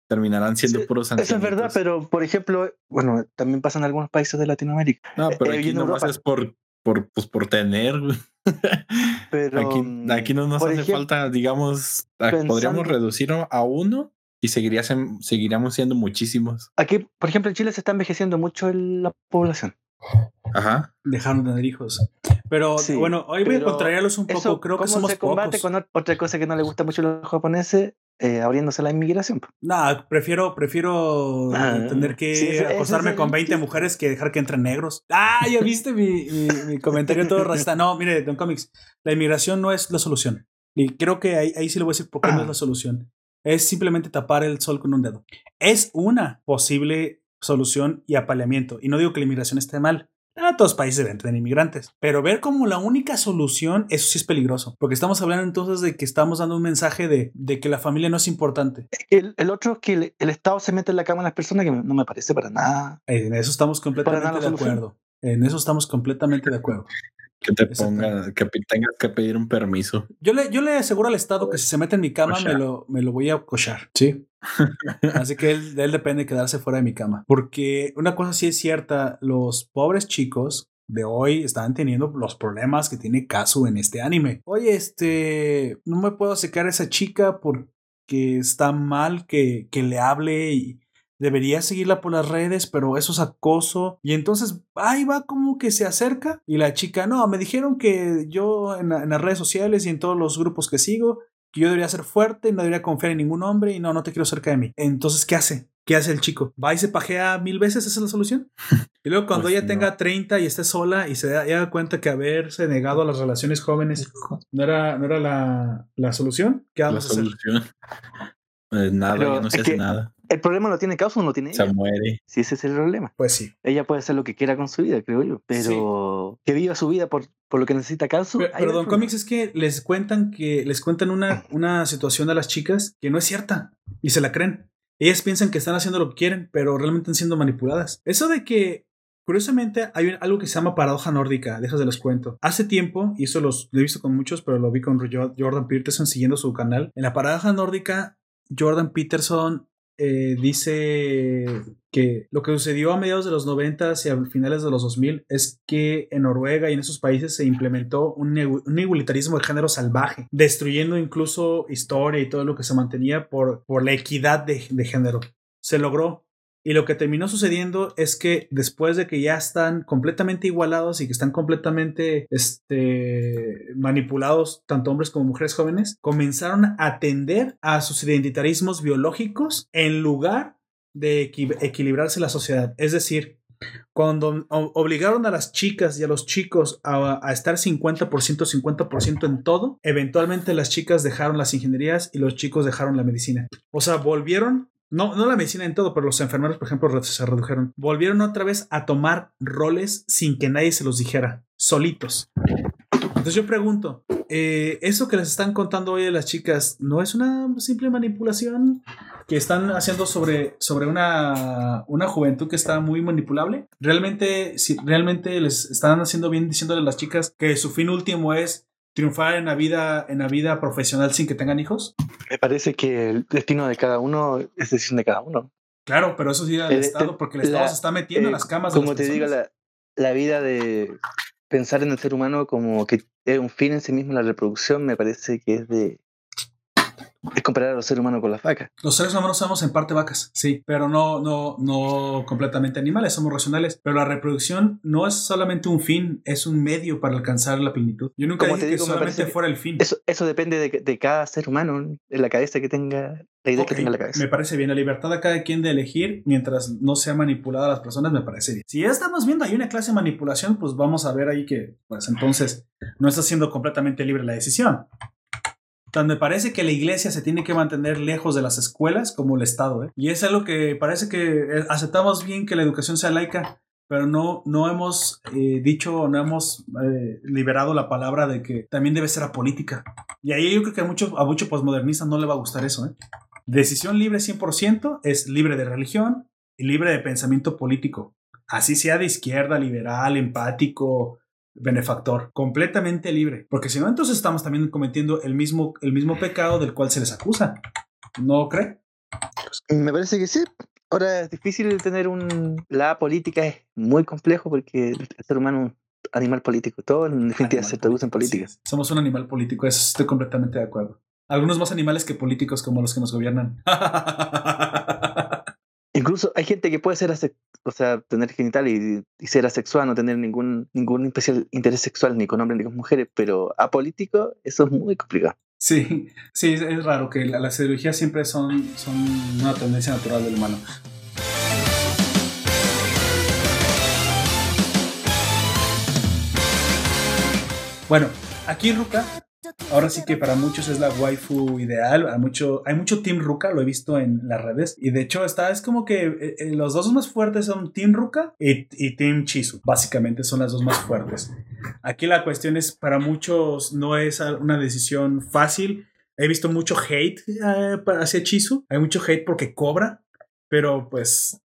terminarán siendo Sí, puros Eso es verdad, pero por ejemplo, bueno, también pasa en algunos países de Latinoamérica. No, pero eh, aquí nomás Europa. es por, por, pues, por tener. Pero aquí, mm, aquí no nos hace ejemplo, falta, digamos, pensando- podríamos reducirlo a uno y seguiría, seguiríamos siendo muchísimos. Aquí, por ejemplo, en Chile se está envejeciendo mucho el- la población. Ajá. Dejaron de tener hijos. Pero Sí, bueno, hoy voy a contrariarlos un poco. Eso, Creo que ¿cómo somos se combate pocos. con ot- otra cosa que no le gusta mucho a los japoneses? Eh, abriéndose la inmigración. Nah, prefiero, prefiero Ah, tener que sí, acostarme es con el 20 chiste. mujeres que dejar que entren negros. Ah, ya viste mi, mi, mi comentario todo racista. No, mire, Don Comics, la inmigración no es la solución. Y creo que ahí, ahí sí le voy a decir por qué no es la solución. Es simplemente tapar el sol con un dedo. Es una posible solución y apaleamiento. Y no digo que la inmigración esté mal. A todos países entran inmigrantes. Pero ver como la única solución, eso sí es peligroso. Porque estamos hablando entonces de que estamos dando un mensaje de, de que la familia no es importante. El, el otro es que el, el Estado se mete en la cama de las personas que no me parece para nada. En eso estamos completamente de acuerdo. En eso estamos completamente de acuerdo. Que te ponga, que tengas que pedir un permiso. Yo le, yo le aseguro al Estado que si se mete en mi cama me lo, me lo voy a cochar. Sí. Así que él, de él depende quedarse fuera de mi cama. Porque una cosa sí es cierta, los pobres chicos de hoy están teniendo los problemas que tiene Kazu en este anime. Oye, este, no me puedo acercar a esa chica porque está mal que, que le hable y debería seguirla por las redes, pero eso es acoso. Y entonces ahí va como que se acerca y la chica, no, me dijeron que yo en, la- en las redes sociales y en todos los grupos que sigo, que yo debería ser fuerte y no debería confiar en ningún hombre y no, no te quiero cerca de mí. Entonces, ¿qué hace? ¿Qué hace el chico? ¿Va y se pajea mil veces? ¿Esa es la solución? Y luego cuando Pues ella no. tenga 30 y esté sola y se da, cuenta que haberse negado a las relaciones jóvenes no era, no era la, la solución, ¿qué La vamos a hacer? solución. Eh, nada, Pero ya no se hace que- nada. El problema lo tiene Causa o no lo tiene Se ella. muere. Si ese es el problema. Pues sí. Ella puede hacer lo que quiera con su vida, creo yo. Pero que viva su vida por, por lo que necesita Causa. Pero, pero Don Comics es que les cuentan que les cuentan una, una situación a las chicas que no es cierta y se la creen. ellas piensan que están haciendo lo que quieren, pero realmente están siendo manipuladas. Eso de que Curiosamente, hay algo que se llama paradoja nórdica, déjame les cuento. Hace tiempo, y eso los, lo he visto con muchos, pero lo vi con Jordan Peterson siguiendo su canal. En la paradoja nórdica, Jordan Peterson eh, dice que lo que sucedió a mediados de los 90 y a finales de los 2000 es que en Noruega y en esos países se implementó un, igualitarismo de género salvaje, destruyendo incluso historia y todo lo que se mantenía por, por la equidad de, de género. Se logró, y lo que terminó sucediendo es que después de que ya están completamente igualados y que están completamente este, manipulados, tanto hombres como mujeres jóvenes, comenzaron a atender a sus identitarismos biológicos en lugar de equilibrarse la sociedad. Es decir, cuando obligaron a las chicas y a los chicos a, a estar 50%, 50% en todo, eventualmente las chicas dejaron las ingenierías y los chicos dejaron la medicina. O sea, volvieron no, no la medicina en todo, pero los enfermeros, por ejemplo, se redujeron. Volvieron otra vez a tomar roles sin que nadie se los dijera, solitos. Entonces yo pregunto, eh, ¿eso que les están contando hoy de las chicas no es una simple manipulación que están haciendo sobre, sobre una, una juventud que está muy manipulable? ¿Realmente, si realmente les están haciendo bien diciéndole a las chicas que su fin último es triunfar en la vida, en la vida profesional sin que tengan hijos? Me parece que el destino de cada uno es decisión de cada uno. Claro, pero eso sí del Estado, porque el Estado se está metiendo en las camas. Como te digo, la, la vida de pensar en el ser humano como que es un fin en sí mismo, la reproducción, me parece que es de es comparar a los seres humanos con las vacas. Los seres humanos somos en parte vacas, sí, pero no, no, no completamente animales, somos racionales. Pero la reproducción no es solamente un fin, es un medio para alcanzar la plenitud. Yo nunca dije que solamente fuera el fin. Eso, eso depende de, de, cada ser humano, de la cabeza que tenga, la idea que tenga la cabeza. Me parece bien, la libertad de cada quien de elegir mientras no sea manipulada a las personas, me parece bien. Si ya estamos viendo hay una clase de manipulación, pues vamos a ver ahí que, pues entonces, no está siendo completamente libre la decisión. Tan me parece que la iglesia se tiene que mantener lejos de las escuelas como el Estado. ¿eh? Y es algo que parece que eh, aceptamos bien que la educación sea laica, pero no, no hemos eh, dicho, no hemos eh, liberado la palabra de que también debe ser apolítica. Y ahí yo creo que a muchos a mucho posmodernistas no le va a gustar eso. ¿eh? Decisión libre 100% es libre de religión y libre de pensamiento político. Así sea de izquierda, liberal, empático, benefactor, completamente libre, porque si no, entonces estamos también cometiendo el mismo, el mismo pecado del cual se les acusa. ¿No cree? Me parece que sí. Ahora es difícil tener un... La política es muy complejo porque el ser humano es un animal político. Todo en definitiva se traduce en política. somos un animal político, eso estoy completamente de acuerdo. Algunos más animales que políticos como los que nos gobiernan. Incluso hay gente que puede ser, o sea, tener genital y, ser asexual, no tener ningún, ningún especial interés sexual ni con hombres ni con mujeres, pero apolítico, eso es muy complicado. Sí, sí, es raro que las cirugías siempre son, son una tendencia natural del humano. Bueno, aquí Ruka Ahora sí que para muchos es la waifu ideal. Hay mucho, Team Ruka, lo he visto en las redes. Y de hecho, está, es como que eh, eh, los dos más fuertes son Team Ruka y, Team Chisu. Básicamente son las dos más fuertes. Aquí la cuestión es, para muchos no es una decisión fácil. He visto mucho hate eh, hacia Chisu. Hay mucho hate porque cobra. Pero pues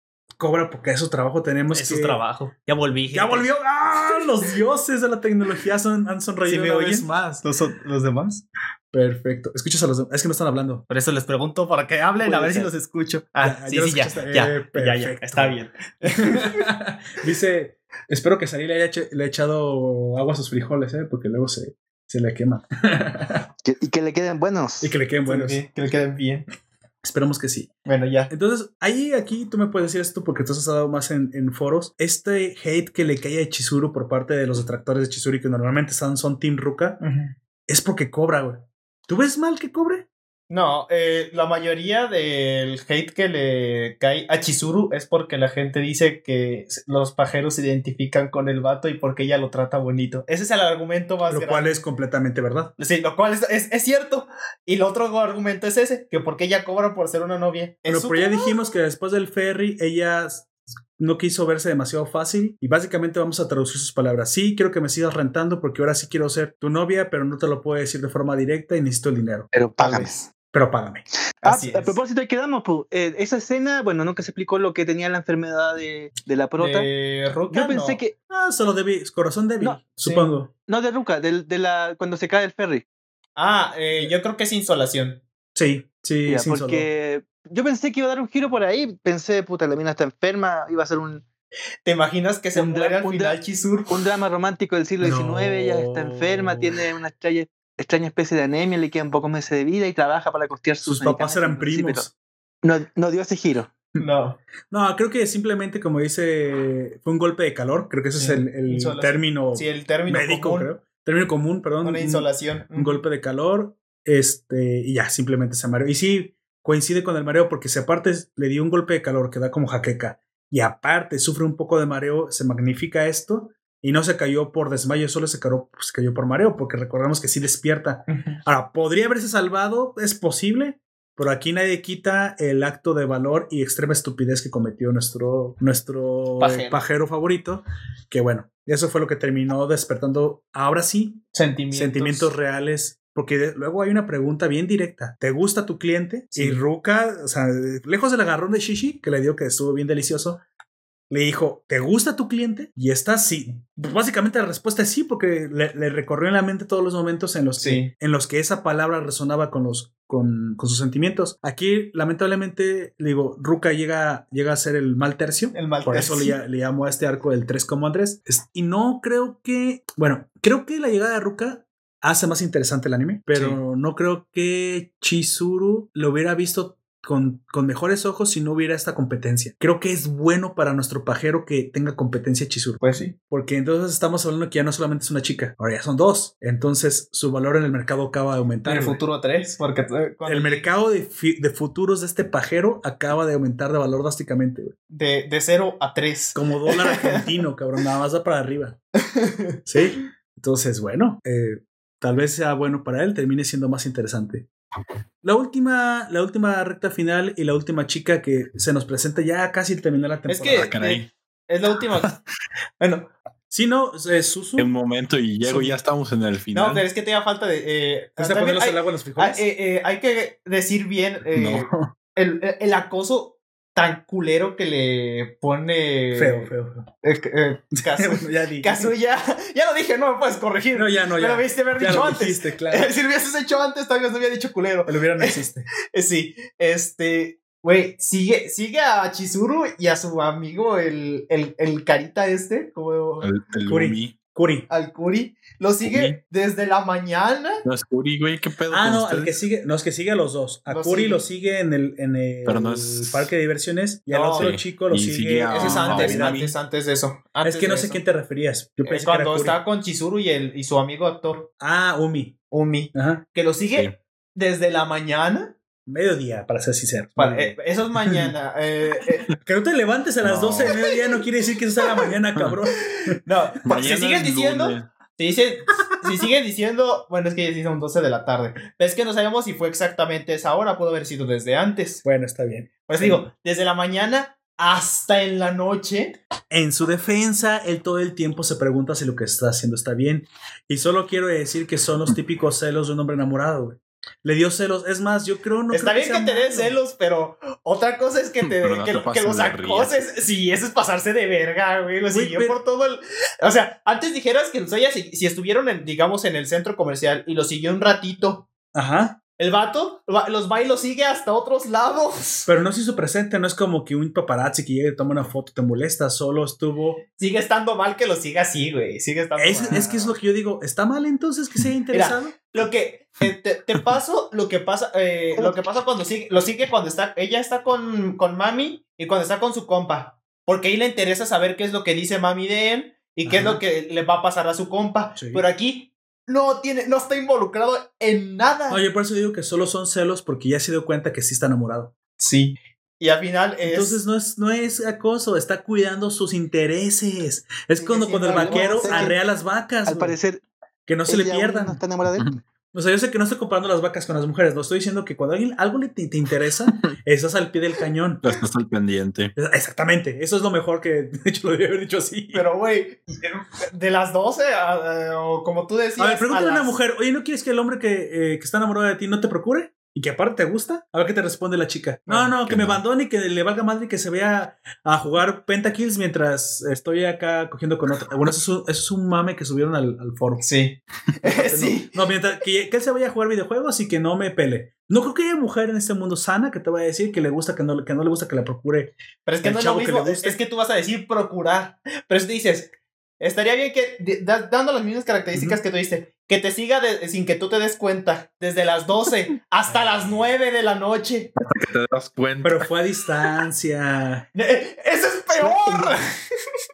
cobra porque es su trabajo. Tenemos es su trabajo. Ya volví. Ya volvió. ¡Ah! Los dioses de la tecnología son, han sonreído una vez más. ¿Los, ¿Los, demás? Perfecto. Escuchas a los demás. Es que no están hablando. Por eso les pregunto para que hablen, a ver si los escucho. Ah, sí, sí, ya. Ya, ya, ya, Está bien. Dice: Espero que Sari le haya, le echado agua a sus frijoles, ¿eh? porque luego se, se le quema. y que le queden buenos. Y que le queden buenos. que le queden bien. Esperemos que sí. Bueno, ya. Entonces, ahí aquí tú me puedes decir esto porque tú has dado más en, foros. Este hate que le cae a Chizuru por parte de los detractores de Chizuru que normalmente son, son Team Ruka es porque cobra, güey. ¿Tú ves mal que cobre? No, eh, la mayoría del hate que le cae a Chizuru es porque la gente dice que los pajeros se identifican con el vato y porque ella lo trata bonito. Ese es el argumento más Lo cual es completamente verdad. Sí, lo cual es, es, cierto. Y el otro argumento es ese, que porque ella cobra por ser una novia. Pero, pero ya dijimos que después del ferry ella no quiso verse demasiado fácil y básicamente vamos a traducir sus palabras. Sí, quiero que me sigas rentando porque ahora sí quiero ser tu novia, pero no te lo puedo decir de forma directa y necesito el dinero. Pero págame. pero págame. Ah, a propósito, ahí quedamos, pues. Eh, esa escena, bueno, nunca se explicó lo que tenía la enfermedad de, de la prota. De Ruka, Yo pensé no. que. Ah, solo débil, corazón débil, No, sí. supongo. No, de Ruka, del- de, la, cuando se cae el ferry. Ah, eh, yo creo que es insolación. Sí, sí, Ya, solo. porque yo pensé que iba a dar un giro por ahí. Pensé, puta, la mina está enferma, iba a ser un, ¿Te imaginas que se muere al final Chizuru? un drama romántico del siglo XIX. Ella está enferma, tiene una extraña, extraña especie de anemia, le quedan pocos meses de vida y trabaja para costear sus Sus papás eran primos. no, no dio ese giro. No. No, creo que simplemente, como dice, fue un golpe de calor. Creo que ese Sí, es el, término Sí, el término médico, común, creo. Término común, perdón. Una un- insolación. un golpe de calor, este, y ya, simplemente se mareó. Y sí, coincide con el mareo, porque si aparte le dio un golpe de calor que da como jaqueca, y aparte sufre un poco de mareo, se magnifica esto, y no se cayó por desmayo, solo se cayó, se cayó por mareo, porque recordemos que sí despierta. Ahora, ¿podría haberse salvado? Es posible, pero aquí nadie quita el acto de valor y extrema estupidez que cometió nuestro, nuestro Pajero. pajero favorito, que bueno, eso fue lo que terminó despertando, ahora sí, Sentimientos. sentimientos reales. Porque luego hay una pregunta bien directa. ¿Te gusta tu cliente? Sí. Y Ruka, o sea, lejos del agarrón de Shishi, que le dio que estuvo bien delicioso, le dijo, ¿te gusta tu cliente? Y esta sí. Pues básicamente la respuesta es sí, porque le, le recorrió en la mente todos los momentos en los que, Sí. en los que esa palabra resonaba con los con, con sus sentimientos. Aquí, lamentablemente, le digo, Ruka llega, llega a ser el mal tercio. El mal Por eso le, tercio. lla- le llamo a este arco el 3 como Andrés. Es- Y no creo que. Bueno, creo que la llegada de Ruka hace más interesante el anime, pero no creo que Chizuru lo hubiera visto con, con mejores ojos si no hubiera esta competencia. Creo que es bueno para nuestro pajero que tenga competencia Chizuru. Pues sí. Porque entonces estamos hablando que ya no solamente es una chica, ahora ya son dos. Entonces su valor en el mercado acaba de aumentar. En el futuro 3, porque eh, cuando- El mercado de, de futuros de este pajero acaba de aumentar de valor drásticamente. güey. de, de 0 a 3. Como dólar argentino, cabrón, nada más da para arriba. Sí. Entonces, bueno, eh, tal vez sea bueno para él, termine siendo más interesante. La última, la última recta final y la última chica que se nos presenta ya casi terminó la Es temporada. que Ah, caray. eh, es la última. bueno, Sí, no, es Susu. Un momento y llego y ya estamos en el final. no, pero es que te da falta de. Eh, ¿Vas a también ponerlos hay, el agua en los ah, eh, eh, hay que decir bien eh, No. el, el acoso tan culero que le pone. feo, feo, feo. Eh, eh, Bueno, ya di. Kazuya. Ya lo dije, no me puedes corregir. No, ya no, ya. Pero viste haber ya dicho lo antes. dijiste, claro. si lo hubieses hecho antes, tal vez no hubiera dicho culero. El hubiera no existe. Eh, Sí, este, güey, sigue, sigue a Chizuru y a su amigo, el, el, el carita este, como El, el Curi. Curi. al Curi, lo sigue Curi. desde la mañana. No es Curi, güey, ¿qué pedo Ah, no, el que sigue, no, es que sigue a los dos. A Lo Curi sigue. lo sigue en el, en el Pero no es- parque de diversiones y al otro sí. chico lo Y sigue. sigue a- Ese es antes, antes, antes de eso. Antes es que no sé eso. quién te referías. Yo Es pensé que era cuando Curi. está con Chizuru y, el, y su amigo actor, Ah, Umi. Umi, Ajá. que lo sigue Sí. desde la mañana. Mediodía, para ser sincero. Para, eh, eso es mañana. eh, eh, Que no te levantes a las No. 12 de mediodía no quiere decir que eso sea la mañana, cabrón. no, Mañana si siguen es diciendo. Si, dicen, si siguen diciendo, bueno, es que ya son 12 de la tarde. Pero es que no sabemos si fue exactamente esa hora, pudo haber sido desde antes. Bueno, está bien. Pues digo, desde la mañana hasta en la noche. En su defensa, él todo el tiempo se pregunta si lo que está haciendo está bien. Y solo quiero decir que son los típicos celos de un hombre enamorado, güey. Le dio celos. Es más, yo creo no Está creo bien que te den celos, pero otra cosa es que te no que, te que pases los acoses. Sí, eso es pasarse de verga, güey. Lo siguió pero- por todo el. O sea, antes dijeras que haya si, si estuvieron en, digamos, en el centro comercial y lo siguió un ratito. Ajá. El vato va- los va y los sigue hasta otros lados. Pero no se hizo presente. No es como que un paparazzi que llegue y toma una foto te molesta. Solo estuvo. Sigue estando mal que lo siga así, güey. Sigue estando Es, mal. es que es lo que yo digo. ¿Está mal entonces que se haya interesado? Lo que eh, te, te paso, lo que pasa, eh, lo que pasa cuando sigue, lo sigue cuando está, ella está con, con mami y cuando está con su compa. Porque ahí le interesa saber qué es lo que dice mami de él y qué es lo que le va a pasar a su compa. Sí. Pero aquí no tiene, no está involucrado en nada. No, yo por eso digo que solo son celos porque ya se dio cuenta que sí está enamorado. sí. Y al final es. Entonces no es, no es acoso, está cuidando sus intereses. Es Sigue cuando, cuando el vaquero arrea las vacas. Al parecer, que no se le pierdan. No está enamorada de él. O sea, yo sé que no estoy comparando las vacas con las mujeres, no estoy diciendo que cuando alguien algo le te, te interesa, estás al pie del cañón. Estás al pendiente. Exactamente, eso es lo mejor que de hecho lo debía haber dicho así. Pero, güey, de las 12, a- a- o como tú decías. a ver, pregúntale a, una mujer, oye, ¿no quieres que el hombre que, eh, que está enamorado de ti no te procure? Y que aparte te gusta, a ver qué te responde la chica. No, no, que, me abandone y que le valga madre y que se vea a jugar pentakills mientras estoy acá cogiendo con otra. Bueno, eso es un, eso es un mame que subieron al, al foro. Sí. sí. No, mientras que, que él se vaya a jugar videojuegos y que no me pele. No creo que haya mujer en este mundo sana que te vaya a decir que le gusta, que no, que no le gusta que la procure. Pero es que no es lo que mismo. Es que tú vas a decir procurar. Pero si te dices, estaría bien que, de- da- dando las mismas características que tú diste, que te siga de- sin que tú te des cuenta, desde las 12 hasta las 9 de la noche. Que te das cuenta. Pero fue a distancia. Eh, ¡Eso es peor!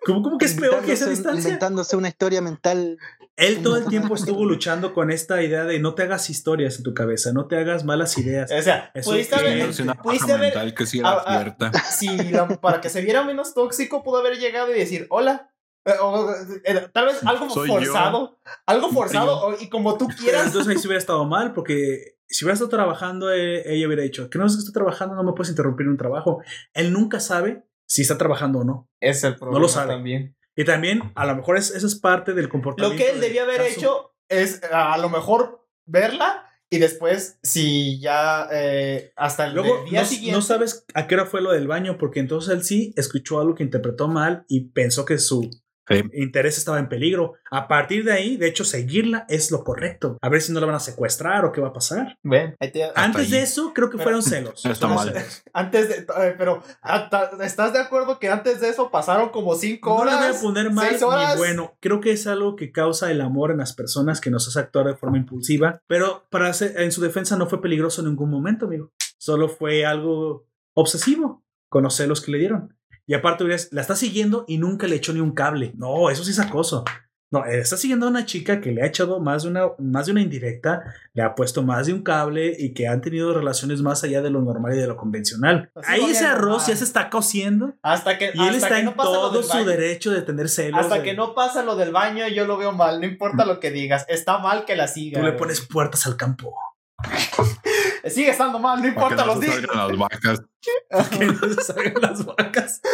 ¿Cómo, cómo que es peor que esa Inventándose- distancia? Inventándose una historia mental. Él todo el tiempo estuvo luchando con esta idea de no te hagas historias en tu cabeza, no te hagas malas ideas. O sea, Eso pudiste haber, Es una pudiste haber- mental que sí era cierta. si la- para que se viera menos tóxico, pudo haber llegado y decir, hola. Eh, o, eh, tal vez algo Soy yo. forzado, algo forzado o- y como tú Pero quieras. entonces ahí sí hubiera estado mal, porque si hubiera estado trabajando, eh, ella hubiera dicho, que no es que estoy trabajando, no me puedes interrumpir un trabajo. Él nunca sabe si está trabajando o no. Es el problema lo sabe. también. Y también, a lo mejor es, eso es parte del Lo comportamiento. que él de debió haber hecho es a lo mejor verla y después, si ya eh, hasta el Luego, día no, siguiente. no sabes a qué hora fue lo del baño, porque entonces él sí escuchó algo que interpretó mal y pensó que su Sí. interés estaba en peligro. A partir de ahí, de hecho, seguirla es lo correcto. A ver si no la van a secuestrar o qué va a pasar. Ven, ahí te- Antes ahí. de eso, creo que Pero- fueron celos. Está mal. antes de. pero, hasta- ¿estás de acuerdo que antes de eso pasaron como cinco No le horas? voy a poner mal horas? ni bueno. Creo que es algo que causa el amor en las personas que nos hace actuar de forma impulsiva. Pero para hacer- en su defensa no fue peligroso en ningún momento, amigo. Solo fue algo obsesivo con los celos que le dieron. Y aparte, hubieras- la está siguiendo y nunca le echó ni un cable. No, eso sí es acoso. No, eh, está siguiendo a una chica que le ha echado más de una, más de una indirecta, le ha puesto más de un cable y que han tenido relaciones más allá de lo normal y de lo convencional. Así Ahí ese arroz ya se está cociendo Hasta que, y él hasta está que en no pasa lo todo del su baño. derecho de tener celos. Hasta de- que no pasa lo del baño, yo lo veo mal. No importa lo que digas. Está mal que la siga. Tú le pones puertas al campo. Sigue estando mal, no que importa los días. salgan las vacas. Que no se salgan las vacas.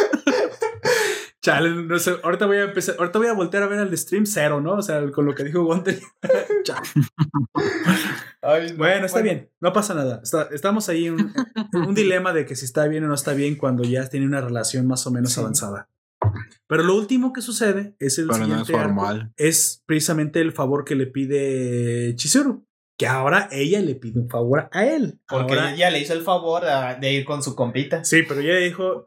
Chale, no sé. Ahorita voy a empezar. Ahorita voy a voltear a ver el stream cero, ¿no? O sea, con lo que dijo Gonte. Ay, no. Bueno, está bien. No pasa nada. Está- estamos ahí en un, en un dilema de que si está bien o no está bien cuando ya tiene una relación más o menos Sí. avanzada. Pero lo último que sucede es el Pero no es siguiente arco. es precisamente el favor que le pide Chizuru. Que ahora ella le pide un favor a él. Porque Ahora- ella le hizo el favor de ir con su compita. Sí, pero ella dijo,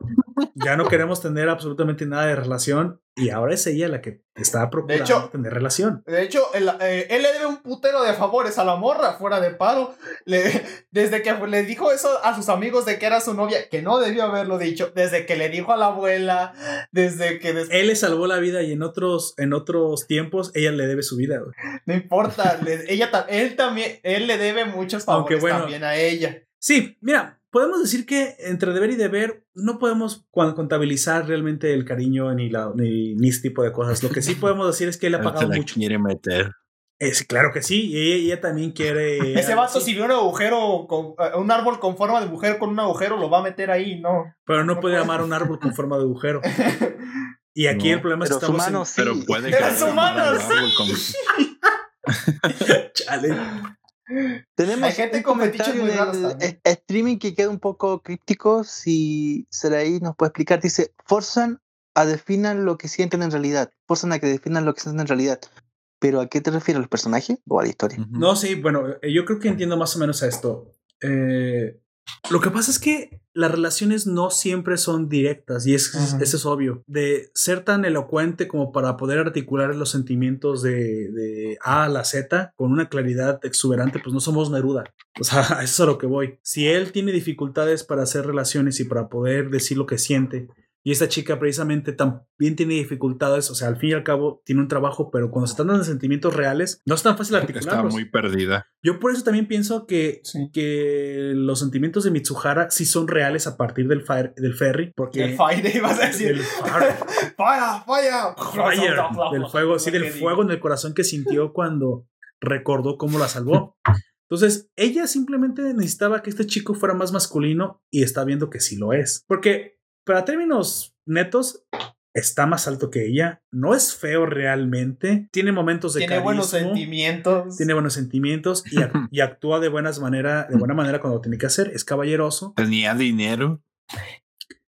ya no queremos tener absolutamente nada de relación y ahora es ella la que está procurando hecho- tener relación. De hecho, el- eh, él le debe un putero de favores a la morra fuera de paro. Le- desde que le dijo eso a sus amigos de que era su novia, que no debió haberlo dicho. Desde que le dijo a la abuela, desde que... Él le salvó la vida y en otros, en otros tiempos ella le debe su vida. güey. no importa, le- ella, él también, él le debe muchos Aunque favores bueno. también a ella. Sí, mira, podemos decir que entre deber y deber no podemos contabilizar realmente el cariño ni, la, ni, ni ese tipo de cosas. Lo que sí podemos decir es que él ha pagado la mucho. quiere meter. Sí, claro que sí, y ella, ella también quiere... Ese así, si ve un agujero, con, eh, un árbol con forma de mujer con un agujero, lo va a meter ahí, ¿no? Pero no no puede puede. amar un árbol con forma de agujero. Y aquí No, el problema es Pero que estamos en- mano sí. Pero puede Pero que su mano, al sí. con- Chale. Tenemos Hay gente un con fetiches muy raros streaming que queda un poco críptico. Si Seraí nos puede explicar, dice: forzan a definan lo que sienten en realidad. Forzan a que definan lo que sienten en realidad. ¿Pero a qué te refieres? ¿A los personajes o a la historia? Ujú. No, sí, bueno, eh, yo creo que entiendo más o menos a esto. Eh, lo que pasa es que las relaciones no siempre son directas y es, eso es obvio. De ser tan elocuente como para poder articular los sentimientos de, de A a la Z con una claridad exuberante, pues no somos Neruda. O sea, eso es a lo que voy. Si él tiene dificultades para hacer relaciones y para poder decir lo que siente, y esta chica precisamente también tiene dificultades, o sea, al fin y al cabo tiene un trabajo, pero cuando se tratan de sentimientos reales, no es tan fácil Está articularlos. muy perdida. Yo por eso también pienso que, Sí. que los sentimientos de Mitsuhara sí son reales a partir del, fire- del ferry, porque El fire, ibas a decir. del fire, Fire, fire. fire, del fuego, sí, del fuego en el corazón que sintió cuando recordó cómo la salvó. Entonces, ella simplemente necesitaba que este chico fuera más masculino y está viendo que sí lo es. Porque, para términos netos, está más alto que ella, no es feo realmente, tiene momentos de Tiene buenos sentimientos. tiene buenos sentimientos y, y actúa de buenas manera, de buena manera cuando tiene que hacer, es caballeroso. Tenía dinero.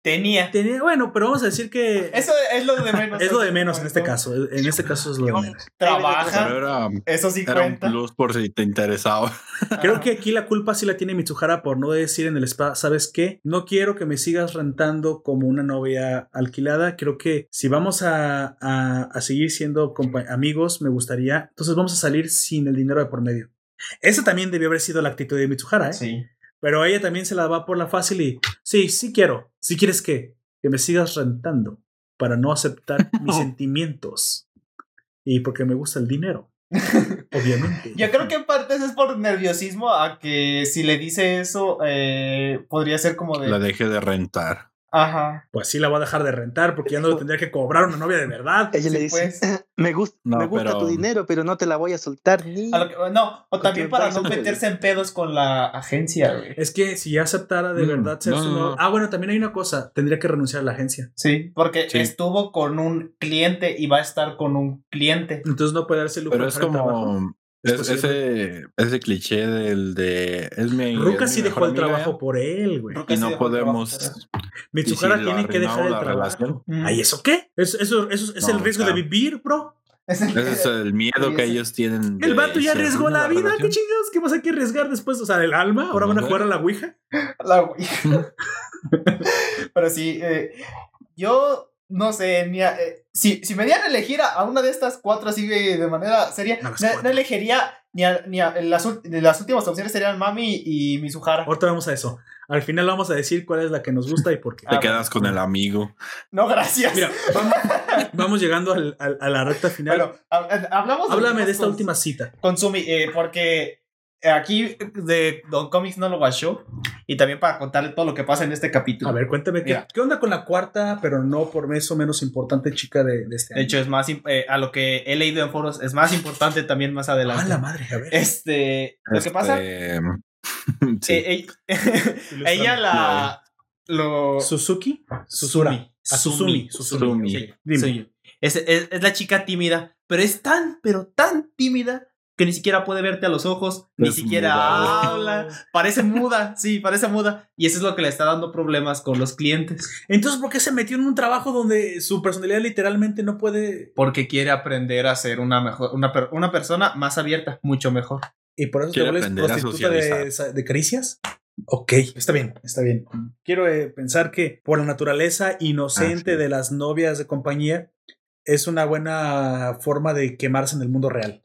Tenía. Tiene, bueno, pero vamos a decir que Eso es lo de menos. es lo de menos en este caso, en este caso es lo de menos. Trabaja. Pero era, Eso sí era un cuenta. plus por si te interesaba. Creo que aquí la culpa sí la tiene Mitsuhara por no decir en el spa, ¿sabes qué? No quiero que me sigas rentando como una novia alquilada. Creo que si vamos a, a- a seguir siendo amigos, me gustaría. Entonces vamos a salir sin el dinero de por medio. Esa también debió haber sido la actitud de Mitsuhara, ¿eh? Sí. Pero ella también se la va por la fácil y sí, sí quiero. Si quieres que, que me sigas rentando para no aceptar mis sentimientos. Y porque me gusta el dinero. Obviamente. Yo creo que en parte es por nerviosismo a que si le dice eso, eh, podría ser como de. La dejé de rentar. Ajá. Pues sí la voy a dejar de rentar porque ya no tendría que cobrar una novia de verdad. Ella le dice, pues. me, gusta No, me gusta pero- tu dinero, pero no te la voy a soltar ni... A lo que- no, o también para no un meterse en pedos con la agencia, güey. Es que si ya aceptara de Mm, verdad ser no, su no. Ah, bueno, también hay una cosa. Tendría que renunciar a la agencia. Sí, porque Sí. estuvo con un cliente y va a estar con un cliente. Entonces no puede darse el lujo Pero es como Es es- ese, ese cliché del de es mi Ruka es sí mi dejó el amiga trabajo por él, güey. Ruka y no podemos Mitsuhara si tiene que dejar el trabajo. Mm. Ay, ¿eso qué? Eso, eso, eso es No, el riesgo de vivir, bro. Es el- ese es el miedo que ellos tienen. El vato ya arriesgó la vida. ¿Qué chingados? ¿Qué vas a que arriesgar después? O sea, el alma. Ahora Pues van a jugar a la Ouija. La güey. Pero sí, eh, yo no sé, ni a- eh, si, si me dieran a elegir a, a una de estas cuatro así de, de manera seria, no, no elegiría ni a, ni a- las, las últimas opciones serían Mami y Mizuhara. Ahorita vamos a eso. Al final vamos a decir cuál es la que nos gusta y por qué. Te Ah, quedas con el amigo. No, gracias. Mira, vamos, vamos llegando al- al- a la recta final. bueno, ha- hablamos Háblame de esta con- última cita. con Sumi, eh, porque aquí de Don Comics no lo guachó y también para contarle todo lo que pasa en este capítulo. A ver, cuéntame, ¿qué, qué onda con la cuarta, pero no por eso menos importante chica de, de este De año? hecho, es más, eh, a lo que he leído en foros, es más importante también más adelante. Ah, la madre, a ver. Este, lo que pasa, Este, sí. eh, eh, ella la, lo, Suzuki, Susura. Sumi. A Susumi. Susumi. Sí. Es, es, es la chica tímida, pero es tan, pero tan tímida que ni siquiera puede verte a los ojos, ni siquiera muda. habla, parece muda, sí, parece muda, y eso es lo que le está dando problemas con los clientes, Entonces, ¿por qué se metió en un trabajo donde su personalidad literalmente no puede... porque quiere aprender a ser una mejor, una, una persona más abierta, mucho mejor. Y por eso te Quiere vuelves aprender a prostituta de, de caricias? Ok, está bien, está bien. Quiero eh, pensar que por la naturaleza inocente Ah, sí. de las novias de compañía es una buena forma de quemarse en el mundo real.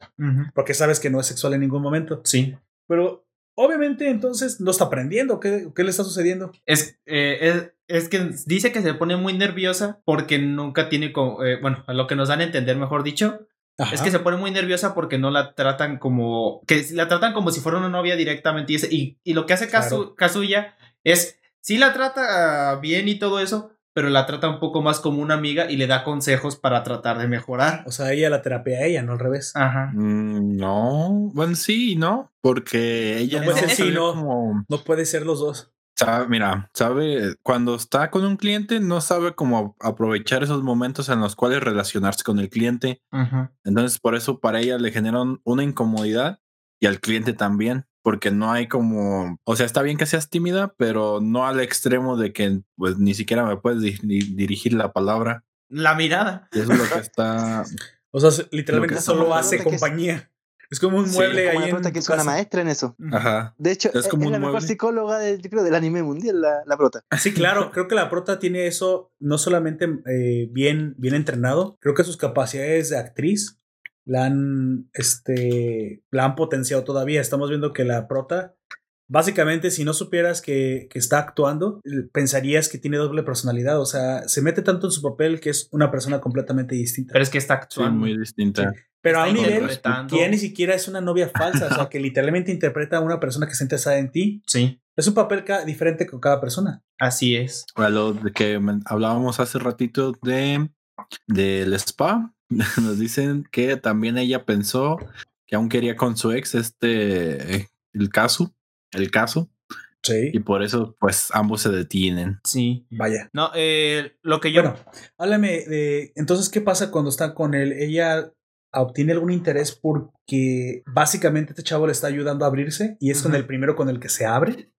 Porque sabes que no es sexual en ningún momento. Sí. Pero obviamente entonces no está aprendiendo. ¿Qué, qué le está sucediendo? Es, eh, es, es que dice que se pone muy nerviosa porque nunca tiene, co- eh, bueno, a lo que nos dan a entender, mejor dicho, es que se pone muy nerviosa porque no la tratan como, que la tratan como si fuera una novia directamente y, y, y lo que hace Kazu- Claro. Kazuya es, sí la trata bien y todo eso, pero la trata un poco más como una amiga y le da consejos para tratar de mejorar. O sea, ella la terapia a ella, no al revés. Ajá. Mm, No, bueno, sí, no, porque ella No, sabe no. como- No puede ser los dos. sabe- mira, sabe, cuando está con un cliente, no sabe cómo aprovechar esos momentos en los cuales relacionarse con el cliente. Ajá. Entonces, por eso para ella le generan una incomodidad y al cliente también, porque no hay como, o sea, está bien que seas tímida, pero no al extremo de que pues ni siquiera me puedes di- di- dirigir la palabra. La mirada. Y eso es lo que está. O sea, se- literalmente solo como hace compañía. Es como un Sí, mueble Como ahí la en prota que es una maestra en eso. Ajá. De hecho, Es es, como es un la mejor mueble. psicóloga del, creo, del anime mundial, la, la prota. Sí, claro, creo que la prota tiene eso no solamente eh, bien, bien entrenado, creo que sus capacidades de actriz la han, este, la han potenciado todavía. Estamos viendo que la prota, básicamente, si no supieras que, que está actuando, pensarías que tiene doble personalidad. O sea, se mete tanto en su papel que es una persona completamente distinta. Pero es que está Sí, actuando. muy distinta. Pero a un nivel que ya ni siquiera es una novia falsa, o sea, que literalmente interpreta a una persona que está interesada en ti. Sí, Es un papel diferente con cada persona. así es. A lo de que hablábamos hace ratito de del spa, nos dicen que también ella pensó que aún quería con su ex este eh, el caso, el caso, Sí. Y por eso, pues, ambos se detienen. Sí. Vaya. No, eh, lo que yo. Bueno, háblame de. Entonces, ¿qué pasa cuando está con él? Ella obtiene algún interés porque básicamente este chavo le está ayudando a abrirse y es con el primero con el que se abre.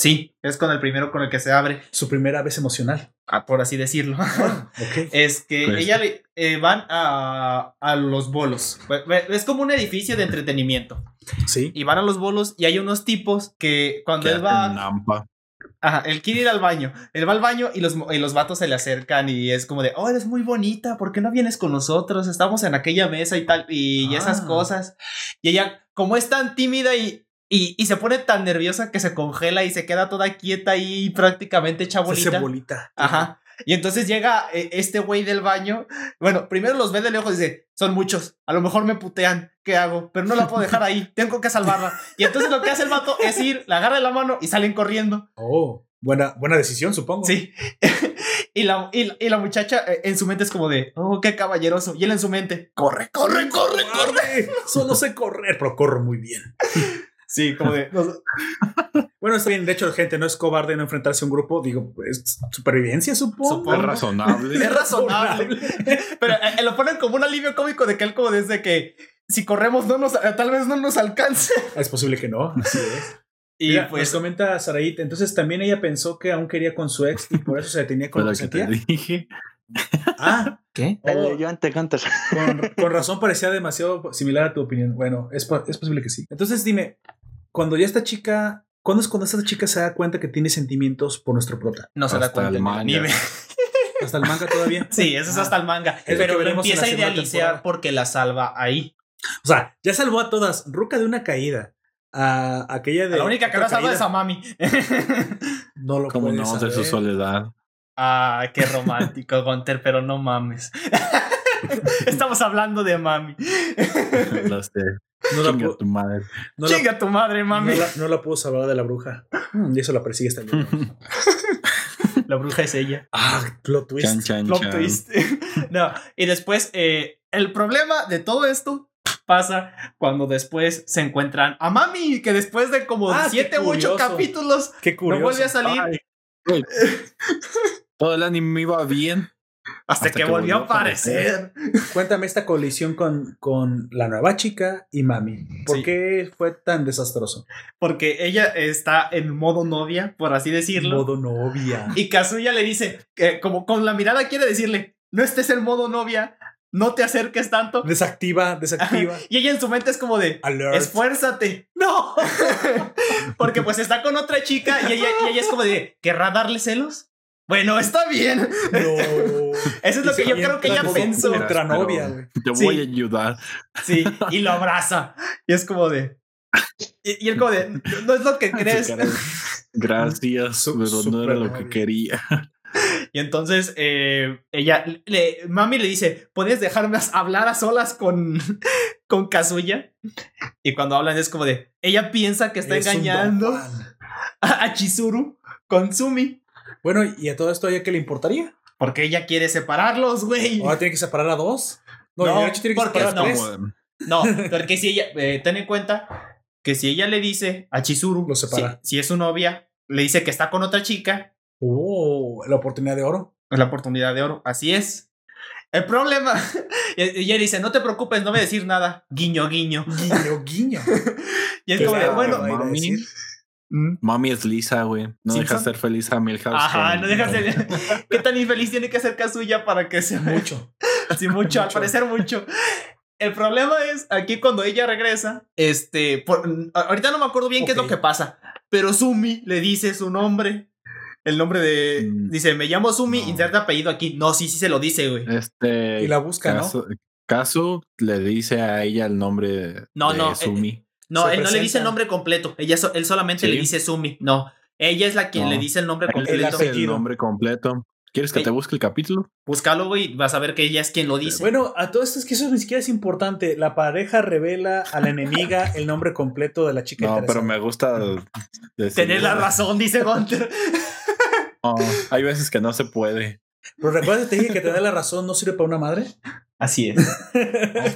Sí, es con el primero con el que se abre, Su primera vez emocional. ah, por así decirlo. Ok. es que Pues- ella le, eh, van a, a los bolos. Es como un edificio de entretenimiento. Sí. Y van a los bolos y hay unos tipos que cuando Que él va. Nampa. Ajá, él quiere ir al baño. Él va al baño y los, mo- y los vatos se le acercan y es como de, oh, eres muy bonita, ¿por qué no vienes con nosotros? Estamos en aquella mesa y tal, y, y esas Ah. cosas. Y ella, como es tan tímida y, y, y se pone tan nerviosa que se congela y se queda toda quieta y prácticamente hecha Se hace bolita. bolita. Ajá. Y entonces llega eh, este güey del baño. Bueno, primero los ve de lejos y dice, son muchos. A lo mejor me putean. ¿Qué hago? Pero no la puedo dejar ahí. Tengo que salvarla. Y entonces lo que hace el vato es ir, la agarra de la mano y salen corriendo. Oh, buena, buena decisión, supongo. Sí. y, la, y, la- y la muchacha eh, en su mente es como de, oh, qué caballeroso. Y él en su mente, corre, corre, corre, corre. ¡Corre! Solo sé correr, pero corro muy bien. Sí, como de, no, Bueno, está bien. De hecho, gente no es cobarde no enfrentarse a un grupo. Digo, es supervivencia, supongo. Supongo. Es razonable. es razonable. Pero eh, lo ponen como un alivio cómico de que él como desde que si corremos no nos, eh, tal vez no nos alcance. Es posible que no. Así es. Y Mira, pues nos comenta Saraít. Entonces también ella pensó que aún quería con su ex y por eso se detenía con lo que te dije. Ah, ¿Qué? Dale, oh, yo antes cantas. con, con razón parecía demasiado similar a tu opinión. Bueno, es, es posible que sí. Entonces dime, cuando ya esta chica, ¿cuándo es cuando esta chica se da cuenta que tiene sentimientos por nuestro prota? No se da Hasta cuenta. el manga. ni Hasta el manga todavía. Sí, eso es Ah. hasta el manga. Pero lo empieza a idealizar temporada. porque la salva ahí. O sea, ya salvó a todas. Ruca de una caída. A aquella de. la única que no salva es a mami. No lo Como no, de su soledad. Ah, qué romántico, Gunter, pero no mames. Estamos hablando de mami. Las de No la, chinga tu madre. no la- tu madre, no mami. la- no la pudo salvar de la bruja. Mm, Y eso la persigue hoy. La bruja es ella. Ah, plot twist. Chan, chan, Plot chan. twist. no, y después, eh, el problema de todo esto pasa cuando después se encuentran a Mami, que después de como Ah, siete u ocho capítulos Qué no vuelve a salir. Todo el anime iba bien. hasta, hasta que, que volvió a volvió a aparecer. Cuéntame esta colisión con, con la nueva chica y mami. ¿Por Sí. qué fue tan desastroso? Porque ella está en modo novia, por así decirlo. Modo novia. Y Kazuya le dice, eh, como con la mirada quiere decirle, no estés en modo novia, no te acerques tanto. Desactiva, desactiva. Y ella en su mente es como de, Alert. esfuérzate. No. Porque pues está con otra chica y ella, y ella es como de, ¿querrá darle celos? Bueno, está bien. No. Eso es lo que yo creo que ella pensó. Pero novia, güey. Te Sí. voy a ayudar. Sí, y lo abraza. Y es como de... Y, y él como de, no es lo que crees. Gracias, pero no era lo que quería. Y entonces eh, ella, le, mami le dice, ¿puedes dejarme hablar a solas con, con Kazuya? Y cuando hablan es como de, ella piensa que está Es engañando a, a Chizuru con Sumi. Bueno, ¿y a todo esto a ella qué le importaría? Porque ella quiere separarlos, güey. ¿Ahora tiene que separar a dos? No, No, y de hecho tiene que porque separar a no. tres. No, porque si ella, eh, ten en cuenta que si ella le dice a Chizuru, Lo separa. Si, si es su novia, le dice que está con otra chica, Oh, la oportunidad de oro. es la oportunidad de oro. Así es. El problema, ella dice, no te preocupes, no voy a decir nada. Guiño, guiño. Guiño, guiño. Y es como bueno, mm, Mami es lisa, güey. No Simpson. deja ser feliz a Milhouse. Ajá, con- no dejas de... ¿Qué tan infeliz tiene que ser Kazuya para que sea Mucho. Sí, mucho, al Mucho. parecer mucho. El problema es aquí cuando ella regresa, este, por- ahorita no me acuerdo bien qué es lo que pasa, pero Sumi le dice su nombre, el nombre de, Mm. dice, me llamo Sumi, No. inserta apellido aquí. No, sí, sí se lo dice, güey. Este. Y la busca, ¿no? Kazu, Kazu le dice a ella el nombre No, de no, eh, Sumi. No, él no le dice el nombre completo, ella so- él solamente Sí. le dice Sumi. No, ella es la quien No. le dice el nombre Él completo. dice el apellido. nombre completo. ¿Quieres que te busque el capítulo? Búscalo, güey, vas a ver que ella es quien lo dice. Bueno, a todo esto es que eso ni siquiera es importante. La pareja revela a la enemiga el nombre completo de la chica No, pero me gusta decir- Tener la razón, dice Gunter. No, hay veces que no se puede. Pero recuerda que te dije que tener la razón no sirve para una madre. Así es.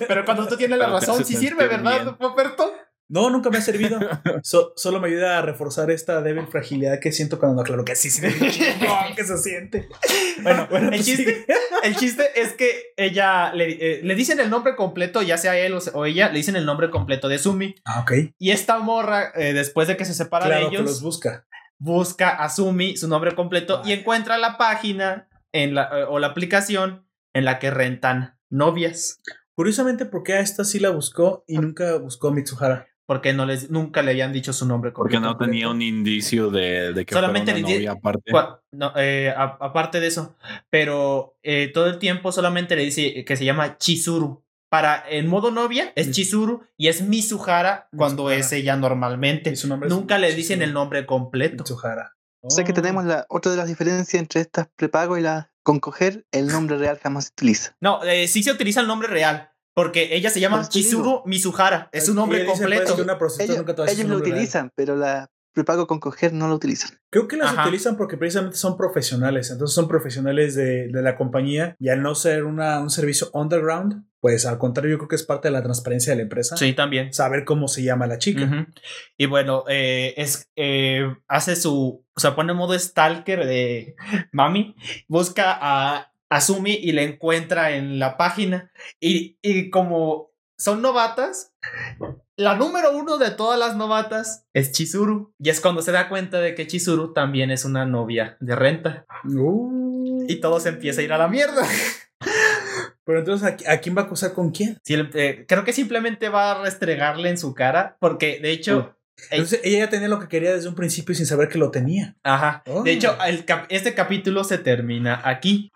Pero cuando tú tienes la razón, sí sirve, ¿verdad. Poperto? No, nunca me ha servido. So- solo me ayuda a reforzar esta débil fragilidad que siento cuando aclaro que sí, sí, no, que se siente. Bueno, Bueno, el pues chiste, el chiste es que ella le, eh, le dicen el nombre completo, ya sea él o, ella, le dicen el nombre completo de Sumi. Ah, ok. Y esta morra, eh, después de que se separa Claro de que ellos, los busca. busca a Sumi, su nombre completo, y Vale. encuentra la página en la, eh, o la aplicación en la que rentan novias. Curiosamente, ¿por qué a esta sí la buscó y nunca buscó a Mitsuhara? Porque no les, nunca le habían dicho su nombre Porque completo. no tenía un indicio de, de que Solamente fuera una novia aparte. No, eh, a- aparte de eso, pero eh, todo el tiempo solamente le dice que se llama Chizuru. Para en modo novia es. Chizuru y es Mizuhara cuando Mizuhara. es ella normalmente. Y su nombre Nunca le Chizuru. dicen el nombre completo. Mitsuhara. O sea que Oh. tenemos la otra de las diferencias entre estas prepago y las con coger, el nombre real jamás se utiliza. No, eh, sí se utiliza el nombre real. Porque ella se llama Chizuru Mizuhara. Es un nombre pues, completo. que una Ellos, nunca te lo real. utilizan, pero la prepago con coger no lo utilizan. Creo que las Ajá. utilizan porque precisamente son profesionales. Entonces son profesionales de, de la compañía y al no ser una, un servicio underground, pues al contrario, yo creo que es parte de la transparencia de la empresa. Sí, también. Saber cómo se llama la chica. Y bueno, eh, es, eh, hace su. O sea, pone en modo stalker de Mami. Busca a Asumi y le encuentra en la página. Y, y como son novatas, la número uno de todas las novatas es Chizuru. Y es cuando se da cuenta de que Chizuru también es una novia de renta. Uh. Y todo se empieza a ir a la mierda. Pero entonces, ¿a, a quién va a acusar con quién? Sí, eh, creo que simplemente va a restregarle en su cara. Porque de hecho. Entonces ella ya tenía lo que quería desde un principio sin saber que lo tenía. Ajá. Oh. De hecho, el cap- este capítulo se termina aquí.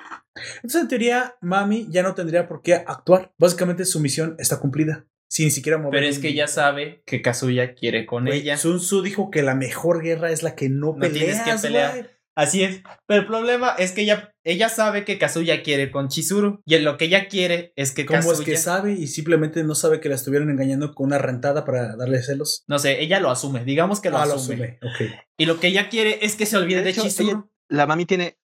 Entonces, en teoría, Mami ya no tendría por qué actuar. Básicamente su misión está cumplida. Sin siquiera mover. Pero es que ella sabe que Kazuya quiere con ella. Sun Tzu dijo que la mejor guerra es la que no, No peleas, tienes que pelear. Así es. Pero el problema es que ella, ella sabe que Kazuya quiere con Chizuru. Y lo que ella quiere es que ¿Cómo Kazuya. es que sabe y simplemente no sabe que la estuvieron engañando con una rentada para darle celos? No sé, ella lo asume. Digamos que lo, Ah, asume. Y lo que ella quiere es que se olvide De de, hecho, Chizuru. ella- La mami tiene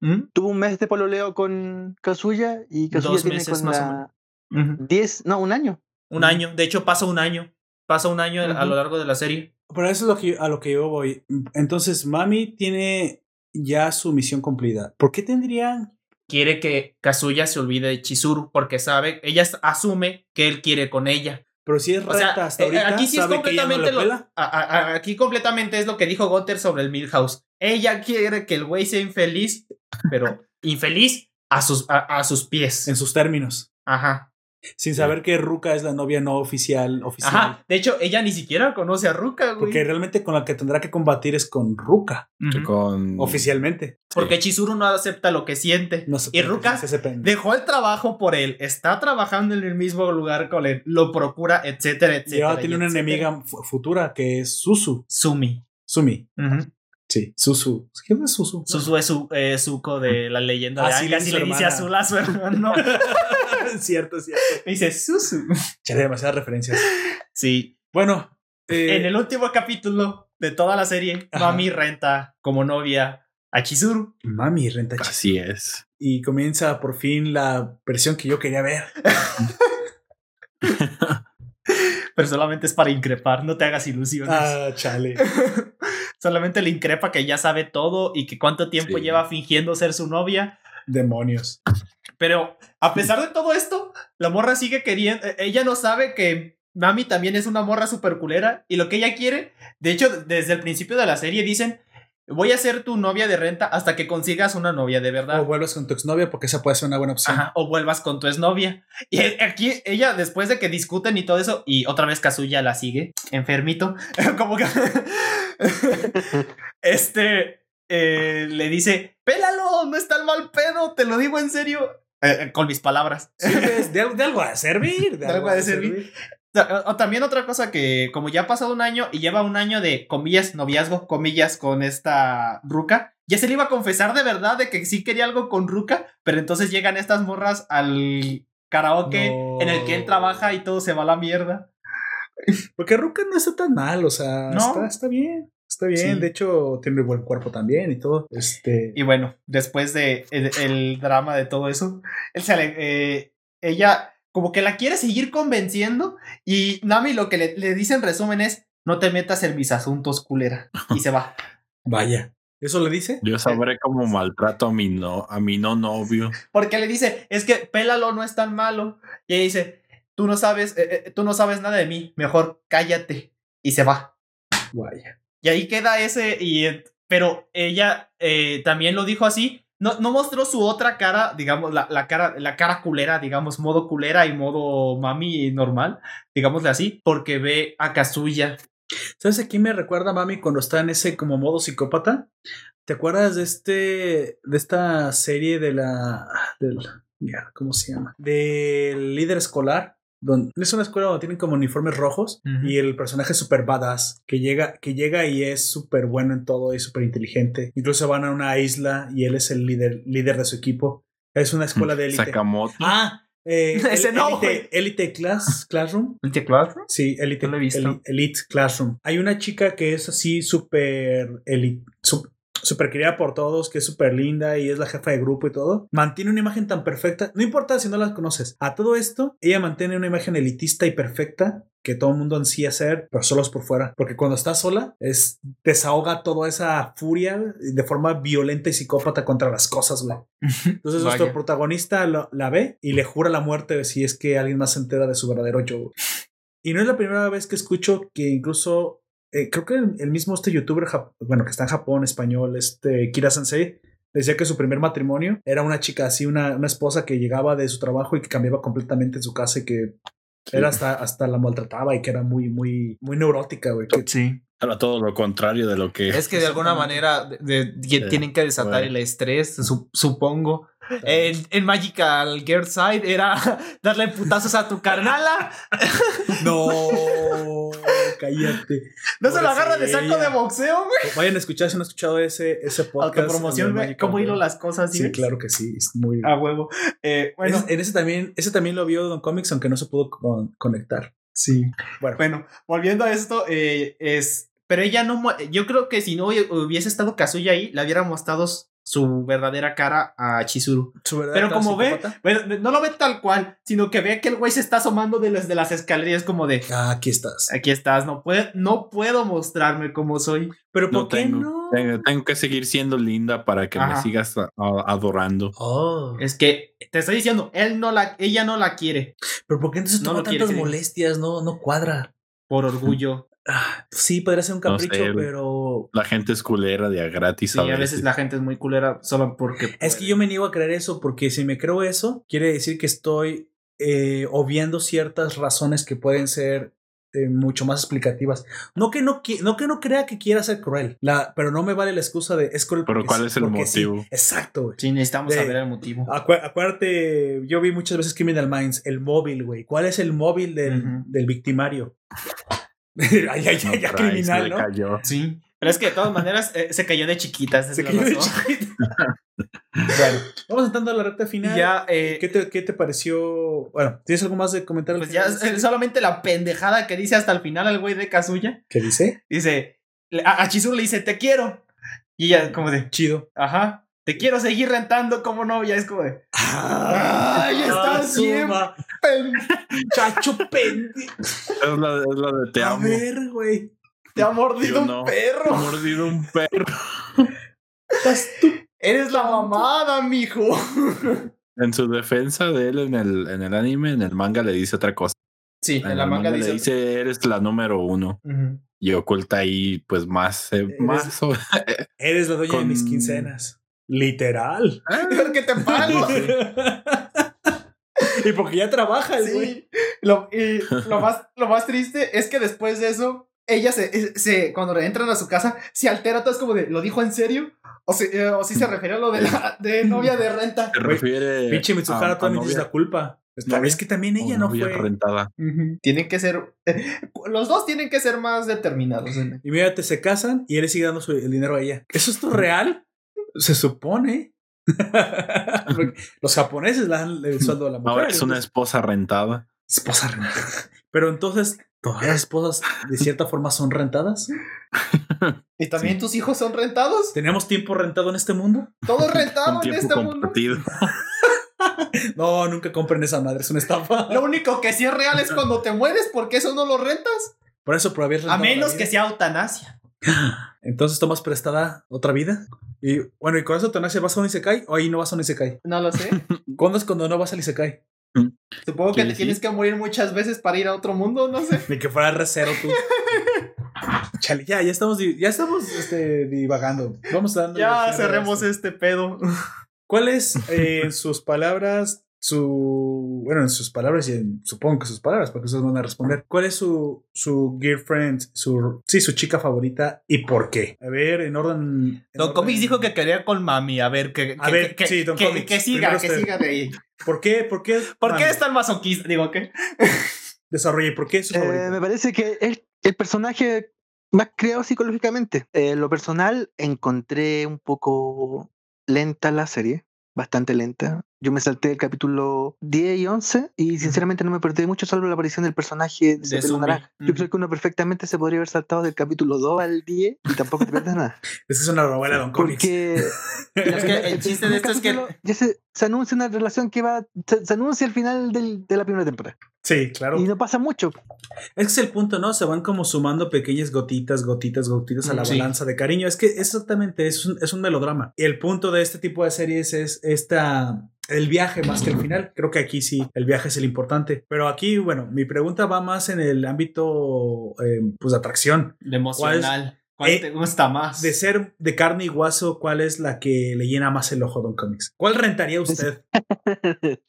¿Mm? tuvo un mes de pololeo con Kazuya y Kazuya Dos tiene meses con más o la Ujú. 10, no, un año. Un año. De hecho, pasa un año. Pasa un año a lo largo de la serie. Pero eso es lo que, a lo que yo voy. Entonces, Mami tiene ya su misión cumplida. ¿Por qué tendrían? Quiere que Kazuya se olvide de Chizuru. Porque sabe, ella asume que él quiere con ella. Pero si es O sea, hasta eh, ahorita, aquí sí es no completamente le lo, a- aquí completamente es lo que dijo Gunter sobre el Milhouse. Ella quiere que el güey sea infeliz, pero infeliz a sus, a, a sus pies. En sus términos. Ajá. Sin saber que Ruka es la novia no oficial. oficial. Ajá. De hecho, ella ni siquiera conoce a Ruka, güey. Porque realmente con la que tendrá que combatir es con Ruka. Con... Oficialmente. Porque Chizuru no acepta lo que siente. No sé y Ruka se dejó el trabajo por él. Está trabajando en el mismo lugar con él. Lo procura, etcétera, Y etcétera. ahora tiene y una etcétera. enemiga fu- futura que es Susu. Sumi. Sumi. Ujú. Sí, Susu. ¿Quién es Susu? Susu es su, eh, Zuko de la leyenda Ah, de sí, Aang, le así dice le dice hermana. azul a su hermano. cierto, cierto. dice Susu. Chale, demasiadas referencias. Sí. Bueno, eh, En el último capítulo de toda la serie, Ajá. Mami renta como novia a Chizuru. Mami renta chis- Así es. Y comienza por fin la versión que yo quería ver. Pero solamente es para increpar, no te hagas ilusiones. Ah, chale. solamente le increpa que ya sabe todo y que cuánto tiempo Sí. lleva fingiendo ser su novia. Demonios. Pero a pesar de todo esto, la morra sigue queriendo. eh, Ella no sabe que Mami también es una morra super culera. Y lo que ella quiere, de hecho, desde el principio de la serie dicen: Voy a ser tu novia de renta hasta que consigas una novia de verdad. O vuelves con tu exnovia porque esa puede ser una buena opción. Ajá, o vuelvas con tu exnovia. Y aquí ella, después de que discuten y todo eso, y otra vez Kazuya la sigue, enfermito, como que. este eh, le dice: Pélalo, no está el mal pedo, te lo digo en serio. Eh, con mis palabras. Sí, de, de algo a servir. De algo ha de servir. O- o también otra cosa que, como ya ha pasado un año y lleva un año de comillas, noviazgo, comillas, con esta Ruka, ya se le iba a confesar de verdad de que sí quería algo con Ruka, pero entonces llegan estas morras al karaoke No. en el que él trabaja y todo se va a la mierda. Porque Ruka no está tan mal, o sea, No. está, está bien. Está bien, Sí. de hecho, tiene buen cuerpo también y todo. Este. Y bueno, después de el, el drama de todo eso, él se eh, ella como que la quiere seguir convenciendo y Nami lo que le, le dice en resumen es, no te metas en mis asuntos, culera. Y se va. Vaya. ¿Eso le dice? Yo sabré cómo maltrato a mi no, a mi no novio. Porque le dice, es que pélalo no es tan malo. Y ella dice, tú no sabes, eh, eh, tú no sabes nada de mí, mejor cállate. Y se va. Vaya. Y ahí queda ese, y, pero ella eh, también lo dijo así. No, no mostró su otra cara, digamos, la, la cara, la cara culera, digamos, modo culera y modo mami normal, digámosle así, porque ve a Kazuya. ¿Sabes a quién me recuerda mami cuando está en ese como modo psicópata? ¿Te acuerdas de este de esta serie de la del ¿cómo se llama? Del líder escolar donde es una escuela donde tienen como uniformes rojos y el personaje es súper badass que llega que llega y es súper bueno en todo y súper inteligente. Incluso van a una isla y él es el líder líder de su equipo. Es una escuela de élite. Sakamoto. Ah, eh, Ese no, Elite, Elite Class Classroom. ¿Classroom? Sí, Elite, No Elite Classroom. Hay una chica que es así súper eli- su- súper querida por todos, que es súper linda y es la jefa de grupo y todo. Mantiene una imagen tan perfecta. No importa si no la conoces. A todo esto, ella mantiene una imagen elitista y perfecta que todo el mundo ansía ser, pero solo es por fuera. Porque cuando está sola, es desahoga toda esa furia de forma violenta y psicópata contra las cosas, güey. Entonces Vaya. nuestro protagonista lo- la ve y le jura la muerte si es que alguien más se entera de su verdadero yo. Y no es la primera vez que escucho que incluso, eh, creo que el, el mismo este youtuber, bueno, que está en Japón, español, este Kira Sensei, decía que su primer matrimonio era una chica así, una, una esposa que llegaba de su trabajo y que cambiaba completamente en su casa y que era hasta, hasta la maltrataba y que era muy, muy, muy neurótica, güey. que- Sí. Era todo lo contrario de lo que. Es que de alguna manera de- de- de- Sí, tienen que desatar bueno. el estrés, su- supongo. En, en Magical Girl Side era darle putazos a tu carnala. No, cállate. No se lo agarra de saco de boxeo, güey. Vayan a escuchar si no han escuchado ese, ese podcast. Autopromoción, güey. ¿Cómo hilo las cosas? Sí, claro que sí. Es muy. A huevo. Eh, bueno, en ese también, ese también lo vio Don Comics, aunque no se pudo con- conectar. sí. Bueno, Bueno, volviendo a esto, eh, es. Pero ella no. Yo creo que si no hubiese estado Kazuya ahí, le hubiera mostrado su verdadera cara a Chizuru. Pero como ve, bueno, no lo ve tal cual, sino que ve que el güey se está asomando de las, de las escaleras como de. Ah, aquí estás. Aquí estás, no, puede, no puedo mostrarme como soy. Pero ¿por No qué tengo, no? tengo. tengo que seguir siendo linda para que Ajá. me sigas a- a- adorando. Oh. Es que te estoy diciendo, él no la, ella no la quiere Pero ¿por qué entonces No toma quiere, tantas molestias? No, no cuadra. por orgullo. Ah, sí, podría ser un No capricho, sé, pero. La gente es culera de a gratis. Sí, a veces la gente es muy culera solo porque. Es que yo me niego a creer eso, porque si me creo eso, quiere decir que estoy eh, obviando ciertas razones que pueden ser eh, mucho más explicativas. No que no, no que no crea que quiera ser cruel, la, pero no me vale la excusa de es cruel. Pero porque ¿cuál es el sí. motivo? Exacto, güey. Sí, necesitamos De- saber el motivo. Acu- acuérdate, yo vi muchas veces Criminal Minds, el móvil, güey. ¿Cuál es el móvil del, Ujú. del victimario? Ay, ay, ay, No ya criminal, ¿no? cayó. Sí. Pero es que de todas maneras eh, se cayó de chiquita. esa es Se cayó de razón. chiquito. bueno, vamos entrando a la recta final. Ya, eh, ¿Qué te, qué te pareció? Bueno, ¿tienes algo más de comentar? al pues ya eh, solamente la pendejada que dice hasta el final el güey de Kazuya. ¿Qué dice? Dice, le- a, a Chizuru le dice, te quiero. Y ella como de, Chido. ajá, te quiero seguir rentando, ¿cómo no? Ya es como de, ¡Ay, estás bien, pen- Chacho pendejo. Es la, es la de te A amo. ver, güey. te ha mordido un no. He perro. mordido un perro. Estás tú. Eres la mamada, mijo. En su defensa de él en el, en el anime, en el manga le dice otra cosa. Sí, En, en la el manga manga dice... le dice eres la número uno y oculta ahí pues más, eh, Eres- más sobre- Eres la dueña de mis quincenas. Literal. Porque te pago. y porque ya trabaja el güey. Sí. Lo, y lo más, lo más triste es que después de eso, ella se, se cuando entran a su casa, se altera todo, es como de, ¿lo dijo en serio? O si, eh, o si se refiere a lo de la de novia de renta. se refiere Pinche Mitsuhara también novia- dice la culpa. Esta vez que también ella no novia fue. rentada. Tienen que ser, los dos tienen que ser más determinados. ¿eh? Y mírate, se casan y él sigue dando su- el dinero a ella. ¿Eso es todo real? Se supone. Los japoneses le dan el sueldo a la mujer. Ahora es una esposa rentada. esposa rentada. Pero entonces, ¿todas las esposas de cierta forma son rentadas? ¿Y también tus hijos son rentados? ¿Tenemos tiempo rentado en este mundo? ¿Todo rentado en este mundo? No, nunca compren esa madre, es una estafa. Lo único que sí es real es cuando te mueres, porque eso no lo rentas. Por eso, por haber A menos que sea eutanasia. Entonces tomas prestada otra vida. Y bueno, y con eso eutanasia vas a un Isekai o ahí no vas a un Isekai. No lo sé. ¿Cuándo es cuando no vas al Isekai? Supongo que te tienes que morir muchas veces para ir a otro mundo, no sé. Ni que fuera recero tú. Chale, ya, ya estamos, ya estamos este, divagando. Vamos dando. Ya cerremos este pedo. ¿Cuál es, eh, en sus palabras, su. Bueno, en sus palabras y en, supongo que sus palabras, porque ustedes van a responder. ¿Cuál es su, su girlfriend, su. Sí, su chica favorita y por qué? A ver, en orden. en Don orden- Comics dijo que quería con mami. A ver, que, A que- ver, que, sí, Don que- Comics, que siga, que usted. siga de ahí. ¿Por qué? ¿Por qué? ¿Por qué es tan masoquista? Digo, ¿qué? Desarrolle, ¿por qué es su Eh, favorita? me parece que es el personaje más creado psicológicamente. Eh, en lo personal, encontré un poco lenta la serie, bastante lenta. Yo me salté el capítulo 10 y 11 y sinceramente no me perdí mucho, salvo la aparición del personaje de, De pelo naranja. Yo creo que uno perfectamente se podría haber saltado del capítulo 2 al 10 y tampoco te pierdes nada. Es que es una novela, Don Comics. Porque Es que el chiste de esto es que- ya se, se anuncia una relación que va, se, se anuncia al final del- de la primera temporada. Sí, claro. Y no pasa mucho. Es que es el punto, ¿no? Se van como sumando pequeñas gotitas, gotitas, gotitas a la Sí. balanza de cariño. Es que exactamente es un, es un melodrama. Y el punto de este tipo de series es esta. El viaje más que el final. Creo que aquí sí, el viaje es el importante. Pero aquí, bueno, mi pregunta va más en el ámbito, eh, pues, de atracción. De emocional. ¿Cuál Eh, te gusta más? De ser de carne y hueso, ¿cuál es la que le llena más el ojo a Don Comics? ¿Cuál rentaría usted?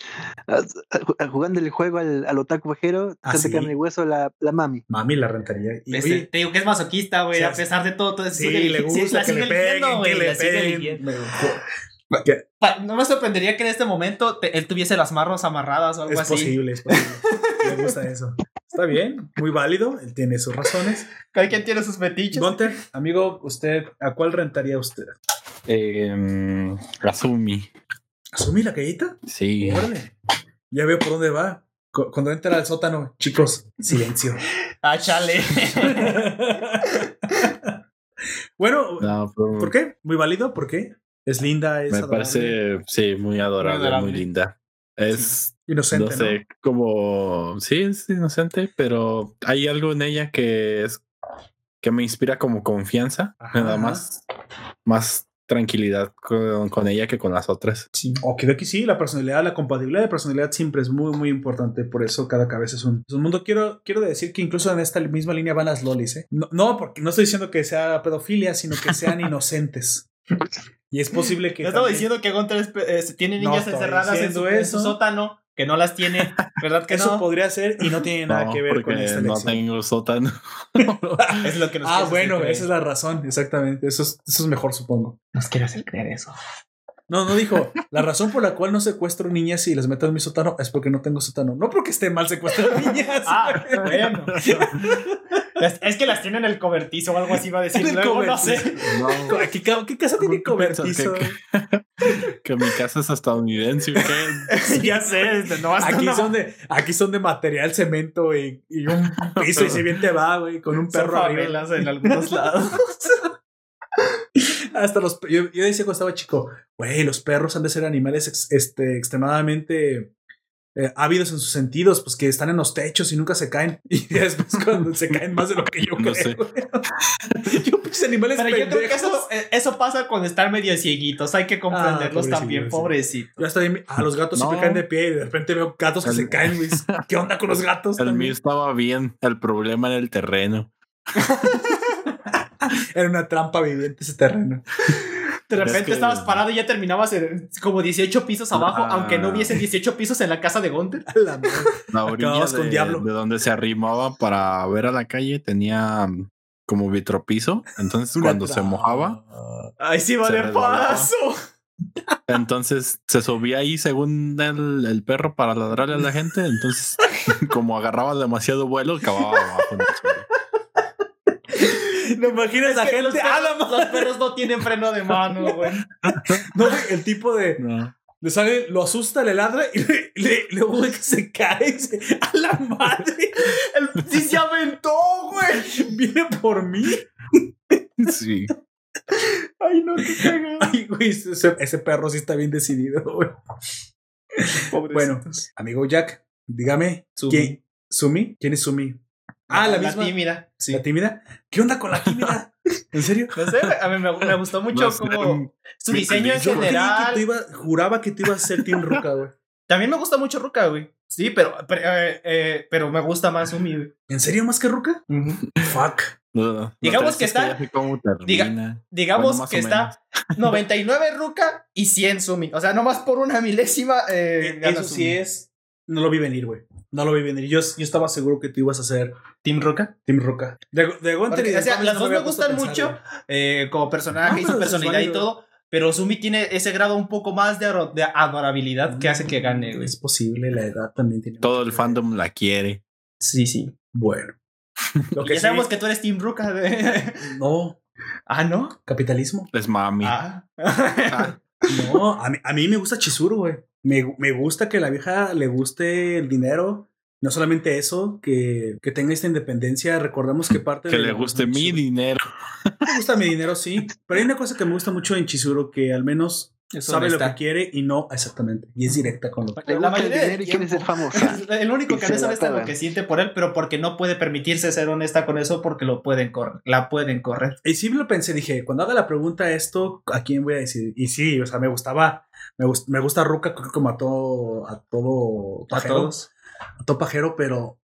Jugando el juego al, al otaku vejero, Ah, sí. carne y hueso, la, la mami. Mami la rentaría. Y, oye, te digo que es masoquista, güey. Sí, a pesar de todo, todo sí, sigue le sí, gusta que le peguen, que le peguen. No me sorprendería que en este momento te- él tuviese las marros amarradas o algo Es así. posible, es posible. Me gusta eso. Está bien, muy válido. Él tiene sus razones. Cada quien tiene sus fetiches. Gunter, amigo, usted, ¿a cuál rentaría usted? Eh, mm, Azumi. ¿Asumí la callita? Sí. Órale. Ya veo por dónde va. Cu- Cuando entra al sótano, chicos, silencio. Ah, chale. bueno, No, pero ¿por qué? Muy válido, ¿por qué? Es linda, es me adorable, parece, sí, muy adorable, muy, adorable. linda. Es, inocente, no sé, como, sí, es inocente, pero hay algo en ella que es, que me inspira como confianza. Ajá, me da ajá. más, más tranquilidad con, con ella que con las otras. Sí. Ok, de aquí sí, la personalidad, la compatibilidad de personalidad siempre es muy, muy importante. Por eso cada cabeza es un, es un mundo. Quiero, quiero decir que incluso en esta misma línea van las lolis, ¿eh? No, no, porque no estoy diciendo que sea pedofilia, sino que sean inocentes. Y es posible que. Yo estaba también- diciendo que Gunter es pe- eh, tiene No niñas encerradas en su, en su sótano, que no las tiene, ¿verdad que Eso no? podría ser y no tiene nada No, que ver con esta no tengo sótano. Es lo que nos Ah, bueno, esa es la razón, exactamente. Eso es, eso es mejor, supongo. Nos quiere hacer creer eso. No, no dijo. La razón por la cual no secuestro niñas y las meto en mi sótano es porque no tengo sótano. No porque esté mal secuestrar niñas. Ah, bueno. es, es que las tiene en el cobertizo o algo así va a decir. Luego no sé. No, ¿Qué, ca- qué casa tiene ¿Tú piensas cobertizo? que- que mi casa es estadounidense. ¿o qué? Sí, ya sé. este, No Aquí una- son, de, aquí son de material, cemento y, y un piso y si bien te va, güey, con un perro arriba. en algunos lados. Hasta los yo, yo decía cuando estaba chico, güey, los perros han de ser animales ex- este, extremadamente eh, ávidos en sus sentidos, pues que están en los techos y nunca se caen. Y después cuando se caen más de lo que yo No creo. sé. yo pinches animales Pero yo creo que pendejos. eso, eh, eso pasa cuando están medio cieguitos. Hay que comprenderlos pobrecillo, también, pobrecito. Yo hasta ahí, ah, los gatos No. siempre caen de pie y de repente veo gatos que El- se caen, güey. ¿Qué onda con los gatos? El también? mío estaba bien. El problema era el terreno. Era una trampa viviente ese terreno. De Es repente que- estabas parado y ya terminabas en como 18 pisos abajo, Ah. aunque no hubiesen 18 pisos en la casa de Gunter. A la. La orilla Acababas con de, Diablo. de donde se arrimaba para ver a la calle tenía mm, como vitropiso. Entonces Una cuando se mojaba, Ay, sí, vale resbalaba. paso. entonces se subía ahí según el, el perro para ladrarle a la gente. Entonces como agarraba demasiado vuelo, acababa abajo en el suelo. ¿No imaginas la Que gente? los, ¡Ah, perros, los perros no tienen freno de mano, güey. No, el tipo de No. le sale, lo asusta, le ladra y le, le- luego ve que se cae y dice, a la madre, El, sí se aventó, güey. viene por mí. Sí. Ay, no, qué cagado. Ay, güey, ese, ese perro sí está bien decidido, güey. Bueno, amigo Jack, dígame, Sumi. ¿quién? ¿Sumi? ¿Quién es Sumi? Ah, la, misma. tímida. Sí. ¿La tímida? ¿Qué onda con la tímida? ¿En serio? No sé, a mí me, me gustó mucho No como su diseño en Yo general. que tú iba, juraba que tú ibas a ser Team Ruka, güey. También me gusta mucho Ruka, güey. Sí, pero, pero, eh, eh, pero me gusta más Umi, güey. ¿En serio más que Ruka? Fuck. No, no, Digamos que está- termina. Digamos Bueno, que está 99 Ruka y 100 Sumi. O sea, nomás por una milésima. Eh, Eso Sumi. sí es. No lo vi venir, güey. No lo vi venir. Yo, yo estaba seguro que tú ibas a ser Team Ruka. Team Ruka. De, de Gunter y de o sea, las no dos me gustan pensar, mucho eh, como personaje Ah, y pero su personalidad y todo. Pero Sumi tiene ese grado un poco más de, de adorabilidad que hace que gane, güey. Es posible, la edad también tiene. Todo el fandom la quiere. Sí, sí. Bueno. Lo que ya sí- sabemos que tú eres Team Ruka. güey. No. ah, ¿no? Capitalismo. Es mami. Ah. Ah, No, a mí, a mí me gusta Chizuru, güey. Me, me gusta que la vieja le guste el dinero. No solamente eso, que, que tenga esta independencia. Recordemos que parte que de le la- guste mi dinero. Me gusta mi dinero, sí. Pero hay una cosa que me gusta mucho en Chizuru, que al menos Es sabe lo que quiere y no exactamente. Y es directa con lo que Le La mayoría y quiere ser famosa. El único que no sabe es lo que siente por él, pero porque no puede permitirse ser honesta con eso porque lo pueden correr. La pueden correr. Y sí lo pensé, dije, cuando haga la pregunta esto, ¿a quién voy a decir? Y sí, o sea, me gustaba, me, gust- me gusta que como a todo, a todo A pajero, todos. a todo pajero, pero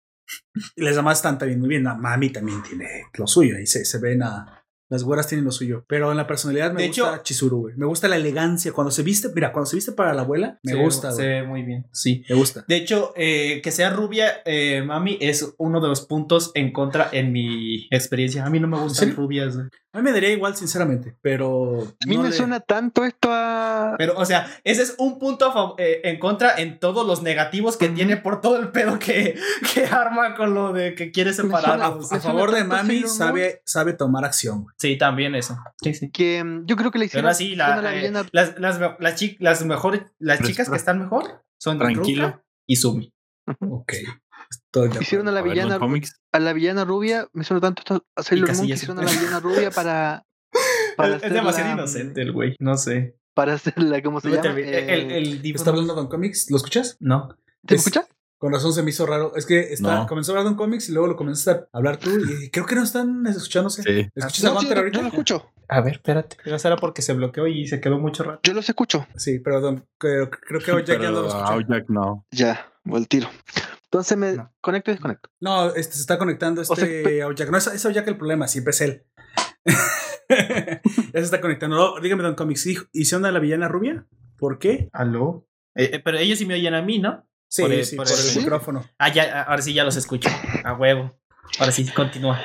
les demás están también muy bien. A Mami también tiene lo suyo, y se, se ven a... Las güeras tienen lo suyo, pero en la personalidad me De gusta hecho- Chizuru, güey. Me gusta la elegancia. Cuando se viste, mira, cuando se viste para la abuela, me Se- gusta, Se ve muy bien. Sí. Me gusta. De hecho, eh, que sea rubia, eh, mami, es uno de los puntos en contra en mi experiencia. A mí no me gustan serio? rubias. güey. A mí me daría igual, sinceramente, pero... A mí no me le- suena tanto esto a. Pero, o sea, ese es un punto eh, en contra en todos los negativos que tiene por todo el pedo que, que arma con lo de que quiere separar. suena- A, favor de Mami, sabe, sabe tomar acción. Sí, también eso. Sí, sí. que mm, yo creo que le hicieron. Pero así, hicieron a la, eh, las, las, las, chi- las mejores, las chicas que están mejor son Tranquilo. Ruka y Sumi. Ok. Hicieron a la A ver, los villana a la villana rubia, me suena tanto esto a Sailor Moon que hicieron a la villana rubia para. para Es, es demasiado hacerla, inocente el güey, no sé. Para hacerla, ¿cómo se No llama? el, Eh, el ¿Está hablando con cómics? ¿Lo escuchas? No. ¿Te es- escuchas? Con razón se me hizo raro. Es que está, No. comenzó hablando en cómics y luego lo comenzaste a hablar tú y creo que no están escuchándose. Sí. ¿Escuchas a No, Gunter ahorita? yo lo escucho. A ver, espérate. Pero será porque se bloqueó y se quedó mucho rato. Yo los escucho. Sí, perdón. Creo, creo que hoy ya, ya no lo a Jack no. Ya, al tiro. Entonces me No. conecto y desconecto. No, este se está conectando este O sea, Aoyak. No es, es Aoyak el problema, siempre es él. ya se está conectando. No, dígame, Don Comics, ¿hijo- ¿hicieron a la villana rubia? ¿Por qué? ¿Aló? Eh, eh, pero ellos sí me oyen a mí, ¿no? Sí, Por el- sí, por por, el- el ¿Sí? micrófono. Ah, ya, ahora sí ya los escucho. A huevo. Ahora sí, continúa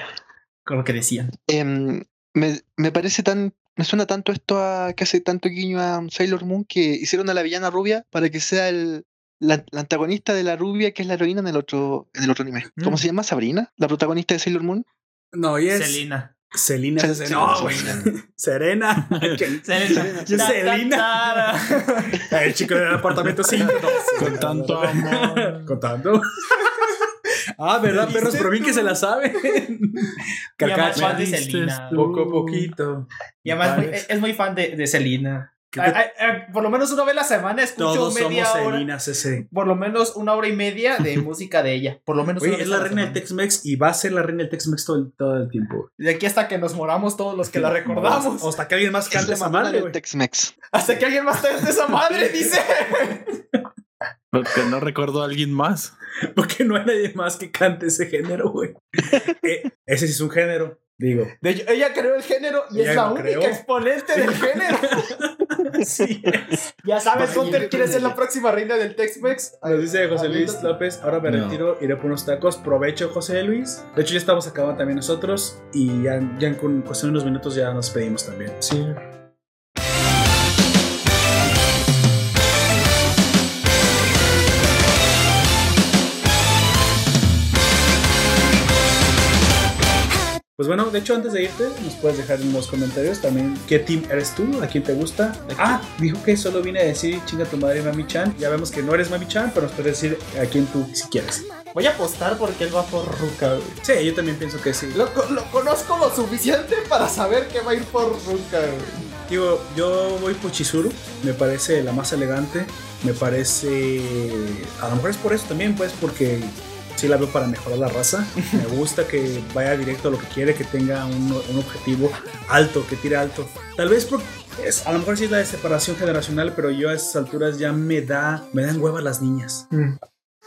con lo que decían. Em, me, me parece tan. Me suena tanto esto a que hace tanto guiño a Sailor Moon que hicieron a la villana rubia para que sea el, la, la antagonista de la rubia que es la heroína en el otro, en el otro anime. ¿Cómo Mm. se llama? Sabrina, la protagonista de Sailor Moon. No, y es. Selina. Selina. Se- Se- se- no, güey. Serena. Selena. El chico del apartamento 5. Con tanto amor. Contando. Ah, ¿verdad, perros? Pero bien que se la sabe. Carcacha. fan de ¿Viste Selena. Poco a poquito. Mi mamá es muy, fan de, de Selena. ¿Qué Ay, te- ay, ay, por lo menos una vez a la semana escucho Todos media somos hora. Por lo menos una hora y media de música de ella. Por lo menos Oye, una es la reina del. Tex-Mex y va a ser la reina del Tex-Mex todo, el- todo el tiempo. De aquí hasta que nos moramos todos los que la recordamos. O hasta que alguien más cante esa madre. Tex-Mex. Hasta que alguien más cante esa madre, dice. Porque no recuerdo a alguien más. Porque no hay nadie más que cante ese género, güey. Eh, ese sí es un género, digo. De hecho, ella creó el género y es la única exponente del género. Sí. Ya sabes, yo quiere ser la próxima reina del Tex-Mex. Nos dice José Luis López, ahora me No. retiro, iré por unos tacos. Provecho, José Luis. De hecho, ya estamos acabando también nosotros. Y ya, ya en cuestión de unos minutos ya nos pedimos también. Sí. Pues bueno, de hecho, antes de irte, nos puedes dejar en los comentarios también qué team eres tú, a quién te gusta. Ah, dijo que solo vine a decir chinga tu madre, Mami Chan. Ya vemos que no eres Mami Chan, pero nos puedes decir a quién tú si quieres. Voy a apostar porque él va por Ruka, güey. Sí, yo también pienso que sí. Lo, lo conozco lo suficiente para saber que va a ir por Ruka, güey. Digo, yo voy por Chizuru, me parece la más elegante, me parece... A lo mejor es por eso también, pues, porque sí la veo para mejorar la raza. Me gusta que vaya directo a lo que quiere, que tenga un, un objetivo alto, que tire alto. Tal vez porque es, a lo mejor sí es la de separación generacional, pero yo a esas alturas ya me da, me dan hueva las niñas. Mm.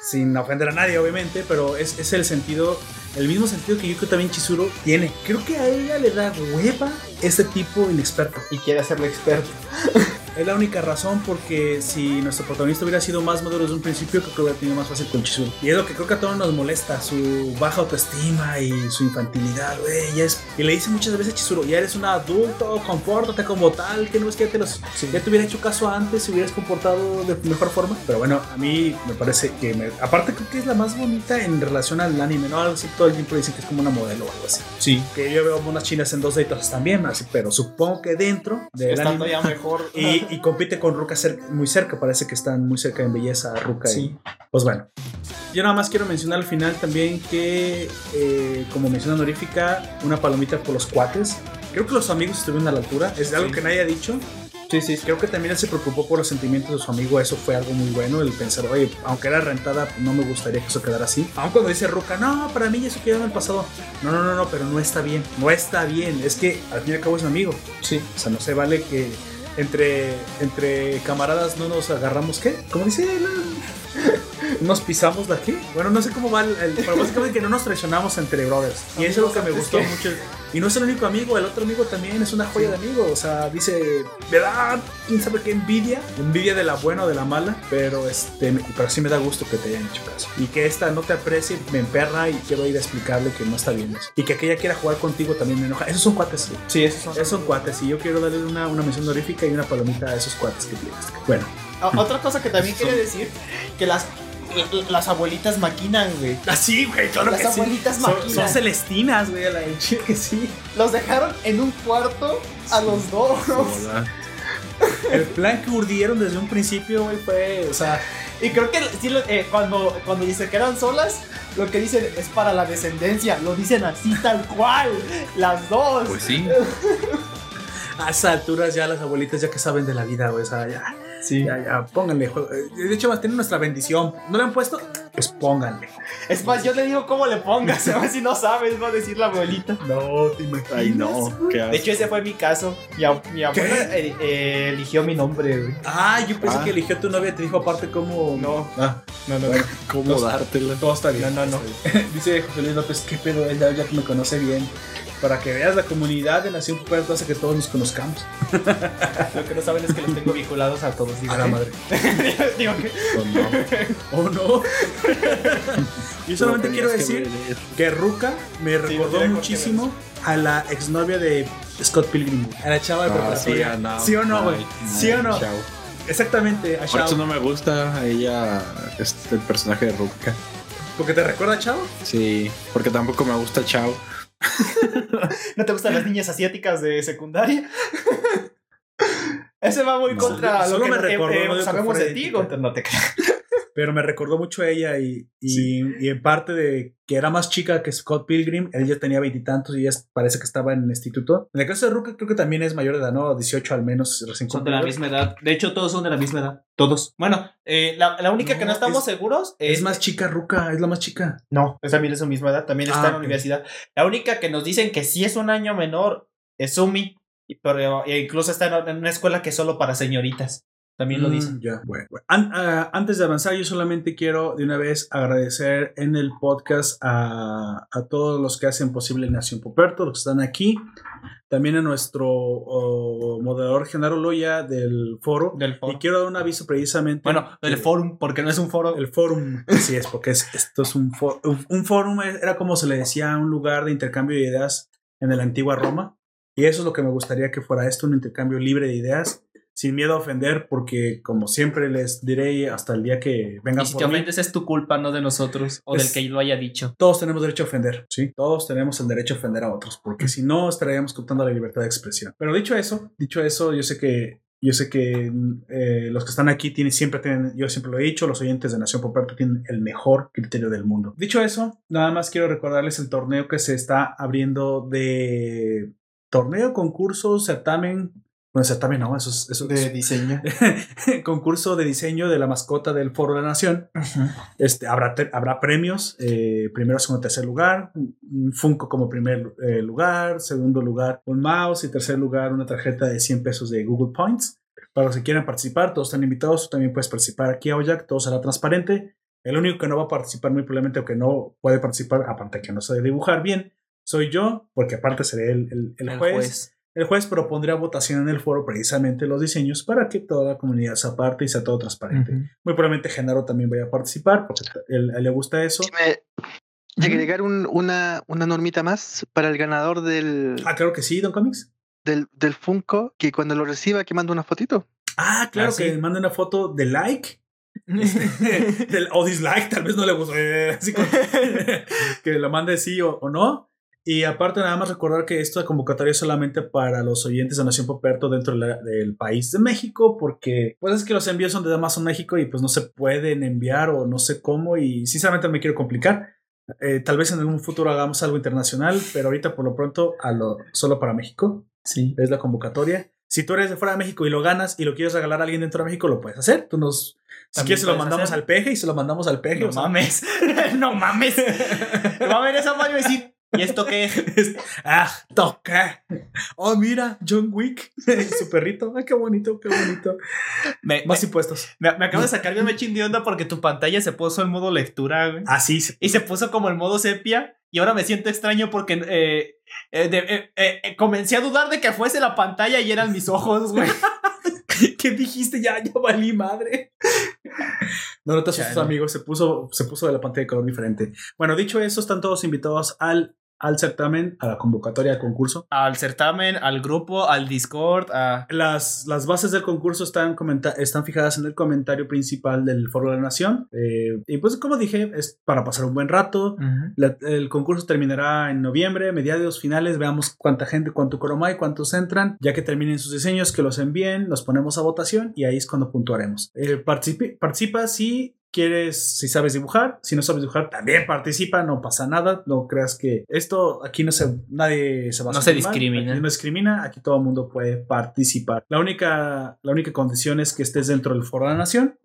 Sin ofender a nadie, obviamente, pero es, es el sentido, el mismo sentido que yo creo también Chizuru tiene. Creo que a ella le da hueva este tipo inexperto. Y quiere hacerle experto. Es la única razón porque si nuestro protagonista hubiera sido más maduro desde un principio, creo que hubiera tenido más fácil con Chizuru. Y es lo que creo que a todos nos molesta, su baja autoestima y su infantilidad, güey. es- Y le dice muchas veces a Chizuru, ya eres un adulto, compórtate como tal, que no es que ya te, los, ya te hubiera hecho caso antes si hubieras comportado de mejor forma. Pero bueno, a mí me parece que, me- aparte creo que es la más bonita en relación al anime, ¿no? Algo así, todo el tiempo dicen que es como una modelo o algo así. Sí. Que yo veo unas chinas en dos deditos también, así, pero supongo que dentro del Estando anime... ya mejor. Y, y compite con Ruka muy cerca, parece que están muy cerca en belleza Ruka. Sí. Y, pues bueno, yo nada más quiero mencionar al final también que, eh, como mención honorífica, una palomita por los cuates. Creo que los amigos estuvieron a la altura, es algo Sí. que nadie ha dicho. Sí, sí. Creo que también él se preocupó por los sentimientos de su amigo, eso fue algo muy bueno, el pensar, oye, aunque era rentada, pues, no me gustaría que eso quedara así. Aun cuando dice Ruka, no, para mí eso quedó en el pasado. No, no, no, no, pero no está bien, no está bien, es que al fin y al cabo es mi amigo. Sí. O sea, no se vale que entre, entre camaradas no nos agarramos, ¿qué? ¿Cómo dice? ¿Nos pisamos la qué? Bueno, no sé cómo va el... el- pero básicamente que no nos traicionamos entre brothers. Y eso es lo que me gustó mucho. Y no es el único amigo, el otro amigo también es una joya de amigo. O sea, dice, me da, quién sabe qué envidia. Envidia de la buena o de la mala. Pero, este, pero sí me da gusto que te hayan hecho caso. Y que esta no te aprecie, me emperra y quiero ir a explicarle que no está bien eso. Y que aquella quiera jugar contigo también me enoja. Esos son cuates. Sí, esos son. Esos son cuates y yo quiero darle una, una mención honorífica y una palomita a esos cuates que tienes. Bueno, Otra cosa que también quiere decir que las las abuelitas maquinan, güey. así, güey, claro Las abuelitas Son, maquinan. son celestinas, güey, a la leche que sí. Los dejaron en un cuarto a los dos. El plan que urdieron desde un principio, güey, fue, o sea, Y creo que sí, eh, cuando, cuando se quedan solas, lo que dicen es para la descendencia. Lo dicen así tal cual. Las dos. Pues sí. a esas alturas ya las abuelitas ya que saben de la vida, güey, o sea, ya, Sí. ya, ya, pónganle. Eh, De hecho, tienen nuestra bendición. ¿No le han puesto? Pues pónganle. Es más, yo le digo cómo le pongas. A ver si no sabes, va a decir la abuelita. No, te imaginas. Ay, no. Qué De hecho, ese fue mi caso. Mi, ab- mi abuela eh, eh, eligió mi nombre, güey. Ah, yo pensé Ah. que eligió a tu novia, te dijo aparte cómo. No. Ah, No, no, bueno, ¿Cómo dártela? todo está bien. No, no, no. Dice José Luis López, qué pedo, él ya, ya que me conoce bien. Para que veas la comunidad de Nación Puerto hace que todos nos conozcamos. Lo que no saben es que los tengo vinculados a todos. digo, A la ¿qué? madre. digo que. Pues no. ¿O no? Yo solamente quiero que decir ver eso. que Ruka me recordó que muchísimo a la exnovia de Scott Pilgrim, a la chava de Ah, sí, preparatoria. ah, no. ¿Sí o no, güey? ¿Sí o no? chao. Exactamente, a Por Chao. eso no me gusta ella, este, el personaje de Ruka. Porque te recuerda a Chao. Sí, porque tampoco me gusta Chao. ¿No te gustan las niñas asiáticas de secundaria? Ese va muy No. contra Solo lo que me eh, recordó, eh, no sabemos de ti. Gunter, no te creas. Pero me recordó mucho a ella y, y, y en parte de que era más chica que Scott Pilgrim, él ya tenía veintitantos y ella parece que estaba en el instituto. En el caso de Ruka creo que también es mayor de edad, ¿no? 18 al menos recién Son de la misma edad. De hecho, todos son de la misma edad. Todos. Bueno, eh, la, la única que no estamos es- seguros Es más chica Ruka, es la más chica. No, es también es su misma edad. También está Ah, en la ok. universidad. La única que nos dicen que sí es un año menor es Sumi. Pero e incluso está en, en una escuela que es solo para señoritas. También lo Mm, dicen. Ya, bueno. bueno. An- ah, antes de avanzar, yo solamente quiero de una vez agradecer en el podcast a, a todos los que hacen posible Nación Poperto, los que están aquí. También a nuestro moderador Genaro Loya del foro. Del Y foro. quiero dar un aviso precisamente. Bueno, del forum, porque no es un foro. El forum, así es, porque es, esto es un foro. Un forum era como se le decía un lugar de intercambio de ideas en la antigua Roma. Y eso es lo que me gustaría que fuera esto, un intercambio libre de ideas, sin miedo a ofender, porque como siempre les diré hasta el día que vengan y si por te mí, ofendes es tu culpa, no de nosotros. O Es- del que lo haya dicho. todos tenemos derecho a ofender, ¿sí? Todos tenemos el derecho a ofender a otros, porque si no estaríamos cooptando la libertad de expresión. Pero dicho eso, dicho eso, yo sé que yo sé que eh, los que están aquí tienen, siempre tienen, yo siempre lo he dicho, los oyentes de Nación Poperto tienen el mejor criterio del mundo. Dicho eso, nada más quiero recordarles el torneo que se está abriendo de torneo, concurso, certamen, No, certamen no, eso es, eso De diseño. concurso de diseño de la mascota del Foro de la Nación. Este, habrá, te- habrá premios, eh, primero, segundo, tercer lugar, un Funko como primer eh, lugar, segundo lugar un mouse y tercer lugar una tarjeta de 100 pesos de Google Points. Para los que quieran participar, todos están invitados, tú también puedes participar aquí a Oyak, todo será transparente. El único que no va a participar muy probablemente o que no puede participar, aparte que no sabe dibujar bien, soy yo, porque aparte seré el, el- el El juez. juez. El juez propondrá votación en el foro precisamente los diseños para que toda la comunidad se aparte y sea todo transparente. Muy probablemente Genaro también vaya a participar porque él, a él le gusta eso. Y me- agregar un- una, una normita más para el ganador del, Ah, claro que sí, Don Comics. del, del Funko, que cuando lo reciba, que mande una fotito. Ah, claro Ah, sí. que mande una foto de like. del, o dislike, tal vez no le gusta. eh, así como- que lo mande sí o, o no. Y aparte, nada más recordar que esta convocatoria es solamente para los oyentes de Nación Poperto dentro de la- del país de México, porque pues es que los envíos son de Amazon México y pues no se pueden enviar o no sé cómo. Y sinceramente me quiero complicar. Eh, tal vez en algún futuro hagamos algo internacional, pero ahorita por lo pronto a lo, solo para México Sí. es la convocatoria. Si tú eres de fuera de México y lo ganas y lo quieres regalar a alguien dentro de México, lo puedes hacer. Tú nos, si quieres, se lo mandamos hacer. al peje y se lo mandamos al peje. No o sea, mames. no mames. Va a ver esa Mario y decir, ¿y esto qué? es- ah, toca. Oh, mira, John Wick, su perrito. Ay, qué bonito, qué bonito. Me, Más me, impuestos. me- me acabo de sacar bien mechín de onda porque tu pantalla se puso en modo lectura, güey. Así se Y se puso como en modo sepia. Y ahora me siento extraño porque eh, eh, de- eh, comencé a dudar de que fuese la pantalla y eran mis ojos, güey. ¿Qué dijiste? Ya, ya valí madre. No, no te asustes, amigo. Se puso, se puso de la pantalla de color diferente. Bueno, dicho eso, están todos invitados al, al certamen, a la convocatoria al concurso. Al certamen, al grupo, al Discord, a... Las, las bases del concurso están, están fijadas en el comentario principal del Foro de la Nación. Eh, y pues, como dije, es para pasar un buen rato. La- el concurso terminará en noviembre, mediados, finales. Veamos cuánta gente, cuánto croma hay, cuántos entran. Ya que terminen sus diseños, que los envíen, los ponemos a votación y ahí es cuando puntuaremos. Eh, participa si quieres, si sabes dibujar. Si no sabes dibujar, también participa, no pasa nada. No creas que esto aquí no se, nadie se va a No se discrimina. aquí no discrimina, aquí todo el mundo puede participar. La única, la única condición es que estés dentro del Foro de la Nación,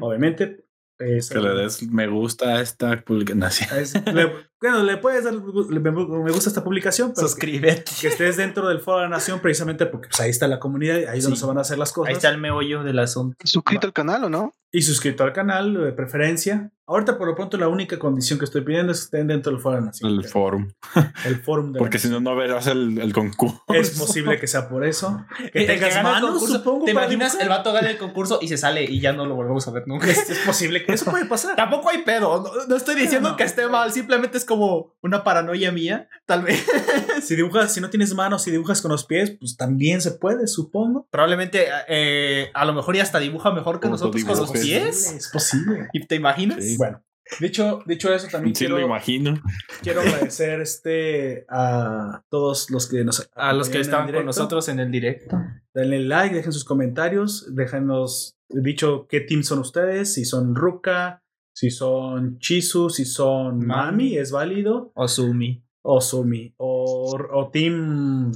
obviamente. Es- Que le des me gusta a esta publicación. es- le- bueno, le puedes dar le- me gusta esta publicación, pero Suscríbete. que estés dentro del Foro de la Nación precisamente porque pues, ahí está la comunidad, ahí es donde se van a hacer las cosas. Ahí está el meollo del asunto. ¿Suscrito al canal o no? Y suscrito al canal, de preferencia. Ahorita, por lo pronto, la única condición que estoy pidiendo es que estén dentro del Foro de Nación. El forum. El forum de Porque si no, no verás el, el concurso. Es posible que sea por eso. Que El tengas manos, concurso, supongo. ¿Te imaginas? El vato gana el concurso y se sale y ya no lo volvemos a ver nunca. Es, es posible que eso puede pasar. Tampoco hay pedo. No, no estoy diciendo No. que esté mal. Simplemente es como una paranoia mía. Tal vez. Si dibujas, si no tienes manos y dibujas con los pies, pues también se puede, supongo. Probablemente eh, a lo mejor ya hasta dibuja mejor que nosotros con los pies. Es posible. ¿Y te imaginas? Sí. Bueno, dicho, dicho eso, también Sí, quiero, lo imagino. quiero agradecer este a todos los que nos A los que estaban con directo. nosotros en el directo. Denle like, dejen sus comentarios, déjenos dicho qué team son ustedes, si son Ruka, si son Chisu, si son Mami, Mami. es válido, Osumi. o Sumi, o, o Team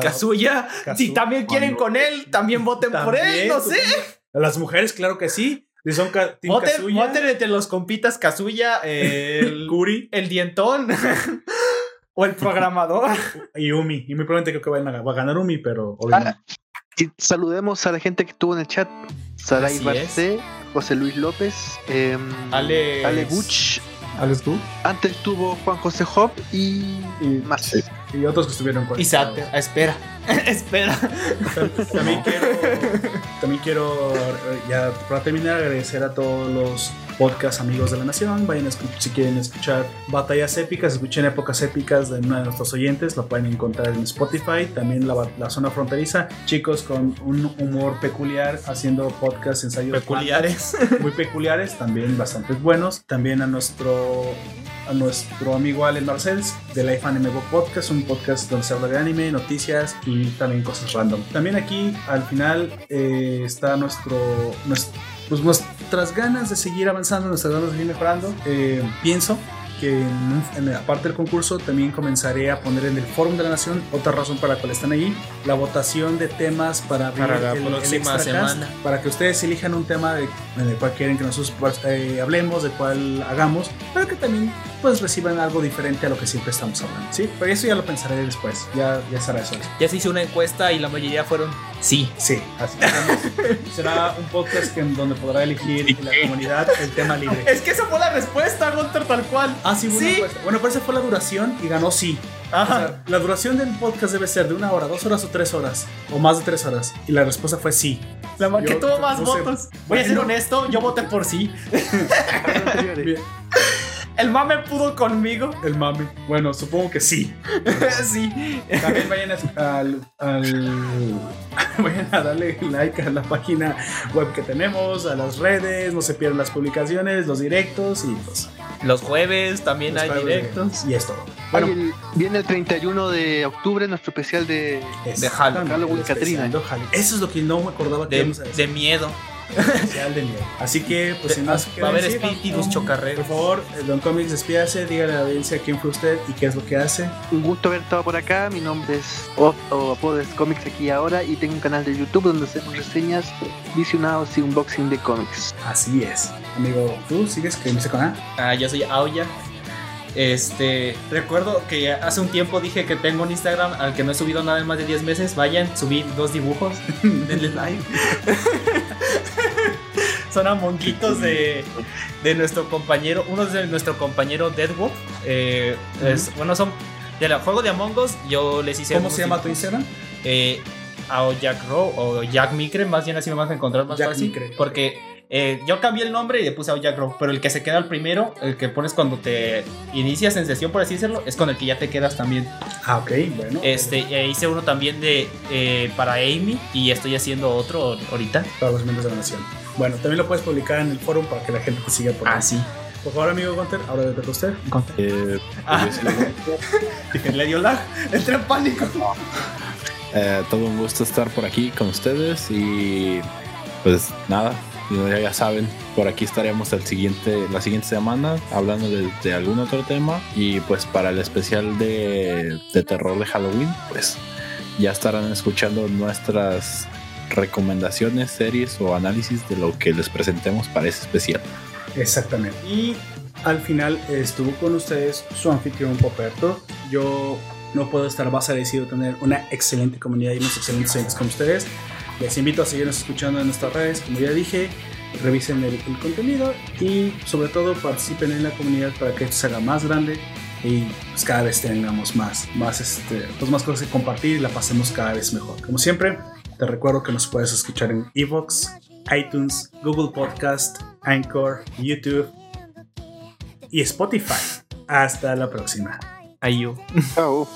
Kazuya. Kazu- Si también quieren con él, también voten por él. No sé. Las mujeres, claro que sí. Son ca- Team Voten, Kazuya, voten entre los compitas Kazuya, el, Kuri el dientón o el programador. y Umi. Y muy probablemente creo que vayan a, va a ganar Umi, pero obviamente. Ah, y saludemos a la gente que estuvo en el chat. Saray Barcé, José Luis López, Alex- Ale Buch. Alex tú. Antes estuvo Juan José Hop y, Y- más. sí. y otros que estuvieron con Y Sater. Ah, espera. espera. También quiero, también quiero, eh, ya para terminar, agradecer a todos los podcast amigos de la nación. Vayan a escuchar, si quieren escuchar batallas épicas, escuchen épocas épicas de uno de nuestros oyentes. Lo pueden encontrar en Spotify. También la, la zona fronteriza. Chicos con un humor peculiar haciendo podcast, ensayos Peculiares. muy peculiares, también bastante buenos. También a nuestro a nuestro amigo Alex Marcels de Life Anime Book Podcast, un podcast donde se habla de anime, noticias y también cosas random. También aquí al final eh, está nuestro, nues- pues nuestras ganas de seguir avanzando, nuestras ganas de seguir mejorando. Eh, pienso que en, aparte del concurso también comenzaré a poner en el Fórum de la Nación otra razón para la cual están ahí, la votación de temas para, para la próxima semana. Para que ustedes elijan un tema de, de cual quieren que nosotros pues, eh, hablemos, de cuál hagamos, pero que también pues reciban algo diferente a lo que siempre estamos hablando. Sí, pero eso ya lo pensaré después, ya, ya será eso. Ya se hizo una encuesta y la mayoría fueron sí. Sí, así que será un podcast en donde podrá elegir la comunidad el tema libre. Es que esa fue la respuesta, Gunter, tal cual. Ah, sí, ¿Sí? Bueno, pero esa fue la duración y ganó sí. Ajá. la duración del podcast debe ser de una hora, dos horas o tres horas, o más de tres horas. Y la respuesta fue sí. La que tuvo más votos. Voy a ser honesto, yo voté por sí. ¿El mame pudo conmigo? El mame. Bueno, supongo que sí. sí. También vayan a, al, vayan a darle like a la página web que tenemos, a las redes, no se pierdan las publicaciones, los directos y pues. Los jueves también hay directos. Y es todo. Bueno, viene el 31 de octubre nuestro especial de, de Halloween. Catrina. Eso es lo que no me acordaba que de, de miedo. Así que, pues sin más Va a haber espíritus chocarreros. Por favor, eh, Don Comics, despídase, dígale a la audiencia quién fue usted y qué es lo que hace. Un gusto haber estado por acá. Mi nombre es Otto Apodes Comics aquí ahora y tengo un canal de YouTube donde hacemos reseñas, visionados y unboxing de cómics. Así es. Amigo, ¿tú sigues que con A? Ah, yo soy Aoya. Este, recuerdo que hace un tiempo dije que tengo un Instagram al que no he subido nada en más de 10 meses. Vayan, subí dos dibujos. Denle like. Son amonguitos de, de nuestro compañero. Uno es de nuestro compañero Deadwolf. Eh, bueno, son del juego de Among Us. Yo les hice. ¿Cómo se llama tu Instagram? Eh, a Jack Rowe o Jack Micre, más bien así me vas a encontrar más fácil. Porque eh, yo cambié el nombre y le puse a Jack Rowe, pero el que se queda al primero, el que pones cuando te inicias en sesión, por así decirlo, es con el que ya te quedas también. Ah, ok, bueno. Este, hice uno también de eh, para Amy y estoy haciendo otro ahorita. Para los miembros de la nación. Bueno, también lo puedes publicar en el foro para que la gente te siga por ahí. Ah, sí. Por favor, amigo Gunter, ahora le toca a usted. Gunter. Eh, ah. Dije, le dio lag, entré en pánico. Eh, todo un gusto estar por aquí con ustedes y pues nada, ya, saben, por aquí estaremos el siguiente, la siguiente semana hablando de, algún otro tema. Y pues para el especial de, terror de Halloween, pues ya estarán escuchando nuestras recomendaciones, series o análisis de lo que les presentemos para ese especial. Exactamente. Y al final estuvo con ustedes su anfitrión Poperto. Yo no puedo estar más agradecido de tener una excelente comunidad y unos excelentes oyentes como ustedes. Les invito a seguirnos escuchando en nuestras redes, como ya dije, revisen el, contenido y sobre todo participen en la comunidad para que esto se haga más grande y pues, cada vez tengamos más, más, este, pues, más cosas que compartir y la pasemos cada vez mejor. Como siempre, te recuerdo que nos puedes escuchar en Evox, iTunes, Google Podcast, Anchor, YouTube y Spotify. Hasta la próxima. Ayo. Chao.